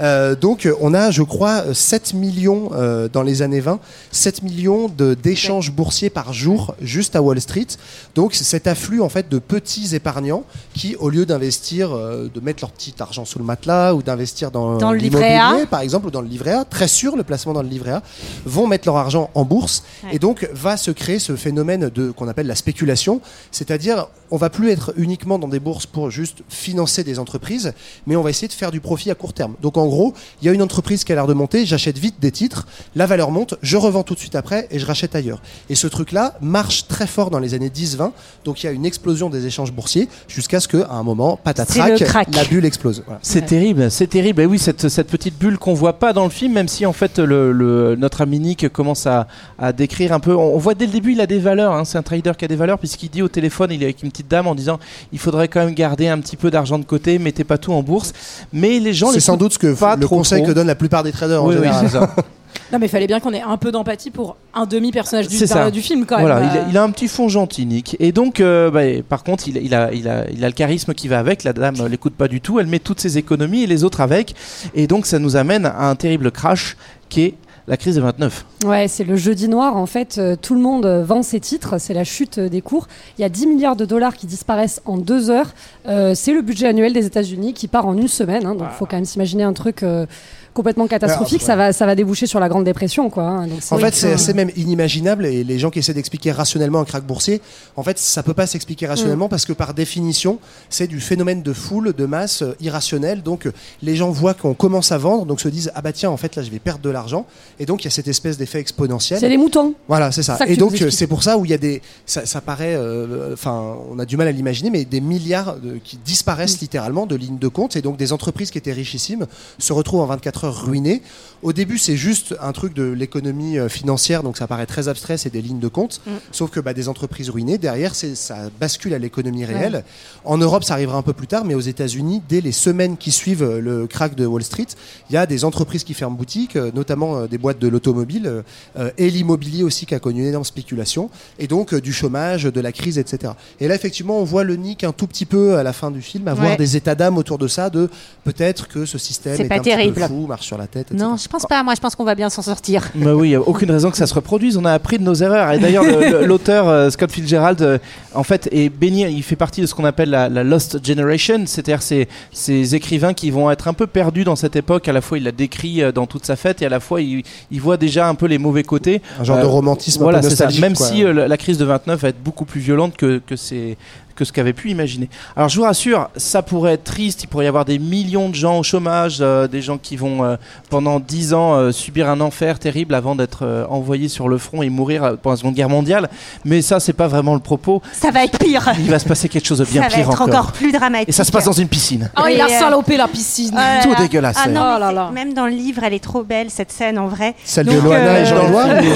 Euh, donc euh, on a, je crois, euh, 7 millions euh, dans les années 20, 7 millions d'échanges boursiers par jour juste à Wall Street. Donc cet afflux en fait de petits épargnants qui, au lieu d'investir, euh, de mettre leur petit argent sous le matelas ou d'investir dans, Dans le livret A. l'immobilier, par exemple, ou dans le livret A, très sûr le placement dans le livret A, vont mettre leur argent en bourse Ouais. et donc va se créer ce phénomène de qu'on appelle la spéculation, c'est-à-dire on va plus être uniquement dans des bourses pour juste financer des entreprises, mais on va essayer de faire du profit à court terme. Donc en gros, il y a une entreprise qui a l'air de monter, j'achète vite des titres, la valeur monte, je revends tout de suite après et je rachète ailleurs. Et ce truc-là marche très fort dans les années 10-20, donc il y a une explosion des échanges boursiers jusqu'à ce qu'à un moment, patatrac, la bulle explose. Voilà. C'est terrible, c'est terrible. Et oui, cette, cette petite bulle qu'on voit pas dans le film, même si en fait le, le- notre ami Nick commence à, à décrire un peu. On, on voit dès le début, il a des valeurs. hein. C'est un trader qui a des valeurs, puisqu'il dit au téléphone, il est avec une petite dame en disant il faudrait quand même garder un petit peu d'argent de côté, mettez pas tout en bourse. Mais les gens, C'est sans doute ce que pas le trop, conseil trop. que donnent la plupart des traders en Oui, général. c'est ça. Non, mais il fallait bien qu'on ait un peu d'empathie pour un demi-personnage du, C'est ça. du film, quand Voilà, même. il a, il a un petit fond gentil, Nick. Et donc, euh, bah, par contre, il, il a, il, a, il a le charisme qui va avec. La dame euh, l'écoute pas du tout. Elle met toutes ses économies et les autres avec. Et donc, ça nous amène à un terrible crash qui est la crise de 29. Ouais, c'est le jeudi noir. En fait, euh, tout le monde euh, vend ses titres. C'est la chute euh, des cours. Il y a 10 milliards de dollars qui disparaissent en deux heures. Euh, c'est le budget annuel des États-Unis qui part en une semaine. hein. donc, il faut quand même s'imaginer un truc euh, complètement catastrophique. ouais. Ça, va, ça va déboucher sur la Grande Dépression. Quoi, hein. Donc, En fait, c'est euh, assez même inimaginable et les gens qui essaient d'expliquer rationnellement un krach boursier, en fait, ça peut pas s'expliquer rationnellement parce que par définition, c'est du phénomène de foule, de masse euh, irrationnel. Donc, euh, les gens voient qu'on commence à vendre, donc se disent ah bah tiens, en fait là, je vais perdre de l'argent, et donc il y a cette espèce d'effet exponentiel. C'est les moutons. Voilà, c'est ça. Et donc euh, c'est pour ça où il y a des, ça, ça paraît, euh, enfin, on a du mal à l'imaginer, mais des milliards de- qui disparaissent littéralement de lignes de compte, et donc des entreprises qui étaient richissimes se retrouvent en 24 heures ruinées. Au début, c'est juste un truc de l'économie euh, financière, donc ça paraît très abstrait, c'est des lignes de compte. Mm. Sauf que bah, des entreprises ruinées, derrière, ça bascule à l'économie réelle. En Europe, ça arrivera un peu plus tard, mais aux États-Unis, dès les semaines qui suivent euh, le crack de Wall Street, il y a des entreprises qui ferment boutique, euh, notamment des boîtes de l'automobile euh, et l'immobilier aussi qui a connu une énorme spéculation, et donc euh, du chômage, de la crise, etc. Et là, effectivement, on voit le Nick un tout petit peu à la fin du film avoir Ouais. des états d'âme autour de ça, de peut-être que ce système est pas un petit terrible. peu fou, marche sur la tête, etc. Non, je pense pas. Moi, je pense qu'on va bien s'en sortir. Bah oui, il n'y a aucune raison que ça se reproduise. On a appris de nos erreurs. Et d'ailleurs, le- le- l'auteur euh, Scott Fitzgerald, euh, en fait, est baigné. Il fait partie de ce qu'on appelle la, la Lost Generation, c'est-à-dire ces, ces écrivains qui vont être un peu perdus dans cette époque. À la fois, il la décrit euh, dans toute sa fête, et à la fois, il, il voit déjà un peu les mauvais côtés. Un genre de romantisme un Voilà, peu ça. Même quoi. si euh, la- la crise de 29 va être beaucoup plus violente que, que ces que ce qu'avait pu imaginer. Alors je vous rassure, ça pourrait être triste, il pourrait y avoir des millions de gens au chômage, euh, des gens qui vont euh, pendant 10 ans euh, subir un enfer terrible avant d'être euh, envoyés sur le front et mourir pendant la Seconde Guerre mondiale, mais ça c'est pas vraiment le propos. Ça va être pire. Il va se passer quelque chose de bien ça va pire être encore. plus dramatique. Et ça se passe dans une piscine. Oh, il a salopé la piscine. Tout là. dégueulasse, Ah ouais. non, Oh là là. Même dans le livre, elle est trop belle cette scène en vrai. Celle de Loana et Jean Loire ou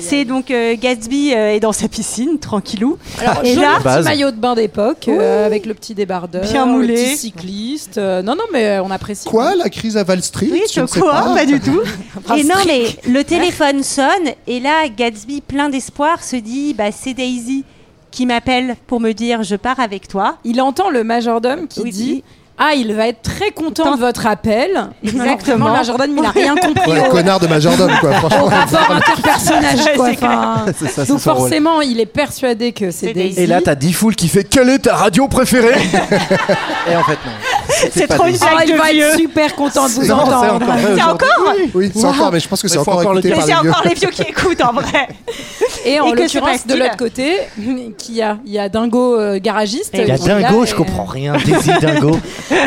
c'est- donc euh, Gatsby euh, est dans sa piscine, tranquillou. Alors, et là. Maillot de bain d'époque euh, avec le petit débardeur, Bien le moulé. petit cycliste. Euh, non, non, mais on apprécie. Quoi, la crise à Wall Street oui, Je ne sais quoi pas. pas. du tout. Et non, mais le téléphone sonne et là, Gatsby, plein d'espoir, se dit, bah c'est Daisy qui m'appelle pour me dire je pars avec toi. Il entend le majordome qui dit Ah, il va être très content de votre appel. Exactement. Le majordome, il n'a rien compris. Ouais, au- connard de majordome, quoi. au Franchement. rapport interpersonnage, quoi. Enfin, C'est ça, donc rôle. forcément, il est persuadé que c'est Daisy. Et là, t'as Diffoul qui fait Quelle est ta radio préférée? Et en fait, non. C'est trop une. Ah, blague va de vieux. être super content de vous Non, c'est entendre. encore vrai C'est encore Oui, c'est encore, mais je pense que c'est encore écouté par c'est les vieux. encore les vieux qui écoutent en vrai. Et en l'occurrence, de l'autre côté, qui a, il y a Dingo euh, garagiste. Il y a là Dingo, je comprends rien. Daisy Dingo.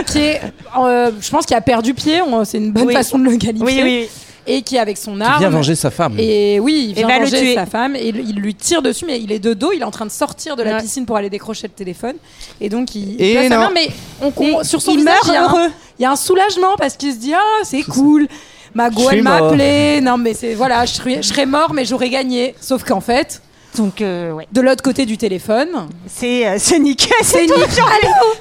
Qui est, euh, je pense, qu'il a perdu pied. C'est une bonne façon de le qualifier. Oui, oui. Et qui avec son Qui arme. vient venger sa femme. Et oui, il vient venger tuer. sa femme et il il lui tire dessus, mais il est de dos, il est en train de sortir de la Ouais. piscine pour aller décrocher le téléphone. Et donc il, Et il place sa non. main, mais on, on- Et sur son il visage, meurt il y, a un, heureux. il y a un soulagement parce qu'il se dit Ah, c'est cool. Suis elle m'a appelé. Non, mais c'est voilà, je serais, je serais mort, mais j'aurais gagné. Sauf qu'en fait, Donc, euh, ouais. de l'autre côté du téléphone, C'est euh, c'est Nick. c'est tout.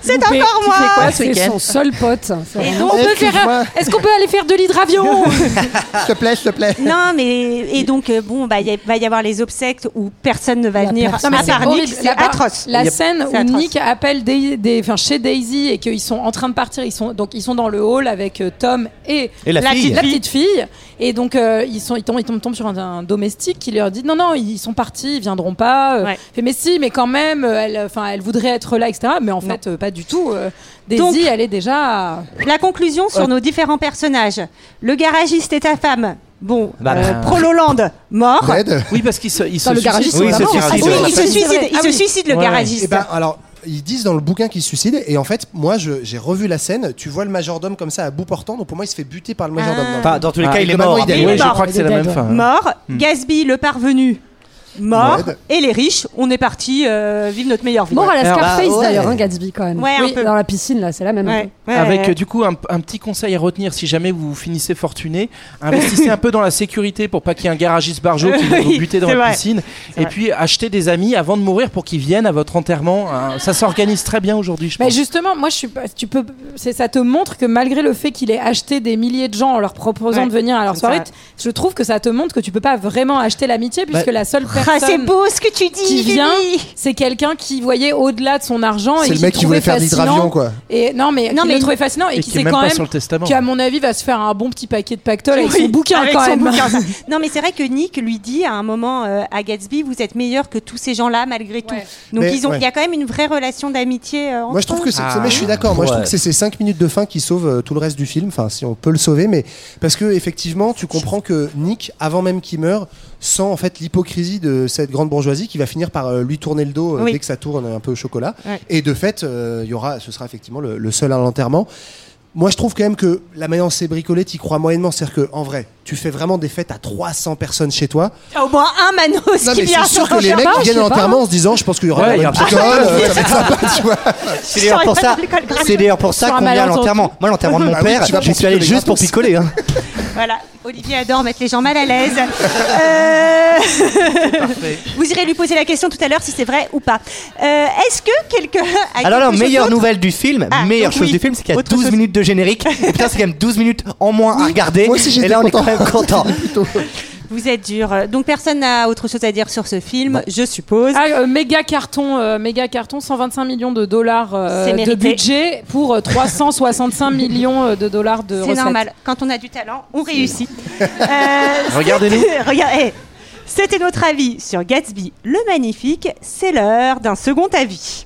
C'est encore moi. ce C'est son seul pote. Peut faire. Est-ce qu'on peut aller faire de l'hydravion S'il te plaît, s'il te plaît. Non, mais et donc euh, bon, bah il y- va y avoir les obsèques où personne ne va La venir personne. Non, mais part c'est atroce. La scène où atroce. Nick appelle des, des, enfin, chez Daisy et qu'ils sont en train de partir, ils sont donc ils sont dans le hall avec euh, Tom et, Et la fille. la petite fille et donc euh, ils sont ils tombent, ils tombent, tombent sur un, un domestique qui leur dit non non ils sont partis ils viendront pas. Euh, Ouais. fait, mais si mais quand même euh, elle enfin elle voudrait être là etc. Mais en fait euh, pas du tout. euh, Daisy Donc- elle est déjà La conclusion sur nos différents personnages. Le garagiste et ta femme. Bon, Bah, euh, bah. Prololand, mort. Red. Oui, parce qu'il se, il se le suicide. garagiste, Oui, il se suicide. Ah oui, il se suicide, vrai. il Ah se oui. suicide le Ouais. garagiste. Et ben alors, ils disent dans le bouquin qu'il se suicide, et en fait, moi, j'ai revu la scène. Tu vois le majordome comme ça à bout portant, donc pour moi, il se fait buter par le majordome. Ah. Enfin, dans tous les Ah, cas, il est mort. il est- est je mort. crois que c'est la Il est même fin. Mort. Gatsby, le parvenu, mort. Et les riches, on est parti euh, vivre notre meilleure vie. Mort à la Alors, Scarface bah, ouais. d'ailleurs, hein, Gatsby quand même. Ouais, un Oui, peu. Dans la piscine là, c'est la même. Ouais, ouais, Avec euh, du coup un, un petit conseil à retenir si jamais vous finissez fortuné, investissez un peu dans la sécurité pour pas qu'il y ait un garagiste barjot qui va vous buter dans c'est la vrai. piscine. C'est Et vrai. puis achetez des amis avant de mourir pour qu'ils viennent à votre enterrement. Hein, Ça s'organise très bien aujourd'hui, je Mais pense. justement, moi, je suis pas. Tu peux. C'est ça te montre que malgré le fait qu'il ait acheté des milliers de gens en leur proposant Ouais, de venir à leur c'est soirée, ça. t- je trouve que ça te montre que tu peux pas vraiment acheter l'amitié puisque Bah, la seule Ah, c'est beau ce que tu dis, qui vient, c'est quelqu'un qui voyait au-delà de son argent et C'est le mec qui voulait faire l'hydravion, quoi. Et non, mais Non, qui mais- le trouvait fascinant et, Et qui qui est sait même quand même qui à mon avis va se faire un bon petit paquet de pactole avec son bouquin avec quand son même. bouquin. Non, mais c'est vrai que Nick lui dit à un moment euh, à Gatsby, vous êtes meilleur que tous ces gens-là malgré tout. Ouais. Donc Mais, ils ont, il ouais. y a quand même une vraie relation d'amitié. euh, Moi, je trouve entre que c'est. Ah. mais je suis d'accord. Moi, je trouve que c'est ces 5 minutes de fin qui sauvent euh, tout le reste du film. Enfin, si on peut le sauver, mais parce que effectivement, tu comprends que Nick, avant même qu'il meure, sent en fait l'hypocrisie de cette grande bourgeoisie qui va finir par euh, lui tourner le dos euh, Oui. dès que ça tourne un peu au chocolat. Ouais. Et de fait, euh, il y aura, ce sera effectivement le, le seul à l'enterrement. Moi, je trouve quand même que la manière dont c'est bricolé, t'y crois moyennement. C'est-à-dire que, en vrai, tu fais vraiment des fêtes à 300 personnes chez toi. T'as au moins un Manos Non, qui mais vient. c'est sûr que les mecs pas, qui viennent à l'enterrement en se disant, je pense qu'il y aura Ouais, une y picole, euh, ça va être sympa, tu vois. C'est d'ailleurs pour ça. C'est d'ailleurs pour ça Sur un qu'on vient à l'enterrement. Moi, l'enterrement de mon Bah oui, père, vas j'y suis allé juste pour picoler. hein. Voilà, Olivier adore mettre les gens mal à l'aise. Euh, Vous irez lui poser la question tout à l'heure si c'est vrai ou pas. Euh, Est-ce que quelqu'un a Alors chose meilleure nouvelle du film, Ah, meilleure chose oui. du film, c'est qu'il y a Autre 12 chose. minutes de générique. Et putain, c'est quand même 12 minutes en moins à regarder. Moi aussi, Et là, on est content. quand même content. Vous êtes dur. Donc personne n'a autre chose à dire sur ce film, je suppose. Ah, euh, méga carton, euh, méga carton, 125 millions de dollars euh, C'est de budget pour euh, 365 millions euh, de dollars de C'est recettes. normal. Quand on a du talent, on réussit. Euh, Regardez-nous. Regardez. C'était notre avis sur Gatsby le Magnifique. C'est l'heure d'un second avis.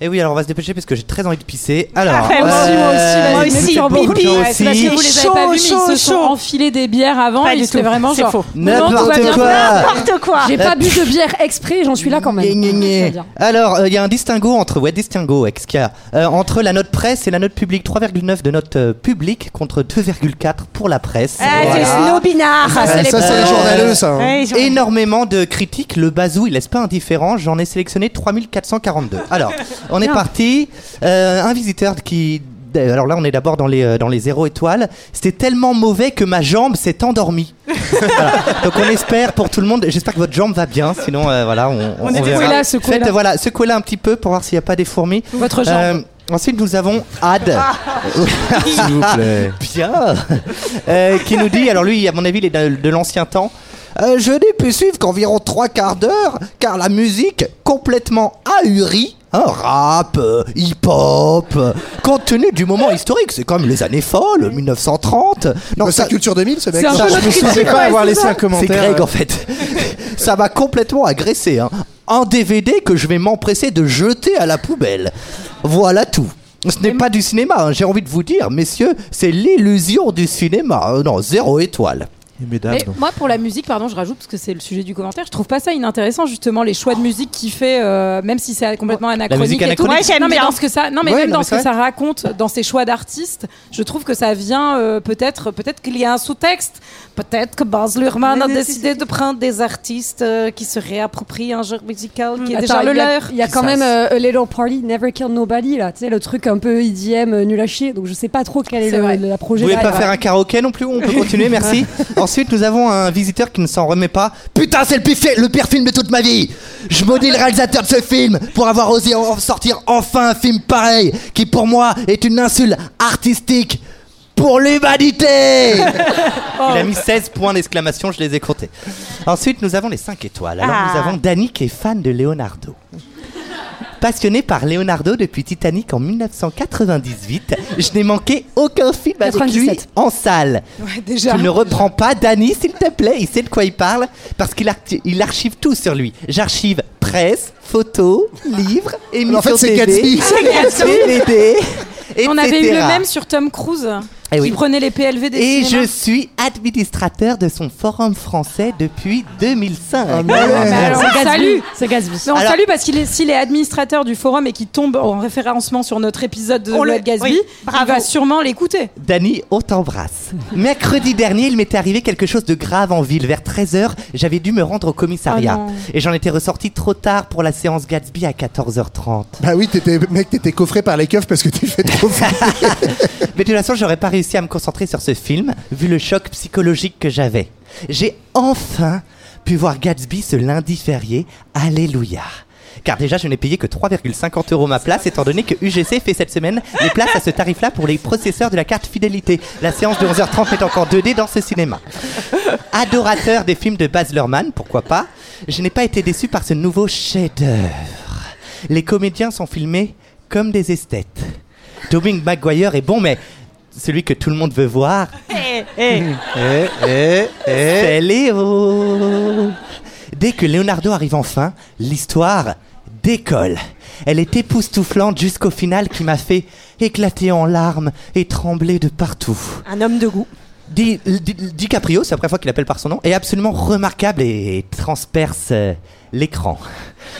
Et oui, alors on va se dépêcher parce que j'ai très envie de pisser. Alors, Ah, moi aussi, moi aussi, euh, moi aussi, de pipi. parce aussi. que vous les avez Chaud, pas vus, mais ils se sont enfilés des bières avant. Pas et du c'était tout. vraiment C'est genre. faux. non, tout va N'importe bien. quoi. N'importe quoi. J'ai pas bu de bière exprès, j'en suis là quand même. Gné, gné, gné. Je veux dire. Alors, euh, il y a un distinguo entre ouais, distinguo, qu'est-ce qu'il y a Euh, entre la note presse et la note publique. 3,9 de note euh, publique contre 2,4 pour la presse. Ah, Voilà. c'est snobinard. Ah, ça, c'est les Euh, journaleux, ça. hein. Ouais, Énormément de critiques, le bazou il laisse pas indifférent, j'en ai sélectionné 3442. Alors, on est parti, Euh, un visiteur qui... Alors là on est d'abord dans les, euh, dans les 0 étoiles, c'était tellement mauvais que ma jambe s'est endormie. Voilà. Donc on espère pour tout le monde, j'espère que votre jambe va bien, sinon euh, voilà on, On est verra. secouez-la, secouez-la. Faites, voilà, secouez-la un petit peu pour voir s'il n'y a pas des fourmis. Votre jambe. Euh, Ensuite, nous avons Ad. S'il vous plaît. Bien. Euh, qui nous dit, alors lui, à mon avis, il est de, de l'ancien temps. Euh, je n'ai pu suivre qu'environ trois quarts d'heure, car la musique complètement ahurie, hein, rap, euh, hip-hop, euh, compte tenu du moment historique, c'est comme les années folles, 1930. Non, sa culture 2000, ce mec. C'est un Ça, peu je notre me souviens critique, pas ouais, avoir c'est laissé ça. un commentaire. C'est Greg en fait. Ça m'a complètement agressé. Hein. Un DVD que je vais m'empresser de jeter à la poubelle. Voilà tout. Ce n'est pas du cinéma, hein. j'ai envie de vous dire, messieurs, c'est l'illusion du cinéma. Euh, non, zéro étoile. Mesdames, Mais moi, pour la musique, pardon, je rajoute parce que c'est le sujet du commentaire. Je trouve pas ça inintéressant justement les choix de musique qu'il fait, euh, même si c'est complètement anachronique. musique et tout. Ouais, non, mais bien. dans ce que ça, non, mais Ouais, même non, dans mais ce que ça raconte, dans ses choix d'artistes, je trouve que ça vient euh, peut-être, peut-être qu'il y a un sous-texte. Peut-être que Baz Luhrmann a décidé de prendre des artistes euh, qui se réapproprient un genre musical qui est Attends, déjà le leur. Il y a quand même euh, A Little Party, Never Kill Nobody, là. Tu sais, le truc un peu IDM nul à chier. Donc je sais pas trop quel est, C'est le, la Vous projet. voulez pas faire un karaoké non plus On peut continuer, merci. Ensuite, nous avons un visiteur qui ne s'en remet pas. Putain, c'est le pire, fi- le pire film de toute ma vie Je maudis le réalisateur de ce film pour avoir osé en sortir enfin un film pareil, qui pour moi est une insulte artistique pour l'humanité Il a mis 16 points d'exclamation, je les ai comptés. Ensuite, nous avons les 5 étoiles. Alors, Ah. nous avons Danny qui est fan de Leonardo. Passionné par Leonardo depuis Titanic en 1998, je n'ai manqué aucun film avec lui 97. en salle. Ouais, déjà. Tu ne reprends pas Danny, s'il te plaît, il sait de quoi il parle, parce qu'il archi- il archive tout sur lui. J'archive presse, photos, livres, émissions En fait, c'est TV, Gatsby. DVD, On avait eu etc.. le même sur Tom Cruise, Eh qui oui. prenait les PLV des Et cinémas. je suis administrateur de son forum français depuis 2005. Ah, mais ouais. alors, C'est on Gatsby. salue. C'est Gatsby. On Alors- salue parce qu'il est s'il est administrateur du forum et qu'il tombe en référencement sur notre épisode de le- Gatsby, oui, il bravo. va sûrement l'écouter. Danny, on t'embrasse. Mercredi dernier, il m'était arrivé quelque chose de grave en ville. Vers 13h, j'avais dû me rendre au commissariat. Oh et j'en étais ressorti trop tard pour la séance Gatsby à 14h30. Bah oui, t'étais, mec, t'étais coffré par les keufs parce que tu fais trop Mais de toute façon, j'aurais pas réussi à me concentrer sur ce film, vu le choc psychologique que j'avais. J'ai enfin pu voir Gatsby ce lundi férié. Alléluia. Car déjà, je n'ai payé que 3,50 euros ma place, étant donné que UGC fait cette semaine les places à ce tarif-là pour les processeurs de la carte fidélité. La séance de 11h30 est encore 2D dans ce cinéma. Adorateur des films de Baz Luhrmann, pourquoi pas, je n'ai pas été déçu par ce nouveau chef-d'œuvre. Les comédiens sont filmés comme des esthètes. Tobey Maguire est bon, mais celui que tout le monde veut voir, Eh, eh. c'est Léo. Dès que Leonardo arrive enfin, l'histoire décolle. Elle est époustouflante jusqu'au final qui m'a fait éclater en larmes et trembler de partout. Un homme de goût. Di- Di- DiCaprio, c'est la première fois qu'il appelle par son nom, est absolument remarquable et transperce euh, l'écran.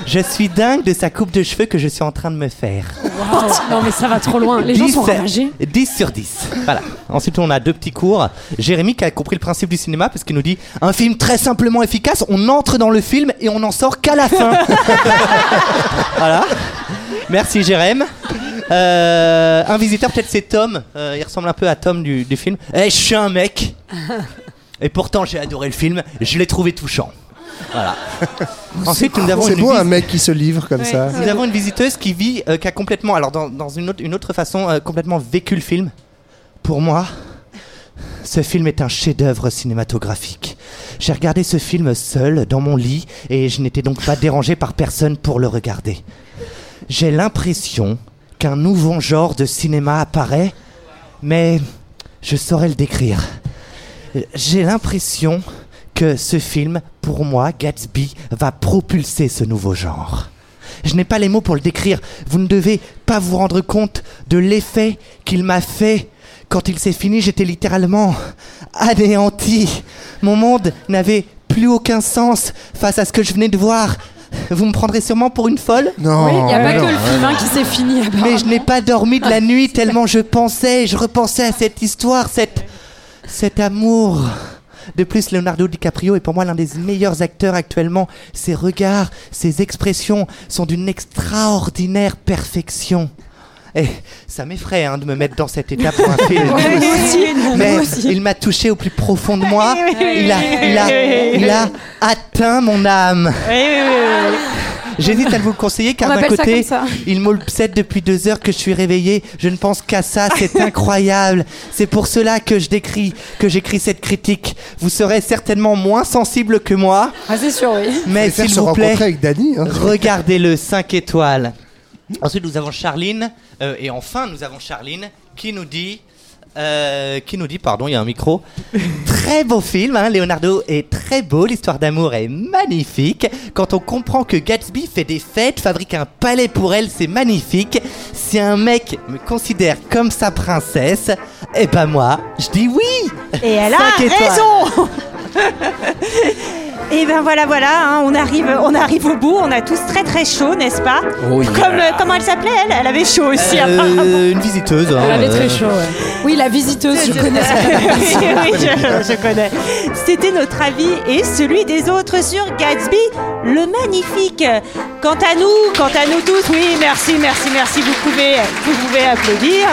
Je suis dingue de sa coupe de cheveux que je suis en train de me faire. Wow. Non, mais ça va trop loin. Les gens 10, sont ravagés. 10 sur 10. Voilà. Ensuite, on a deux petits cours. Jérémy qui a compris le principe du cinéma parce qu'il nous dit un film très simplement efficace, on entre dans le film et on n'en sort qu'à la fin. voilà. Merci Jérémy. Euh, un visiteur, peut-être c'est Tom. Euh, il ressemble un peu à Tom du, du film. Eh, je suis un mec. Et pourtant, j'ai adoré le film. Je l'ai trouvé touchant. Voilà. Ensuite, nous avons C'est une beau vis- un mec qui se livre comme ça. nous avons une visiteuse qui vit, euh, qui a complètement, alors dans, dans une, autre, une autre façon, euh, complètement vécu le film. Pour moi, ce film est un chef-d'œuvre cinématographique. J'ai regardé ce film seul, dans mon lit, et je n'étais donc pas dérangé par personne pour le regarder. J'ai l'impression qu'un nouveau genre de cinéma apparaît, mais je saurais le décrire. J'ai l'impression que ce film, pour moi, Gatsby, va propulser ce nouveau genre. Je n'ai pas les mots pour le décrire. Vous ne devez pas vous rendre compte de l'effet qu'il m'a fait. Quand il s'est fini, j'étais littéralement anéanti. Mon monde n'avait plus aucun sens face à ce que je venais de voir. Vous me prendrez sûrement pour une folle? Non. Oui, il n'y a pas non, que le film qui s'est fini. mais je n'ai pas dormi de la nuit tellement je pensais, je repensais à cette histoire, cette, cet amour. De plus, Leonardo DiCaprio est pour moi l'un des meilleurs acteurs actuellement. Ses regards, ses expressions sont d'une extraordinaire perfection. Et ça m'effraie hein, de me mettre dans cet état pour un film. Ouais, moi aussi, Mais aussi. il m'a touché au plus profond de moi. Il a, il a atteint mon âme. J'hésite à vous le conseiller car On d'un côté, il m'obsède depuis deux heures que je suis réveillé. Je ne pense qu'à ça, c'est incroyable. C'est pour cela que je décris, que j'écris cette critique. Vous serez certainement moins sensible que moi, Ah, c'est sûr, oui. mais s'il vous plaît, hein. regardez-le 5 étoiles. Ensuite, nous avons Charline. euh, et enfin, nous avons Charline qui nous dit. Euh, qui nous dit, pardon, il y a un micro. Très beau film, hein, Leonardo est très beau, l'histoire d'amour est magnifique. Quand on comprend que Gatsby fait des fêtes, fabrique un palais pour elle, c'est magnifique. Si un mec me considère comme sa princesse, eh ben moi, je dis oui. Et elle a raison Et ben voilà, voilà, hein, on, arrive, on arrive au bout, on a tous très très chaud, n'est-ce pas Oh yeah. Comme, euh, Comment elle s'appelait elle? Elle avait chaud aussi, Euh, apparemment. une visiteuse. hein, Elle avait euh. très chaud, ouais. Oui, la visiteuse, je connais ça. oui, oui, je, je connais. C'était notre avis et celui des autres sur Gatsby, le magnifique. Quant à nous, quant à nous tous, oui, merci, merci, merci, vous pouvez, vous pouvez applaudir.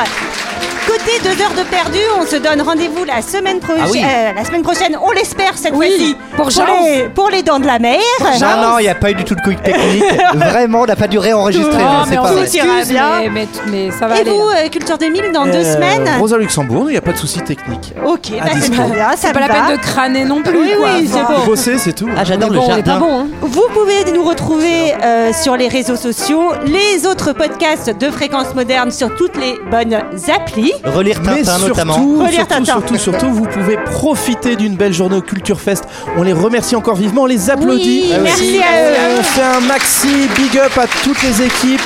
Côté deux heures de perdu, on se donne rendez-vous la semaine prochaine. Ah oui. la semaine prochaine, on l'espère cette Oui, fois-ci. pour les, pour les dents de la mer. Non, non, il n'y a pas eu du tout de quick technique. Vraiment, on n'a pas dû réenregistrer. Non, hein, c'est mais on pas s'excuse, bien. mais, mais, mais ça va Et aller. vous, là. euh, Culture 2000, dans deux Euh, semaines Rosa Luxembourg, il n'y a pas de souci technique. Ok, bah, c'est bien, ça C'est pas la va. peine de crâner non plus. Oui, quoi. oui, c'est bon. Bosser, c'est tout. Ah, j'adore le bon, on est jardin. pas bon. Hein. Vous pouvez nous retrouver euh, sur les réseaux sociaux, les autres podcasts de Fréquence Moderne sur toutes les bonnes applis. Relire Mais Tintin notamment. surtout, Relire surtout, Tintin. surtout, surtout, vous pouvez profiter d'une belle journée au Culture Fest. On les remercie encore vivement, on les applaudit. Oui, merci à eux. On fait un maxi big up à toutes les équipes,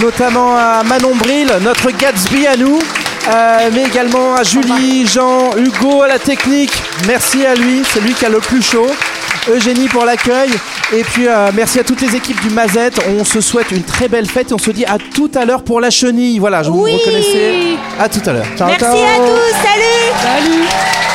notamment à Manon Bril, notre Gatsby à nous. euh, mais également à Julie, Jean, Hugo à la technique. Merci à lui, c'est lui qui a le plus chaud. Eugénie pour l'accueil. Et puis euh, merci à toutes les équipes du Mazette. On se souhaite une très belle fête et on se dit à tout à l'heure pour la chenille. Voilà, je vous Oui. reconnaissez. À tout à l'heure. Ciao, Merci ciao. à tous, salut Salut